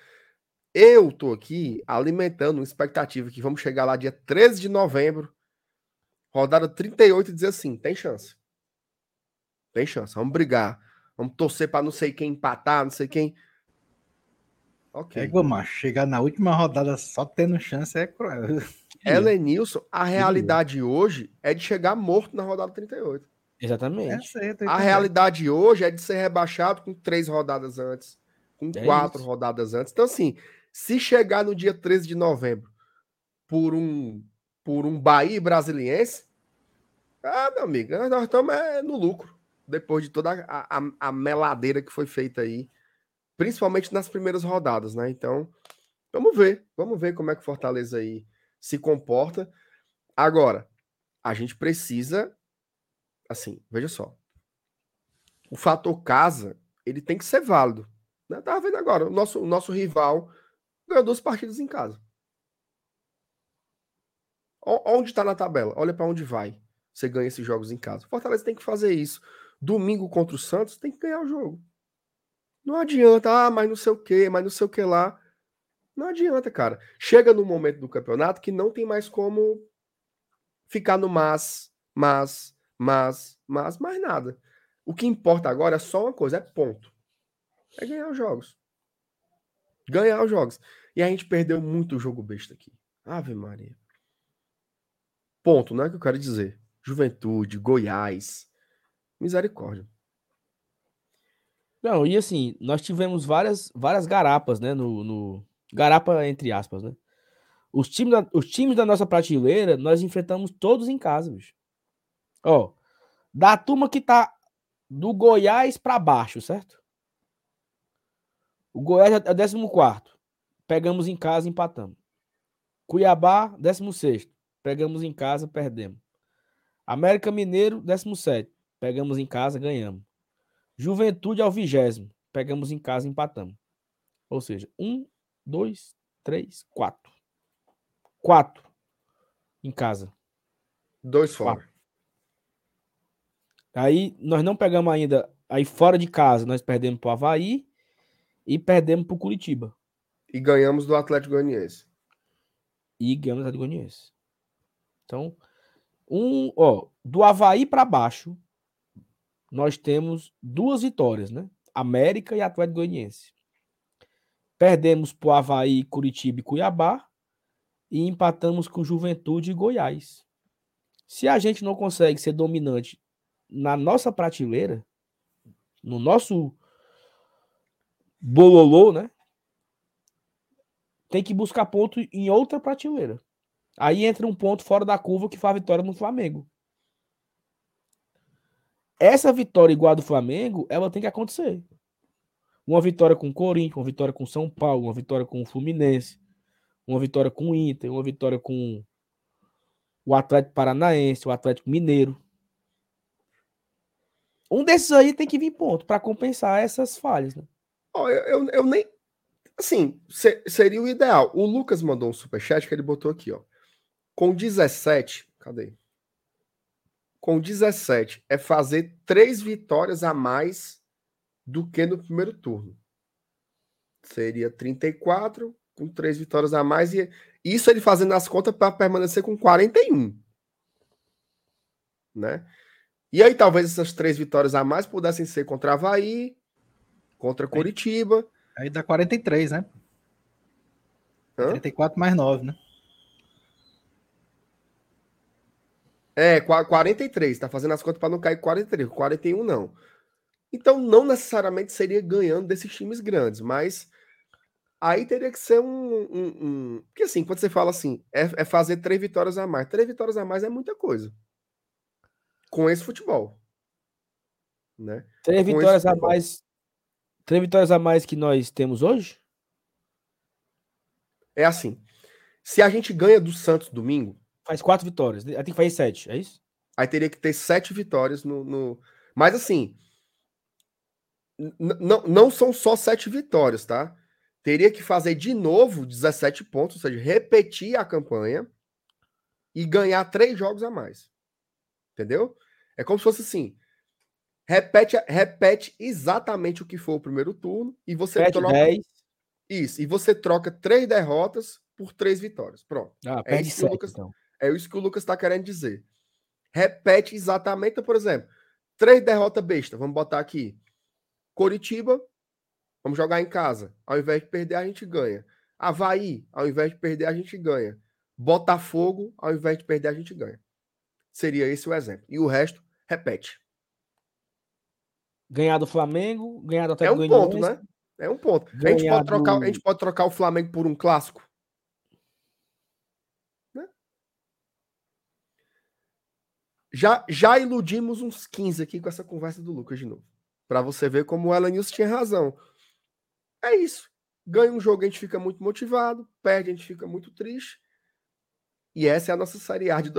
S3: Eu tô aqui alimentando uma expectativa que vamos chegar lá dia 13 de novembro, rodada 38 e dizer assim: tem chance. Tem chance, vamos brigar. Vamos torcer para não sei quem empatar, não sei quem.
S4: Ok. É igual, macho. Chegar na última rodada só tendo chance é cruel.
S3: Elenilson, a realidade hoje é de chegar morto na rodada 38.
S2: Exatamente.
S3: É a realidade hoje é de ser rebaixado com três rodadas antes, com é quatro isso. rodadas antes. Então, assim, se chegar no dia 13 de novembro por um por um Bahia brasiliense, ah, meu amigo, nós estamos é, no lucro. Depois de toda a, a, a meladeira que foi feita aí, principalmente nas primeiras rodadas, né? Então, vamos ver, vamos ver como é que o Fortaleza aí se comporta. Agora, a gente precisa, assim, veja só, o fator casa, ele tem que ser válido. Né? Tava vendo agora, o nosso, o nosso rival ganhou duas partidas em casa. Onde está na tabela? Olha para onde vai. Você ganha esses jogos em casa. Fortaleza tem que fazer isso. Domingo contra o Santos tem que ganhar o jogo. Não adianta, ah, mas não sei o que, mas não sei o que lá. Não adianta, cara. Chega no momento do campeonato que não tem mais como ficar no mas, mas, mas, mas, mais nada. O que importa agora é só uma coisa, é ponto. É ganhar os jogos. Ganhar os jogos. E a gente perdeu muito o jogo besta aqui. Ave Maria. Ponto, não é o que eu quero dizer. Juventude, Goiás. Misericórdia.
S2: Não, e assim, nós tivemos várias, várias garapas, né? No, no... Garapa, entre aspas, né? Os times, da, os times da nossa prateleira, nós enfrentamos todos em casa, bicho. Ó, da turma que tá do Goiás para baixo, certo? O Goiás é 14. Pegamos em casa, empatamos. Cuiabá, 16. Pegamos em casa, perdemos. América Mineiro, 17. Pegamos em casa, ganhamos. Juventude ao vigésimo. Pegamos em casa, empatamos. Ou seja, um, dois, três, quatro. Quatro em casa.
S3: Dois fora.
S2: Aí nós não pegamos ainda. Aí fora de casa, nós perdemos para o Havaí e perdemos para o Curitiba.
S3: E ganhamos do Atlético Goianiense.
S2: E ganhamos do Atlético Goianiense. Então, um, ó, do Havaí para baixo, nós temos duas vitórias, né? América e Atlético Goianiense. Perdemos para o Havaí, Curitiba e Cuiabá e empatamos com Juventude e Goiás. Se a gente não consegue ser dominante na nossa prateleira, no nosso bololô, né? Tem que buscar ponto em outra prateleira. Aí entra um ponto fora da curva que foi a vitória no Flamengo. Essa vitória igual a do Flamengo, ela tem que acontecer. Uma vitória com o Corinthians, uma vitória com São Paulo, uma vitória com o Fluminense, uma vitória com o Inter, uma vitória com o Atlético Paranaense, o Atlético Mineiro. Um desses aí tem que vir ponto para compensar essas falhas. Né?
S3: Oh, eu, eu, eu, nem. Assim, seria o ideal. O Lucas mandou um superchat que ele botou aqui, ó. Com 17. Cadê? com 17 é fazer três vitórias a mais do que no primeiro turno. Seria 34 com três vitórias a mais e isso ele fazendo as contas para permanecer com 41. Né? E aí talvez essas três vitórias a mais pudessem ser contra Havaí, contra Curitiba.
S4: Aí, aí dá 43, né? Hã? 34 mais 9, né?
S3: É, 43, tá fazendo as contas para não cair 43, 41 não. Então não necessariamente seria ganhando desses times grandes, mas aí teria que ser um, um, um... porque assim, quando você fala assim, é, é, fazer três vitórias a mais, três vitórias a mais é muita coisa com esse futebol, né?
S2: Três
S3: Com
S2: vitórias a mais. Três vitórias a mais que nós temos hoje?
S3: É assim. Se a gente ganha do Santos domingo,
S2: Faz quatro vitórias. Aí tem que fazer sete, é isso?
S3: aí teria que ter sete vitórias no. no... Mas assim. Não, não são só sete vitórias, tá? Teria que fazer de novo 17 pontos, ou seja, repetir a campanha e ganhar três jogos a mais. Entendeu? É como se fosse assim. Repete, repete exatamente o que foi o primeiro turno e você troca
S2: dez.
S3: isso. E você troca três derrotas por três vitórias. Pronto.
S2: Ah,
S3: É isso que o
S2: sete,
S3: Lucas-
S2: então.
S3: É isso que o Lucas está querendo dizer. Repete exatamente, por exemplo, três derrotas besta. Vamos botar aqui. Coritiba, vamos jogar em casa. Ao invés de perder, a gente ganha. Havaí, ao invés de perder, a gente ganha. Botafogo, ao invés de perder, a gente ganha. Seria esse o exemplo. E o resto, repete.
S2: Ganhar do Flamengo, ganhar do
S3: É
S2: Atlético
S3: um ponto, né? É um ponto. A gente, pode trocar,
S2: do-
S3: a gente pode trocar o Flamengo por um clássico? Né? Já, já iludimos uns 15 aqui com essa conversa do Lucas de novo. Para você ver como o Elenilson tinha razão. É isso. Ganha um jogo, a gente fica muito motivado. Perde, a gente fica muito triste. E essa é a nossa Série A de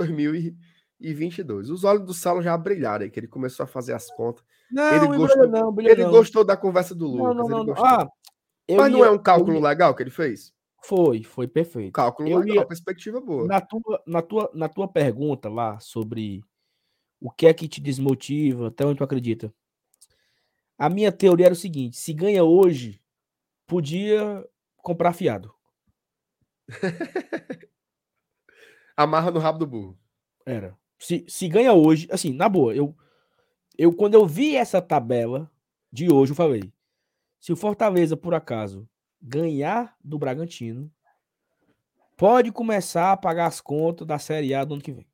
S3: 2022. Os olhos do Saulo já brilharam aí, que ele começou a fazer as contas.
S2: Não,
S3: Ele gostou-
S2: não,
S3: Ele
S2: não.
S3: gostou da conversa do Lucas.
S2: não, não, não. Ah,
S3: Mas não
S2: ia-
S3: é um cálculo
S2: ia-
S3: legal que ele fez?
S2: Foi, foi perfeito.
S3: Cálculo
S2: Eu
S3: legal,
S2: ia-
S3: perspectiva boa.
S2: Na tua, na, tua, na tua pergunta lá sobre o que é que te desmotiva, até onde tu acredita. A minha teoria era o seguinte: se ganha hoje, podia comprar fiado.
S3: Amarra no rabo do burro.
S2: Era. Se, se ganha hoje, assim, na boa, eu, eu quando eu vi essa tabela de hoje, eu falei: se o Fortaleza, por acaso, ganhar do Bragantino, pode começar a pagar as contas da Série A do ano que vem.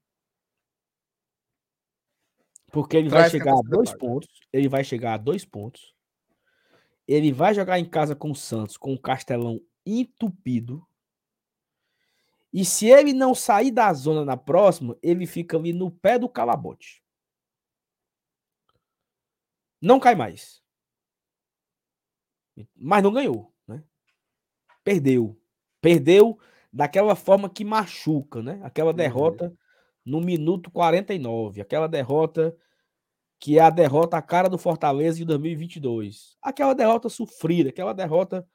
S2: Porque ele vai
S3: Traz
S2: chegar a dois
S3: paga.
S2: pontos. Ele vai chegar a dois pontos. Ele vai jogar em casa com o Santos, com o Castelão entupido. E se ele não sair da zona na próxima, ele fica ali no pé do calabote. Não cai mais. Mas não ganhou, né? Perdeu. Perdeu daquela forma que machuca, né? Aquela
S3: Uhum.
S2: derrota no minuto 49. Aquela derrota que é a derrota à cara do Fortaleza de 2022. Aquela derrota sofrida, aquela derrota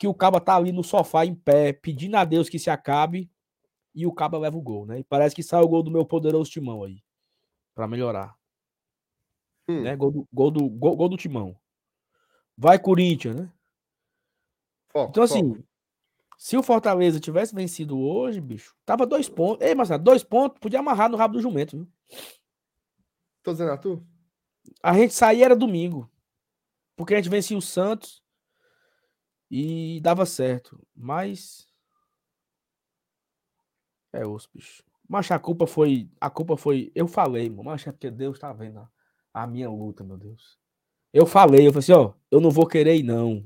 S2: que o Caba tá ali no sofá em pé, pedindo a Deus que se acabe e o Caba leva o gol, né? E parece que sai o gol do meu poderoso Timão aí, Pra melhorar,
S3: Hum.
S2: né? Gol do, gol do, gol, gol do Timão. Vai Corinthians, né?
S3: Foco,
S2: Então,
S3: foco.
S2: assim, se o Fortaleza tivesse vencido hoje, bicho, tava dois pontos. Ei, Marcelo, dois pontos, podia amarrar no rabo do jumento, viu?
S3: Tô dizendo a tu?
S2: A gente saía era domingo. Porque a gente vencia o Santos e dava certo. Mas. É osso, bicho. Mas a culpa foi. A culpa foi. Eu falei, mano. Mas é porque Deus tá vendo a, a minha luta, meu Deus. Eu falei, eu falei assim, ó, eu não vou querer ir, não.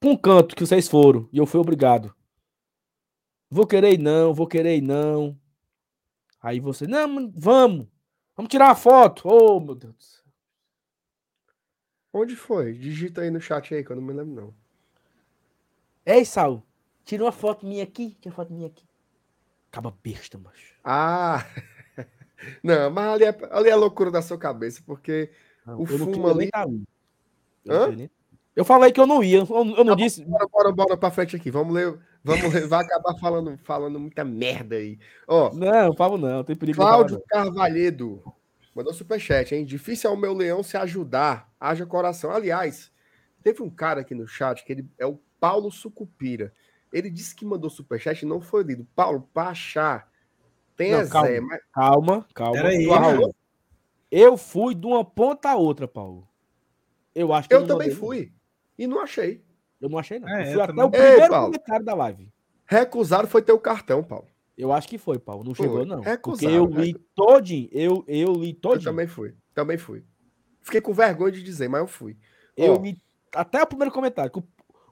S2: Pra um canto que vocês foram. E eu fui obrigado. Vou querer ir, não, vou querer ir, não. Aí você, não, vamos. Vamos tirar uma foto. Oh, meu Deus.
S3: Onde foi? Digita aí no chat aí, que eu não me lembro, não.
S2: Ei, Saul, tira uma foto minha aqui. Tira uma foto minha aqui. Acaba besta, macho.
S3: Ah! Não, mas ali é, ali é loucura da sua cabeça, porque
S2: Não,
S3: O fumo ali-
S2: tá. Eu,
S3: Hã?
S2: eu falei que eu não ia. Eu, eu não
S3: Tá bom.
S2: disse.
S3: bora, bora, bora pra frente aqui. Vamos ler, vamos ler, vai acabar falando, falando muita merda aí. Ó,
S2: Não, eu falo não. Tem perigo
S3: Cláudio Carvalhedo mandou superchat, hein? Difícil é o meu leão se ajudar. Haja coração. Aliás, teve um cara aqui no chat que ele é o Paulo Sucupira. Ele disse que mandou superchat e não foi lido. Paulo, pra achar, tem
S2: Não,
S3: a
S2: calma.
S3: Zé, mas.
S2: Calma, calma.
S4: Peraí?
S2: Paulo, eu fui de uma ponta a outra, Paulo. Eu acho que
S3: eu
S2: não
S3: também
S2: mandei, não.
S3: fui. E não achei.
S2: Eu não achei, não.
S4: É,
S2: eu
S4: eu
S2: fui até
S4: também
S2: o.
S3: Ei,
S2: primeiro
S3: Paulo.
S2: comentário da live.
S3: Recusaram foi teu cartão, Paulo.
S2: Eu acho que foi, Paulo. Não
S3: Foi.
S2: chegou, não. Porque
S3: Recusaram,
S2: eu li todinho. Eu, eu li
S3: Eu
S2: todinho.
S3: também fui. Também fui. Fiquei com vergonha de dizer, mas eu fui.
S2: Eu li até o primeiro comentário.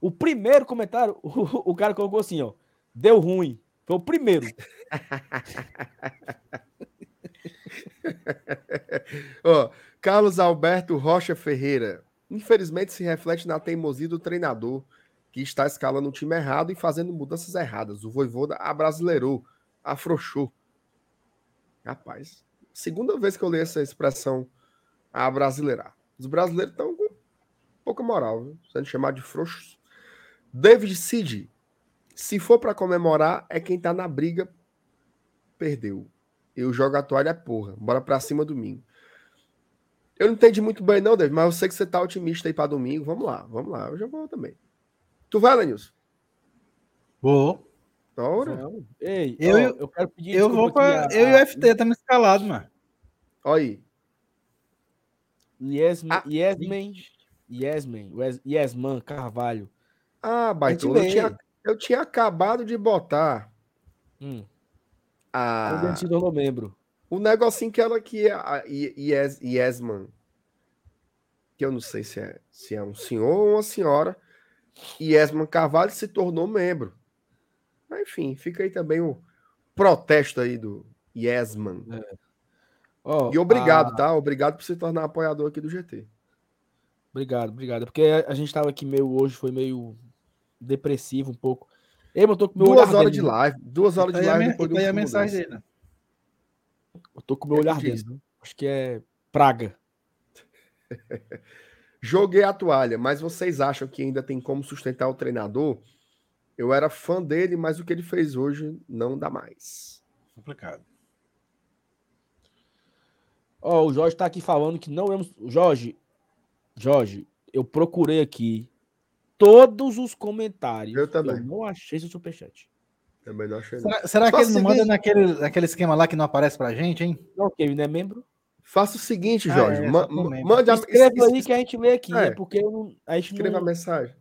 S2: O, o primeiro comentário, o, o cara colocou assim, ó. Deu ruim. Foi o primeiro.
S3: Ó, Carlos Alberto Rocha Ferreira. Infelizmente se reflete na teimosia do treinador, que está escalando o time errado e fazendo mudanças erradas. O Voivoda abrasileirou, afrouxou. Rapaz, segunda vez que eu li essa expressão abrasileirar. Os brasileiros estão com pouca moral, viu? sendo chamados de frouxos. David Cid. Se for para comemorar, é quem tá na briga, perdeu. Eu jogo a toalha, porra. Bora pra cima domingo. Eu não entendi muito bem, não, David, mas eu sei que você tá otimista aí pra domingo. Vamos lá, vamos lá. Eu já vou também. Tu vai, Lenilson?
S4: Vou.
S3: Ora.
S2: Ei,
S4: Eu-
S2: ó, eu quero pedir
S4: Eu vou pra.
S2: aqui a-
S4: Eu e o FT estamos escalados, mano.
S3: Olha aí.
S2: Yesman,
S3: Ah,
S2: Yesman, Yesman, Yesman Carvalho.
S3: Ah, Baitolo, eu tinha, eu tinha acabado de botar
S2: Hum,
S3: a,
S2: se tornou membro.
S3: o negocinho que ela que é a Yes, Yesman, que eu não sei se é, se é um senhor ou uma senhora, Yesman Carvalho se tornou membro. Mas, enfim, fica aí também o protesto aí do Yesman.
S2: Ó,
S3: E obrigado,
S2: a-
S3: tá? Obrigado por se tornar apoiador aqui do GT.
S2: Obrigado, obrigado. Porque a gente tava aqui meio hoje, foi meio depressivo um pouco. Ei, mas eu tô com o meu olho
S3: Duas horas de
S2: né?
S3: live, duas horas de
S4: Aí a,
S3: live depois do
S4: aí a mensagem dele. né?
S2: Eu tô com o meu olho
S3: O que que diz?
S2: ardendo. né? Acho que é praga.
S3: Joguei a toalha, mas vocês acham que ainda tem como sustentar o treinador? Eu era fã dele, mas o que ele fez hoje não dá mais.
S4: Complicado.
S2: Ó, o Jorge tá aqui falando que não vemos. Jorge, Jorge, eu procurei aqui todos os comentários.
S3: Eu também.
S2: não achei seu superchat.
S3: Também não achei.
S4: Será, será que ele não manda naquele, naquele esquema lá que não aparece pra gente, hein?
S2: Não, Kevin, não é membro?
S3: Faça o seguinte,
S4: Ah,
S3: Jorge.
S4: é,
S3: ma- ma- mande a,
S2: Escreva
S3: es-
S2: aí que a gente lê aqui,
S3: É.
S2: é porque eu a gente
S3: escreva a
S2: não
S3: mensagem.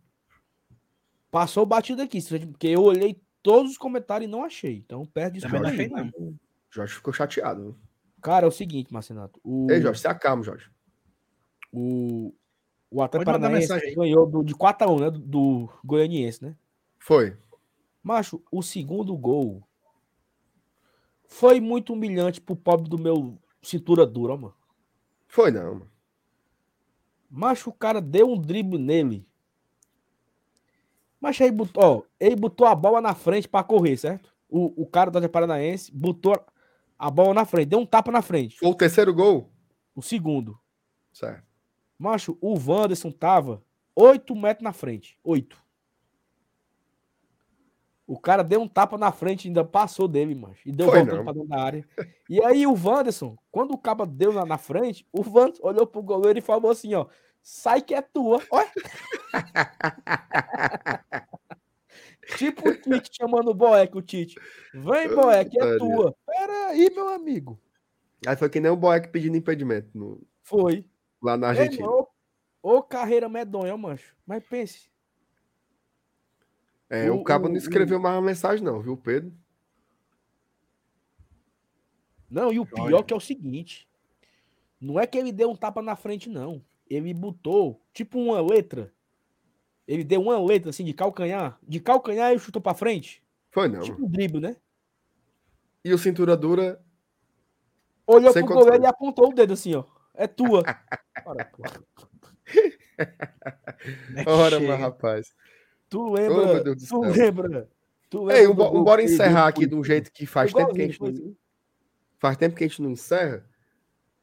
S2: Passou batido aqui, porque eu olhei todos os comentários e não achei. Então perde
S4: Também não achei, não.
S3: Jorge ficou chateado.
S2: Cara, é o seguinte, Marcenato. O,
S3: Ei, Jorge, se acalma, Jorge.
S2: o, o Atlético Paranaense ganhou do, de 4x1, né? Do, do Goianiense, né?
S3: Foi.
S2: Macho, o segundo gol foi muito humilhante pro pobre do meu cintura dura, mano.
S3: Foi não, mano.
S2: Macho, o cara deu um drible nele. Mas aí botou, ó, ele botou a bola na frente pra correr, certo? O, o cara do Paranaense botou a bola na frente, deu um tapa na frente.
S3: Foi o terceiro gol?
S2: O segundo.
S3: Certo.
S2: Macho, o Wanderson tava 8 metros na frente. 8. O cara deu um tapa na frente, ainda passou dele, macho. E deu
S3: Foi
S2: voltando
S3: não.
S2: pra dentro da área. E aí o Wanderson, quando o caba deu na, na frente, o Wanderson olhou pro goleiro e falou assim, ó. Sai que é tua. Olha. tipo o Tite chamando o Boeck, o Tite. Vem, Boeck, é tua. Pera aí, meu amigo.
S3: Aí foi que nem o Boeck pedindo impedimento no-
S2: Foi.
S3: lá na Argentina.
S2: Ô, carreira medonha, mancho. Mas pense.
S3: É, o,
S2: o-
S3: Cabo
S2: o-
S3: não escreveu mais uma mensagem, não, viu, Pedro?
S2: Não, e o
S4: Olha.
S2: pior que é o seguinte. Não é que ele deu um tapa na frente, não. Ele botou, tipo uma letra. Ele deu uma letra, assim, de calcanhar. De calcanhar e chutou pra frente.
S3: Foi não.
S2: Tipo um drible, né?
S3: E o cintura dura.
S2: Olhou
S3: Sem
S2: pro goleiro
S3: controle.
S2: e apontou o dedo assim, ó. É tua. Ora, pô.
S3: Ora,
S4: Chega.
S3: mas rapaz.
S2: Tu
S3: Oh,
S2: lembra?
S3: do
S2: tu
S3: céu.
S2: lembra? Tu lembra
S3: Ei,
S2: do
S3: um, bora encerrar aqui de um jeito que faz tempo que a gente não, faz tempo que a gente não encerra.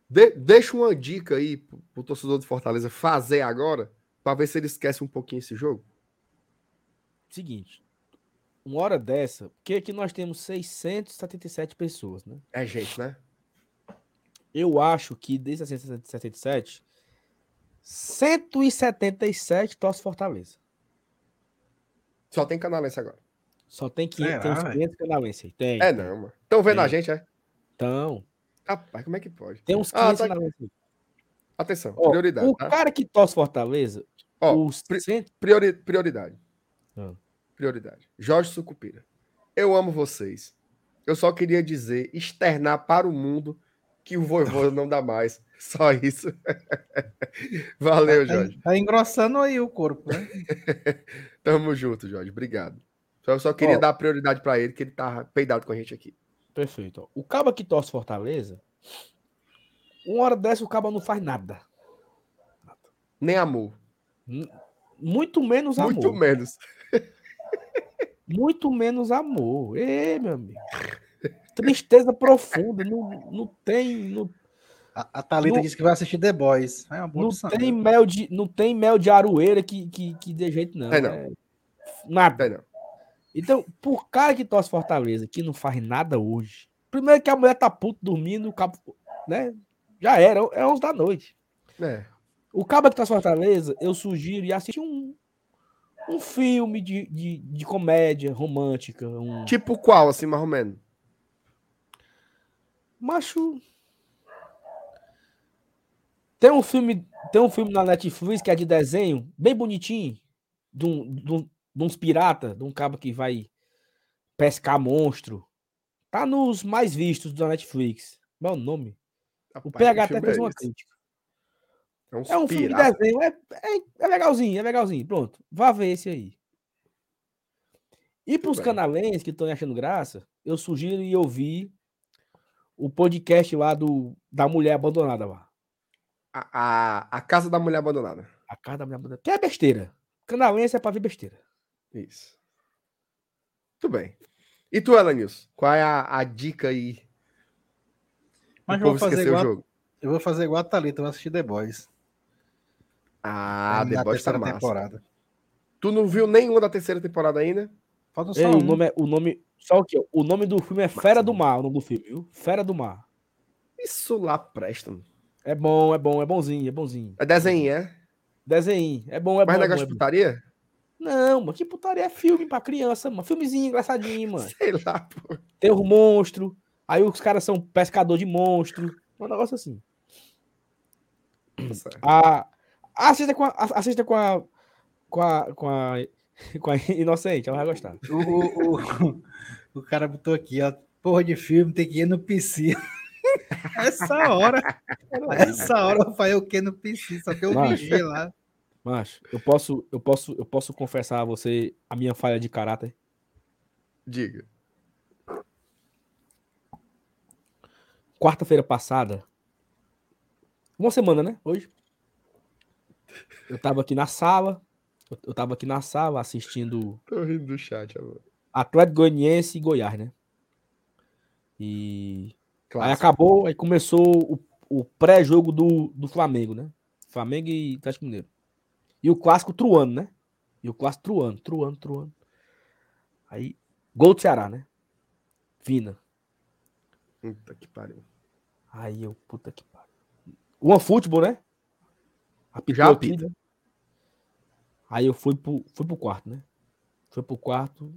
S3: De- deixa uma dica aí pro, pro torcedor do Fortaleza fazer agora, para ver se ele esquece um pouquinho esse jogo.
S2: Seguinte. Uma hora dessa, porque aqui nós temos 677 pessoas, né?
S3: É gente, né?
S2: Eu acho que desses 677, 177 torce Fortaleza.
S3: Só tem canalense agora.
S2: Só tem 500,
S4: Será,
S2: tem uns
S4: velho?
S2: 500 canalenses aí. Tem.
S3: É não, mano. Estão vendo a
S2: Tem.
S3: gente, é?
S2: Então,
S3: Rapaz, como é que pode?
S2: tem uns
S3: Ah,
S2: 500
S3: tá-. Atenção,
S2: Ó,
S3: prioridade,
S2: o
S3: tá?
S2: cara que torce Fortaleza,
S3: Ó,
S2: os
S3: pri-
S2: 100
S3: priori- prioridade.
S2: Ah.
S3: Prioridade. Jorge Sucupira. Eu amo vocês. Eu só queria dizer, externar para o mundo que o vovô não dá mais. Só isso. Valeu,
S4: Tá,
S3: Jorge.
S4: tá engrossando aí o corpo, né?
S3: Tamo junto, Jorge. Obrigado. Só- Eu só queria
S2: Ó.
S3: dar prioridade para ele, que ele tá peidado com a gente aqui.
S2: Perfeito. ó. O cabo que torce Fortaleza, Uma hora dessa o cabo não faz nada.
S3: Nem amor.
S2: Muito menos amor.
S3: Muito menos.
S2: Muito menos amor. Ê, meu amigo. Tristeza profunda. Não, não tem. Não,
S4: A, a Thalita
S2: No-
S4: disse que vai assistir The Boys. É uma boa
S2: não
S4: opção.
S2: tem mel de, não tem mel de aroeira que, que, que dê jeito, não.
S3: É, não.
S2: É nada.
S3: É, não.
S2: Então, por cara que torce Fortaleza, que não faz nada hoje. Primeiro que a mulher tá puto dormindo, o cabo, né? Já era, é 11 da noite.
S3: É.
S2: O cabo que torce Fortaleza, eu sugiro ir assistir um, um filme de, de, de comédia romântica. Um
S3: Tipo qual, assim, mais ou menos?
S2: macho. Tem um filme, tem um filme na Netflix que é de desenho, bem bonitinho, de, um, de, um- de uns pirata, de um cabo que vai pescar monstro. Tá nos mais vistos da Netflix. Qual é o nome? O
S3: Rapaz,
S2: PH
S3: que
S2: até fez
S3: é
S2: uma
S3: esse?
S2: crítica.
S3: uns
S2: É um filme de
S3: pirata.
S2: desenho, é, é, é legalzinho, é legalzinho. Pronto, vá ver esse aí. E para os canalenses que estão achando graça, eu sugiro ir ouvir o podcast lá do, da mulher abandonada lá.
S3: A, a, a Casa da Mulher Abandonada.
S2: A casa da mulher abandonada. Que é besteira. Canalense é para ver besteira.
S3: Isso. Muito bem. E tu, Elenilson? Qual é a, a dica aí?
S4: Mas
S3: o
S4: eu vou, fazer igual,
S3: o jogo.
S4: eu vou fazer igual a Thalita, eu vou assistir The Boys.
S3: Ah,
S4: na
S3: The Boys tá
S4: terceira
S3: massa.
S4: temporada.
S3: Tu não viu nenhuma da terceira temporada ainda?
S4: Falta
S2: Ei,
S4: só
S2: o
S4: um.
S2: nome é, o nome, só o que o nome do filme é Fera do Mar, o nome do filme, viu? Fera do Mar.
S3: Isso lá presta. mano.
S2: É bom, é bom, é bonzinho, é bonzinho.
S3: É desenho, é?
S2: Desenho, é bom, é
S3: Mas
S2: bom. é
S3: negócio de
S2: é bom.
S3: putaria?
S2: Não, mano, que putaria é filme pra criança, mano. Filmezinho engraçadinho, mano.
S3: Sei lá, pô.
S2: Tem o monstro, aí os caras são pescador de monstro. Um negócio assim. A, assista com a, assista com a, com a, com a, com a Inocente, ela vai gostar.
S4: O, o, o, o cara botou aqui, ó. Porra de filme, tem que ir no PC. Essa hora. Essa hora eu falei o que no PC? Só tem o
S2: Vai.
S4: vigia lá.
S2: Macho, eu posso, eu posso, eu posso confessar a você a minha falha de caráter.
S3: Diga.
S2: Quarta-feira passada, uma semana, né? Hoje. Eu tava aqui na sala, eu, eu tava aqui na sala assistindo
S3: Tô rindo do chat agora.
S2: Atlético Goianiense e Goiás, né? E aí
S3: Clássico.
S2: acabou, aí começou o, o pré-jogo do, do Flamengo, né? Flamengo e Atlético Mineiro. E o clássico truando, né? E o clássico truando, truando, truando. Aí, gol do Ceará, né? Vina.
S3: Puta que pariu.
S2: Aí eu, puta que pariu. Uma futebol, né? Apitou
S3: Já apita.
S2: Aí eu fui pro, fui pro quarto, né? Fui pro quarto,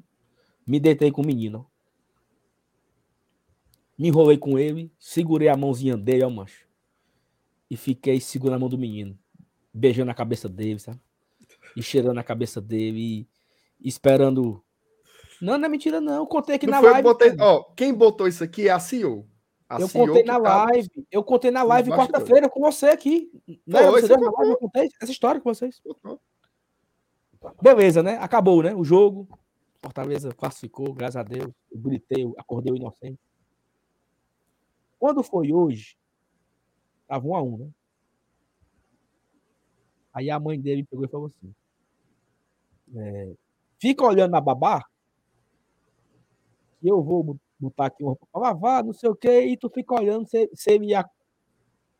S2: me deitei com o menino. ó. Me enrolei com ele, segurei a mãozinha dele, ó, macho. E fiquei segurando a mão do menino, beijando a cabeça dele, sabe? E cheirando a cabeça dele, e esperando. Não, não é mentira, não. Eu contei aqui
S3: Não
S2: na
S3: foi
S2: live.
S3: botei-. Ó, quem botou isso aqui é a CEO. A
S2: Eu
S3: CEO
S2: contei na
S3: tá-
S2: live. Eu contei na live quarta-feira com você aqui. Né?
S3: Foi,
S2: Você deu na live, eu contei essa história com vocês.
S3: Botou.
S2: Beleza, né? Acabou, né? O jogo. Fortaleza classificou, graças a Deus. Eu gritei, eu acordei o inocente. Quando foi hoje, tava um a um, né? Aí a mãe dele pegou e falou assim: é, fica olhando na babá, que eu vou bo- botar aqui uma roupa lavar, não sei o que, e tu fica olhando se, se ele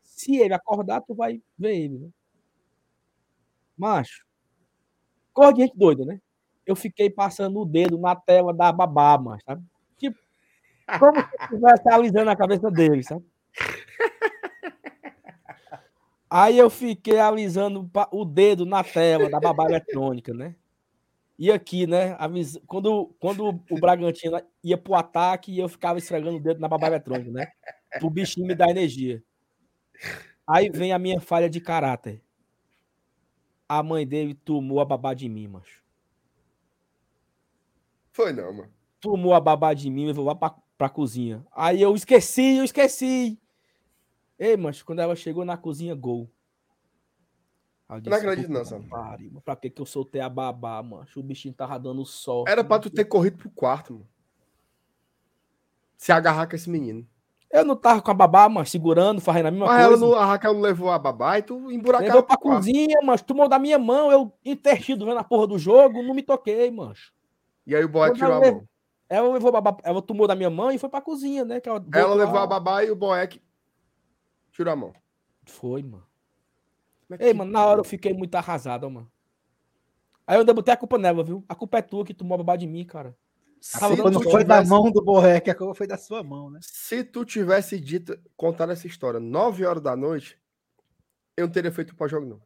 S2: se ele acordar, tu vai ver ele, né? Macho, cor de gente doida, né? Eu fiquei passando o dedo na tela da babá, mas, sabe? Tipo, como se estivesse alisando a cabeça dele, sabe? Aí eu fiquei alisando o dedo na tela da babá eletrônica, né? E aqui, né? Quando, quando o Bragantino ia pro ataque, eu ficava esfregando o dedo na babá eletrônica, né? Pro bichinho me dar energia. Aí vem a minha falha de caráter. A mãe dele tomou a babá de mim, macho.
S3: Foi não, mano.
S2: tomou a babá de mim e levou lá pra, pra cozinha. Aí eu esqueci, eu esqueci. Ei, mas quando ela chegou na cozinha, gol. Eu
S3: Não acredito
S2: "Puta
S3: não,
S2: que
S3: Sam."
S2: pariu, mas Pra que que eu soltei a babá, mano? O bichinho tava dando sol.
S3: Era pra tu ter corrido pro quarto, mano. Se agarrar com esse menino.
S2: Eu não tava com a babá, mas segurando, fazendo a mesma
S3: Mas ela
S2: coisa.
S3: não, a Raquel não levou a babá e tu emburacaram
S2: Levou pra cozinha, mas tomou da minha mão, eu intertido vendo a porra do jogo, não me toquei, mancho.
S3: E aí o boy tirou a
S2: ela
S3: mão.
S2: Ela levou a babá, ela tomou da minha mão e foi pra cozinha, né? Ela
S3: Ela levou a babá e o boeck tirou a mão.
S2: Foi, mano.
S3: Mas
S2: Ei, mano, na hora eu fiquei muito arrasado, mano. Aí eu ainda botei a culpa nela, viu? A culpa é tua que tomou a babá de mim, cara.
S3: Se
S4: A culpa não foi da
S3: tivesse-
S4: mão do Borrec, a culpa foi da sua mão, né?
S3: Se tu tivesse dito, contado essa história 9 horas da noite, eu não teria feito o pós-jogo, não.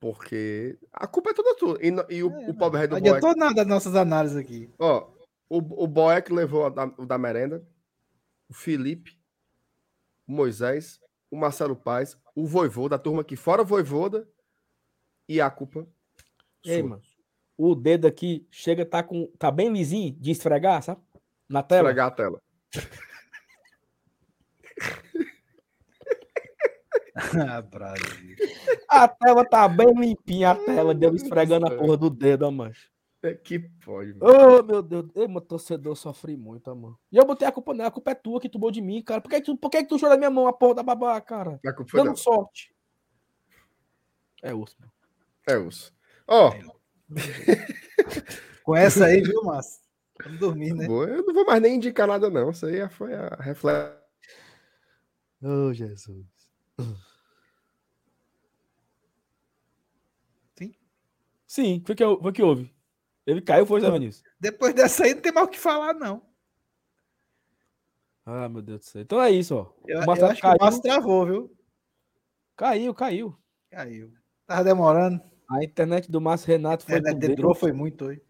S3: Porque a culpa é toda tua. E, e o, o pobre do
S4: Não
S3: Boeck.
S4: adiantou nada as nossas análises aqui.
S3: Ó, o, o Boeck levou a da- o da merenda, o Felipe, o Moisés, o Marcelo Paz, o Voivô, da turma aqui fora Voivoda, e a culpa.
S2: Ei,
S3: sua.
S2: mano. O dedo aqui chega, tá, com, tá bem lisinho de esfregar, sabe? Na tela.
S3: Esfregar a tela.
S4: ah, Brasil.
S2: A tela tá bem limpinha, a tela deu esfregando a porra do dedo, ó, mancho.
S3: É que pode, mano.
S2: Ô, meu Deus. Ei, meu torcedor, eu sofri muito, mano. E eu botei a culpa nela, a culpa é tua que tomou de mim, cara. Por que, tu, por que, tu chorou na minha mão, a porra da babá, cara?
S3: A culpa foi
S2: Dando
S3: dela.
S2: sorte. É osso, mano.
S3: É osso. Ó,
S4: Com essa aí, viu, Márcio? Vamos dormir, né?
S3: boa, eu não vou mais nem indicar nada, não. Isso aí foi a reflexão.
S2: Ô, Jesus.
S4: Sim.
S2: Sim, foi que, eu- foi que houve. Ele caiu, foi, Zé Vinícius?
S4: Depois dessa aí não tem mais o que falar, não.
S2: Ah, meu Deus do céu. Então é isso, ó.
S4: Eu,
S2: o
S4: que
S2: caiu,
S4: o Márcio travou, viu?
S2: caiu, caiu.
S4: Caiu. Tava demorando.
S2: A internet do Márcio Renato foi com
S4: Dedrou
S2: Deus.
S4: foi muito hoje.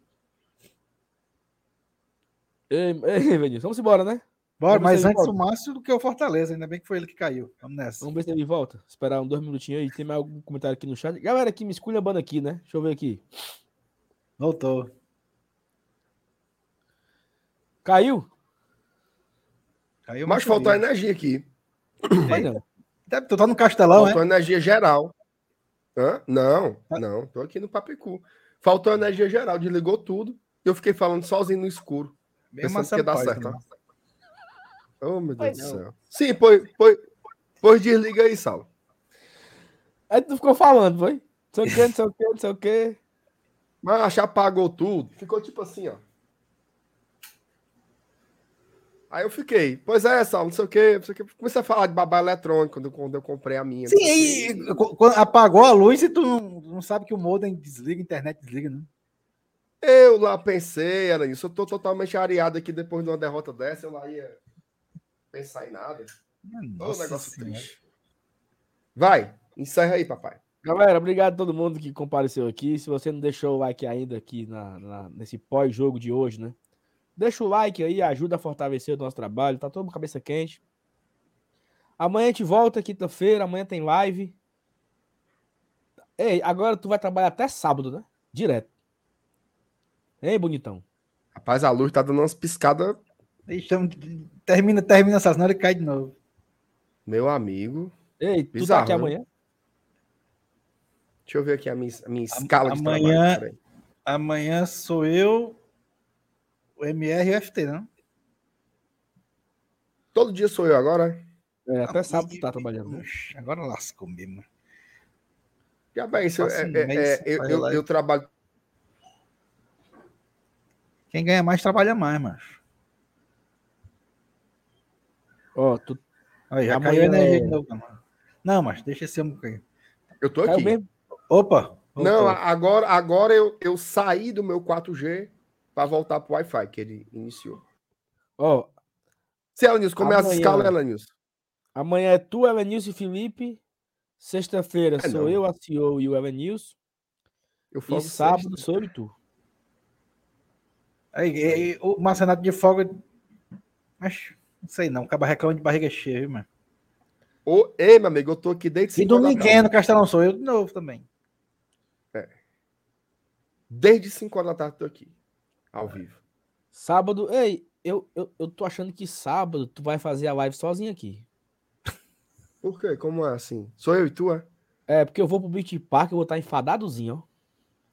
S2: Ei, ei, Vinícius, vamos embora, né?
S4: Bora, mas antes
S2: ele
S4: o Márcio do que o Fortaleza. Ainda bem que foi ele que caiu. Vamos nessa.
S2: Vamos ver se ele volta. Esperar uns dois minutinhos aí. Tem mais algum comentário aqui no chat? Galera aqui me esculhambando aqui, né? Deixa eu ver aqui.
S4: Voltou.
S2: Caiu?
S4: Caiu
S3: Mas faltou
S4: ali.
S3: energia aqui.
S2: Vai não.
S4: Deve- Tu tá no Castelão,
S3: Faltou
S4: é?
S3: energia geral. Hã? Não, não. Tô aqui no Papicu. Faltou energia geral. Desligou tudo. E eu fiquei falando sozinho no escuro.
S4: Bem
S3: Pensando que ia dar certo,
S4: né?
S3: Oh, meu Deus do
S2: não.
S3: céu. Sim, pois, pois, pois desliga aí, Saulo.
S2: Aí tu ficou falando, foi? Não sei o que, não sei o que, não sei o que.
S3: Mas já apagou tudo. Ficou tipo assim, ó. Aí eu fiquei, pois é, Saulo, não sei o quê, não sei o quê. Comecei a falar de babá eletrônico quando, eu- quando eu comprei a minha.
S4: Sim, quando apagou a luz e tu não, não sabe que o modem desliga, a internet desliga, né?
S3: Eu lá pensei, era isso. Eu tô totalmente areado aqui depois de uma derrota dessa. Eu lá ia pensar em nada. Ô,
S4: Nossa
S3: negócio
S4: Senhora.
S3: triste. Vai, encerra aí, papai.
S2: Galera, obrigado a todo mundo que compareceu aqui. Se você não deixou o like ainda aqui na, na- nesse pós-jogo de hoje, né? Deixa o like aí, ajuda a fortalecer o nosso trabalho. Tá todo mundo com a cabeça quente. Amanhã a gente volta, quinta-feira. Amanhã tem live. Ei, agora tu vai trabalhar até sábado, né? Direto. Hein, bonitão?
S3: Rapaz, a luz tá dando umas piscadas,
S4: Deixamos, termina, termina essa senão ele cai de novo.
S3: meu amigo.
S2: Ei, tu
S3: Bizarro,
S2: tá aqui
S3: né?
S2: amanhã?
S3: Deixa eu ver aqui a minha, a minha escala de
S4: amanhã-
S3: trabalho. peraí.
S4: Amanhã sou eu, o MR e o FT, não?
S3: Todo dia sou eu agora.
S2: É, até sábado tu tá trabalhando. né?
S4: Oxe, Agora lascou mesmo.
S3: Já bem, isso, é,
S4: um
S3: é- é, eu, eu, eu trabalho.
S4: Quem ganha mais, trabalha mais, macho.
S2: Ó, tu
S4: Aí, já
S2: Amanhã
S4: caiu energia
S2: é-
S4: de novo, mano. Não, mas deixa esse homem cair.
S3: Eu tô
S2: caiu
S3: aqui.
S2: mesmo?
S4: Opa!
S3: Não,
S4: voltou.
S3: a- agora, agora eu, eu saí do meu 4G para voltar pro Wi-Fi que ele iniciou.
S2: Ó,
S3: Se Ela News, como é as
S2: Amanhã.
S3: escalas, Ela News?
S2: amanhã é tu, Elenilson e Felipe. Sexta-feira
S3: É,
S2: sou
S3: não.
S2: eu, a CEO e o Elenilson.
S3: Eu
S2: E sábado sou eu e tu.
S4: Aí, aí, o Marcenato de folga. Mas não sei não, acaba reclamando de barriga cheia, viu, mano?
S3: Ô, ei, meu amigo, eu tô aqui desde
S4: E
S3: 5 horas da
S4: dominguinho
S3: tarde.
S4: no Castelão sou eu de novo também.
S3: Desde 5 horas da tarde tô aqui. Ao vivo.
S2: Sábado, ei, eu, eu, eu tô achando que sábado tu vai fazer a live sozinho aqui.
S3: Por quê? Como é assim? Sou eu e tu, é?
S2: É, porque eu vou pro Beach Park, eu vou estar enfadadozinho,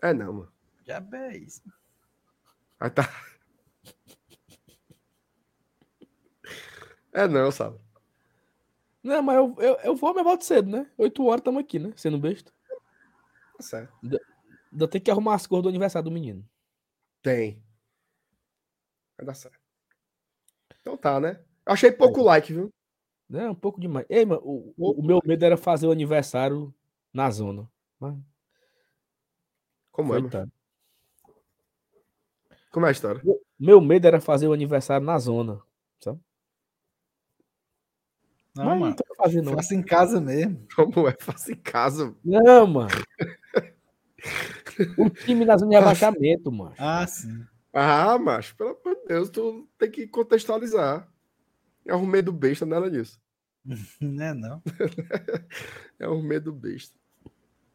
S2: ó.
S3: É não, mano.
S4: Já é isso.
S3: Aí tá. É não, sabe?
S2: Não, mas eu, eu, eu vou, mas volto cedo, né? 8 horas estamos aqui, né? Sendo besta.
S3: Tá certo.
S2: Ainda tem que arrumar as cores do aniversário do menino.
S3: Tem. Vai dar certo. Então tá, né? Eu achei pouco like, viu?
S2: É, um pouco demais. Ei, mano, o, o, o meu medo era fazer o aniversário na zona. Mas,
S3: Como é, mano?
S2: coitado.
S3: Como é a história?
S2: Meu medo era fazer o aniversário na zona. Sabe?
S4: Não,
S2: mas
S4: mano.
S2: não o não.
S4: Faça em casa mesmo.
S3: Como é? Faça em casa.
S2: Não, mano. o time na zona de rebaixamento, mano.
S4: Ah, sim.
S3: Ah, macho, pelo amor de Deus, tu tem que contextualizar. É um medo besta, nada disso.
S4: Não é não.
S3: É um medo besta.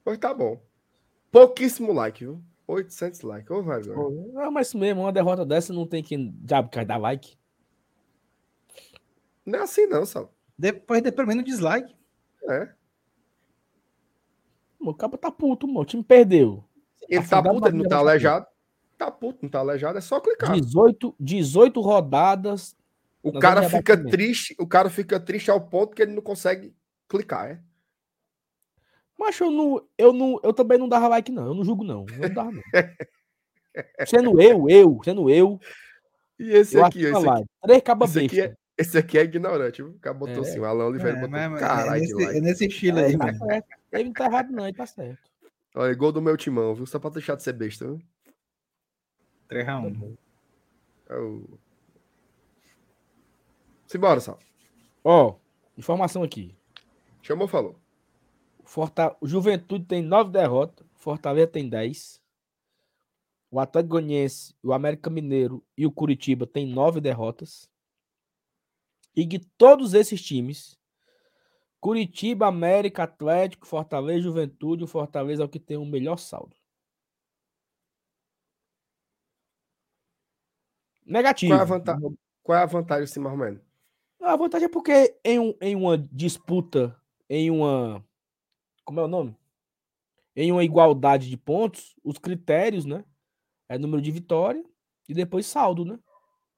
S3: Pois tá bom. Pouquíssimo like, viu? 800 likes. Ô, velho.
S2: Ah, mas isso mesmo, uma derrota dessa não tem diabo quer dar like.
S3: Não é assim, não, Sal.
S4: Depois de pelo menos dislike.
S3: É.
S2: O cabo tá puto, mano. O time perdeu.
S3: Ele tá puto, ele não tá aleijado. Tá puto, não tá aleijado. É só clicar.
S2: 18, 18 rodadas.
S3: O cara
S2: de
S3: fica triste, o cara fica triste ao ponto que ele não consegue clicar, é?
S2: Mas eu não, eu não, eu também não dava like, não. Eu não julgo, não. Eu não dava, não. Sendo eu, eu, sendo eu,
S3: E esse
S2: eu
S3: aqui, esse aqui,
S2: Três cabas
S3: esse aqui é, esse aqui é ignorante, viu? O cara botou
S2: É.
S3: assim, o Alan Oliveira
S4: É,
S3: botou
S4: mas- mas
S3: caralho
S4: é,
S3: de
S4: nesse,
S3: like.
S4: é nesse estilo
S2: É,
S4: aí,
S2: tá
S4: mano.
S2: Ele não tá errado, não. Ele tá certo.
S3: Olha, gol do meu timão, viu? Só pra deixar de ser besta, viu?
S4: 3x1.
S3: É o... Simbora, Sal.
S2: Ó, informação aqui.
S3: Chamou, falou.
S2: Forta... O Juventude tem nove derrotas. Fortaleza tem 10. O Atlético Goianiense, o América Mineiro e o Curitiba tem nove derrotas. E de todos esses times, Curitiba, América, Atlético, Fortaleza, Juventude, o Fortaleza é o que tem o melhor saldo. Negativo.
S3: Qual é a vantagem? Qual é a vantagem, assim, menos?
S2: A vantagem é porque em, um- em uma disputa, em uma. Como é o nome? Em uma igualdade de pontos, os critérios, né? É número de vitória e depois saldo, né?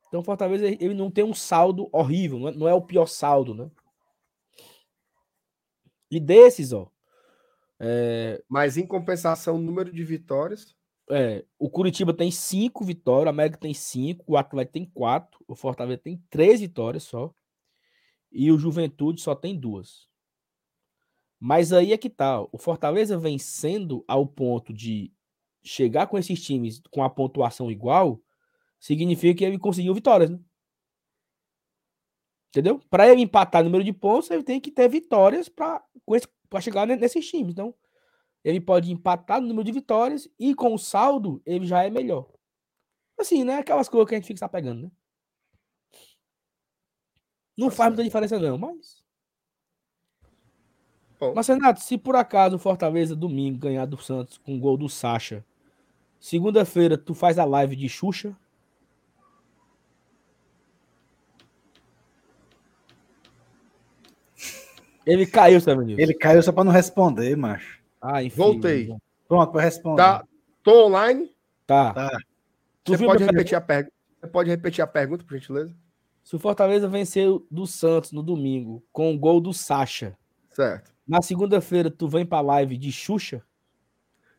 S2: Então, o Fortaleza ele não tem um saldo horrível, não é, não é o pior saldo, né? E desses, ó. É,
S3: Mas em compensação, o número de vitórias.
S2: é, o Curitiba tem cinco vitórias, o América tem cinco, o Atlético tem quatro, o Fortaleza tem três vitórias só. E o Juventude só tem duas. Mas aí é que tá. ó, O Fortaleza vencendo ao ponto de chegar com esses times com a pontuação igual, significa que ele conseguiu vitórias, né? Entendeu? Para ele empatar o número de pontos, ele tem que ter vitórias para chegar ne- nesses times. Então, ele pode empatar no número de vitórias e com o saldo ele já é melhor. Assim, né? Aquelas coisas que a gente fica se apegando, né? Não
S3: Tá
S2: faz muita diferença, não, mas.
S3: Bom.
S2: Mas, Renato, se por acaso o Fortaleza domingo ganhar do Santos com gol do Sacha, segunda-feira tu faz a live de Xuxa. Ele caiu, sabe, Nilson?
S4: Ele caiu só pra não responder, macho.
S2: Ah, enfim.
S3: Voltei.
S4: Pronto, pra responder.
S3: Tá, tô online.
S2: Tá.
S4: Tá.
S3: Você
S2: viu
S3: pode repetir a pergunta? Você pode repetir a pergunta, por gentileza?
S2: Se o Fortaleza venceu do Santos no domingo com o gol do Sacha,
S3: Certo.
S2: na segunda-feira tu vem pra live de Xuxa?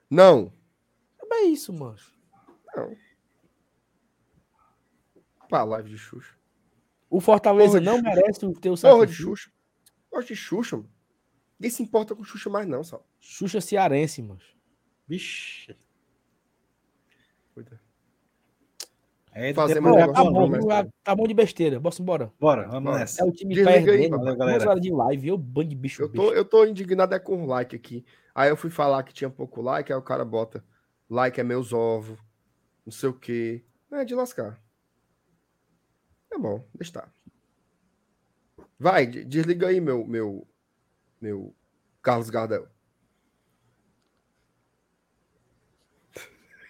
S3: Não.
S2: É isso, mano.
S3: Pá, live de Xuxa.
S2: O Fortaleza
S3: Porra
S2: não merece o teu
S3: Porra de
S2: sacrifício.
S3: Xuxa. Gosto de Xuxa, mano. Ninguém se importa com Xuxa mais, não, Sal.
S2: Xuxa cearense, mano.
S4: Vixe.
S3: Cuida.
S4: É,
S3: Fazer um
S2: Tá bom,
S3: bom, mas-
S2: tá bom de besteira. Bora embora.
S4: Bora, vamos
S3: Bora.
S4: nessa.
S2: É o time
S3: Desliga aí,
S2: perdendo.
S3: valeu,
S4: galera.
S2: Horas de live. Eu banho de bicho.
S3: Eu tô,
S2: bicho.
S3: eu tô indignado é com o like aqui. Aí eu fui falar que tinha pouco like, aí o cara bota like é meus ovos, não sei o quê. É de lascar. É bom, deixa estar. Vai, de- desliga aí, meu, meu, meu Carlos Gardel.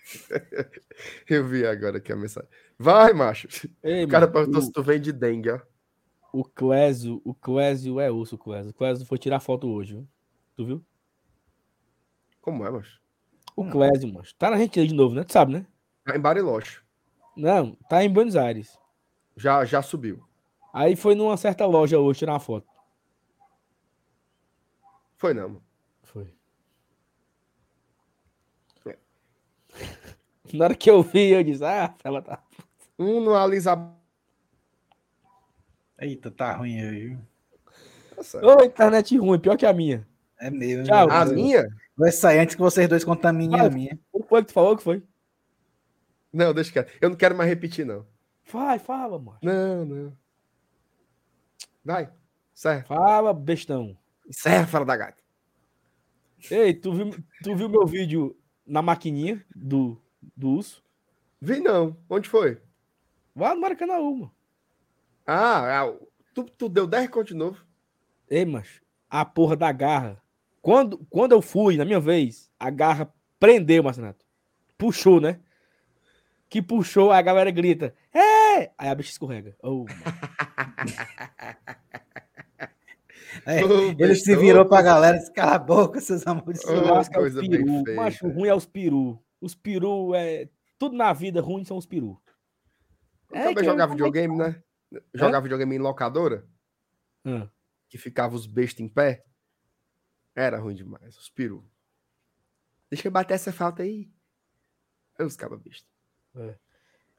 S3: Eu vi agora aqui a mensagem. Vai, macho.
S2: Ei,
S3: O cara
S2: mano,
S3: perguntou
S2: o-
S3: se tu vem de dengue, ó.
S2: O Clésio, o Clésio é osso, o Clésio. O Clésio foi tirar foto hoje, viu? Tu viu?
S3: Como é, macho?
S2: O Clésio, mano. Tá na Argentina de novo, né? Tu sabe, né?
S3: Tá em Bariloche.
S2: Não, tá em Buenos Aires.
S3: Já, já subiu.
S2: Aí foi numa certa loja hoje tirar uma foto.
S3: Foi não. mano.
S2: Foi.
S3: É.
S2: Na hora que eu vi, eu disse, ah, ela tá.
S3: Um no Alisa.
S4: Eita, tá ruim aí, viu?
S3: Nossa.
S2: Ô, internet ruim, pior que a minha.
S4: É mesmo.
S2: Tchau.
S3: A
S4: Vai-
S3: minha?
S4: Vai sair antes que vocês dois contaminem a
S2: Vai.
S4: minha.
S2: O que tu falou que foi?
S3: Não, deixa quieto. Eu não quero mais repetir, não.
S2: Vai, fala, mano.
S3: Não, não. Vai. Serve.
S2: Fala, bestão.
S3: Serve, fala da gata.
S2: Ei, tu viu, tu viu meu vídeo na maquininha do, do urso?
S3: Vi não. Onde foi?
S2: Vai no Maracanã, mano.
S3: Ah, ah, tu, tu deu 10 conto de novo.
S2: Ei, mas a porra da garra. Quando, quando eu fui, na minha vez, a garra prendeu, Marcinato. Puxou, né? Que puxou, a galera grita. É! Aí a bicha escorrega. Oh.
S4: É,
S3: Ô,
S4: ele se virou pra galera e disse: cala a boca, seus amores.
S2: Eu é os
S3: coisa
S2: peru.
S3: feita.
S2: Macho ruim é os peru. Os peru é. Tudo na vida ruim são os peru.
S3: Eu
S2: É eu-
S3: jogava videogame, né? Jogava videogame em locadora,
S2: Ah,
S3: que ficava os bestos em pé. Era ruim demais, os peru. Deixa eu bater essa falta aí. Aí os cabas bestos.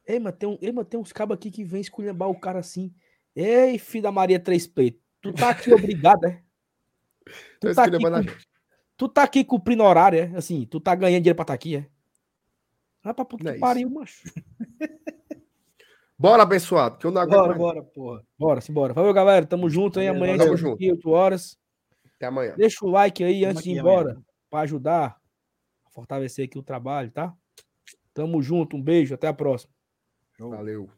S2: Ei, mas tem, um, ei, mas tem uns cabos aqui que vem esculhambar o cara assim. Ei, filho da Maria Três Peitos. Tu tá aqui obrigado, é? Tu tá, aqui, tu tá aqui cumprindo horário, é? Assim, tu tá ganhando dinheiro pra estar aqui, é? Não é pra puta
S3: é
S2: pariu, macho.
S3: Bora, abençoado, que eu não aguento
S4: Bora,
S3: mais.
S4: bora, porra.
S2: Bora, simbora. Valeu, galera. Tamo junto aí. Amanhã
S3: valeu.
S2: estamos aqui, 8 horas.
S3: Até amanhã.
S2: Deixa o like aí
S4: Tamo
S2: antes de ir embora.
S4: amanhã.
S2: Pra ajudar a fortalecer aqui o trabalho, tá? Tamo junto. Um beijo. Até a próxima.
S3: Valeu.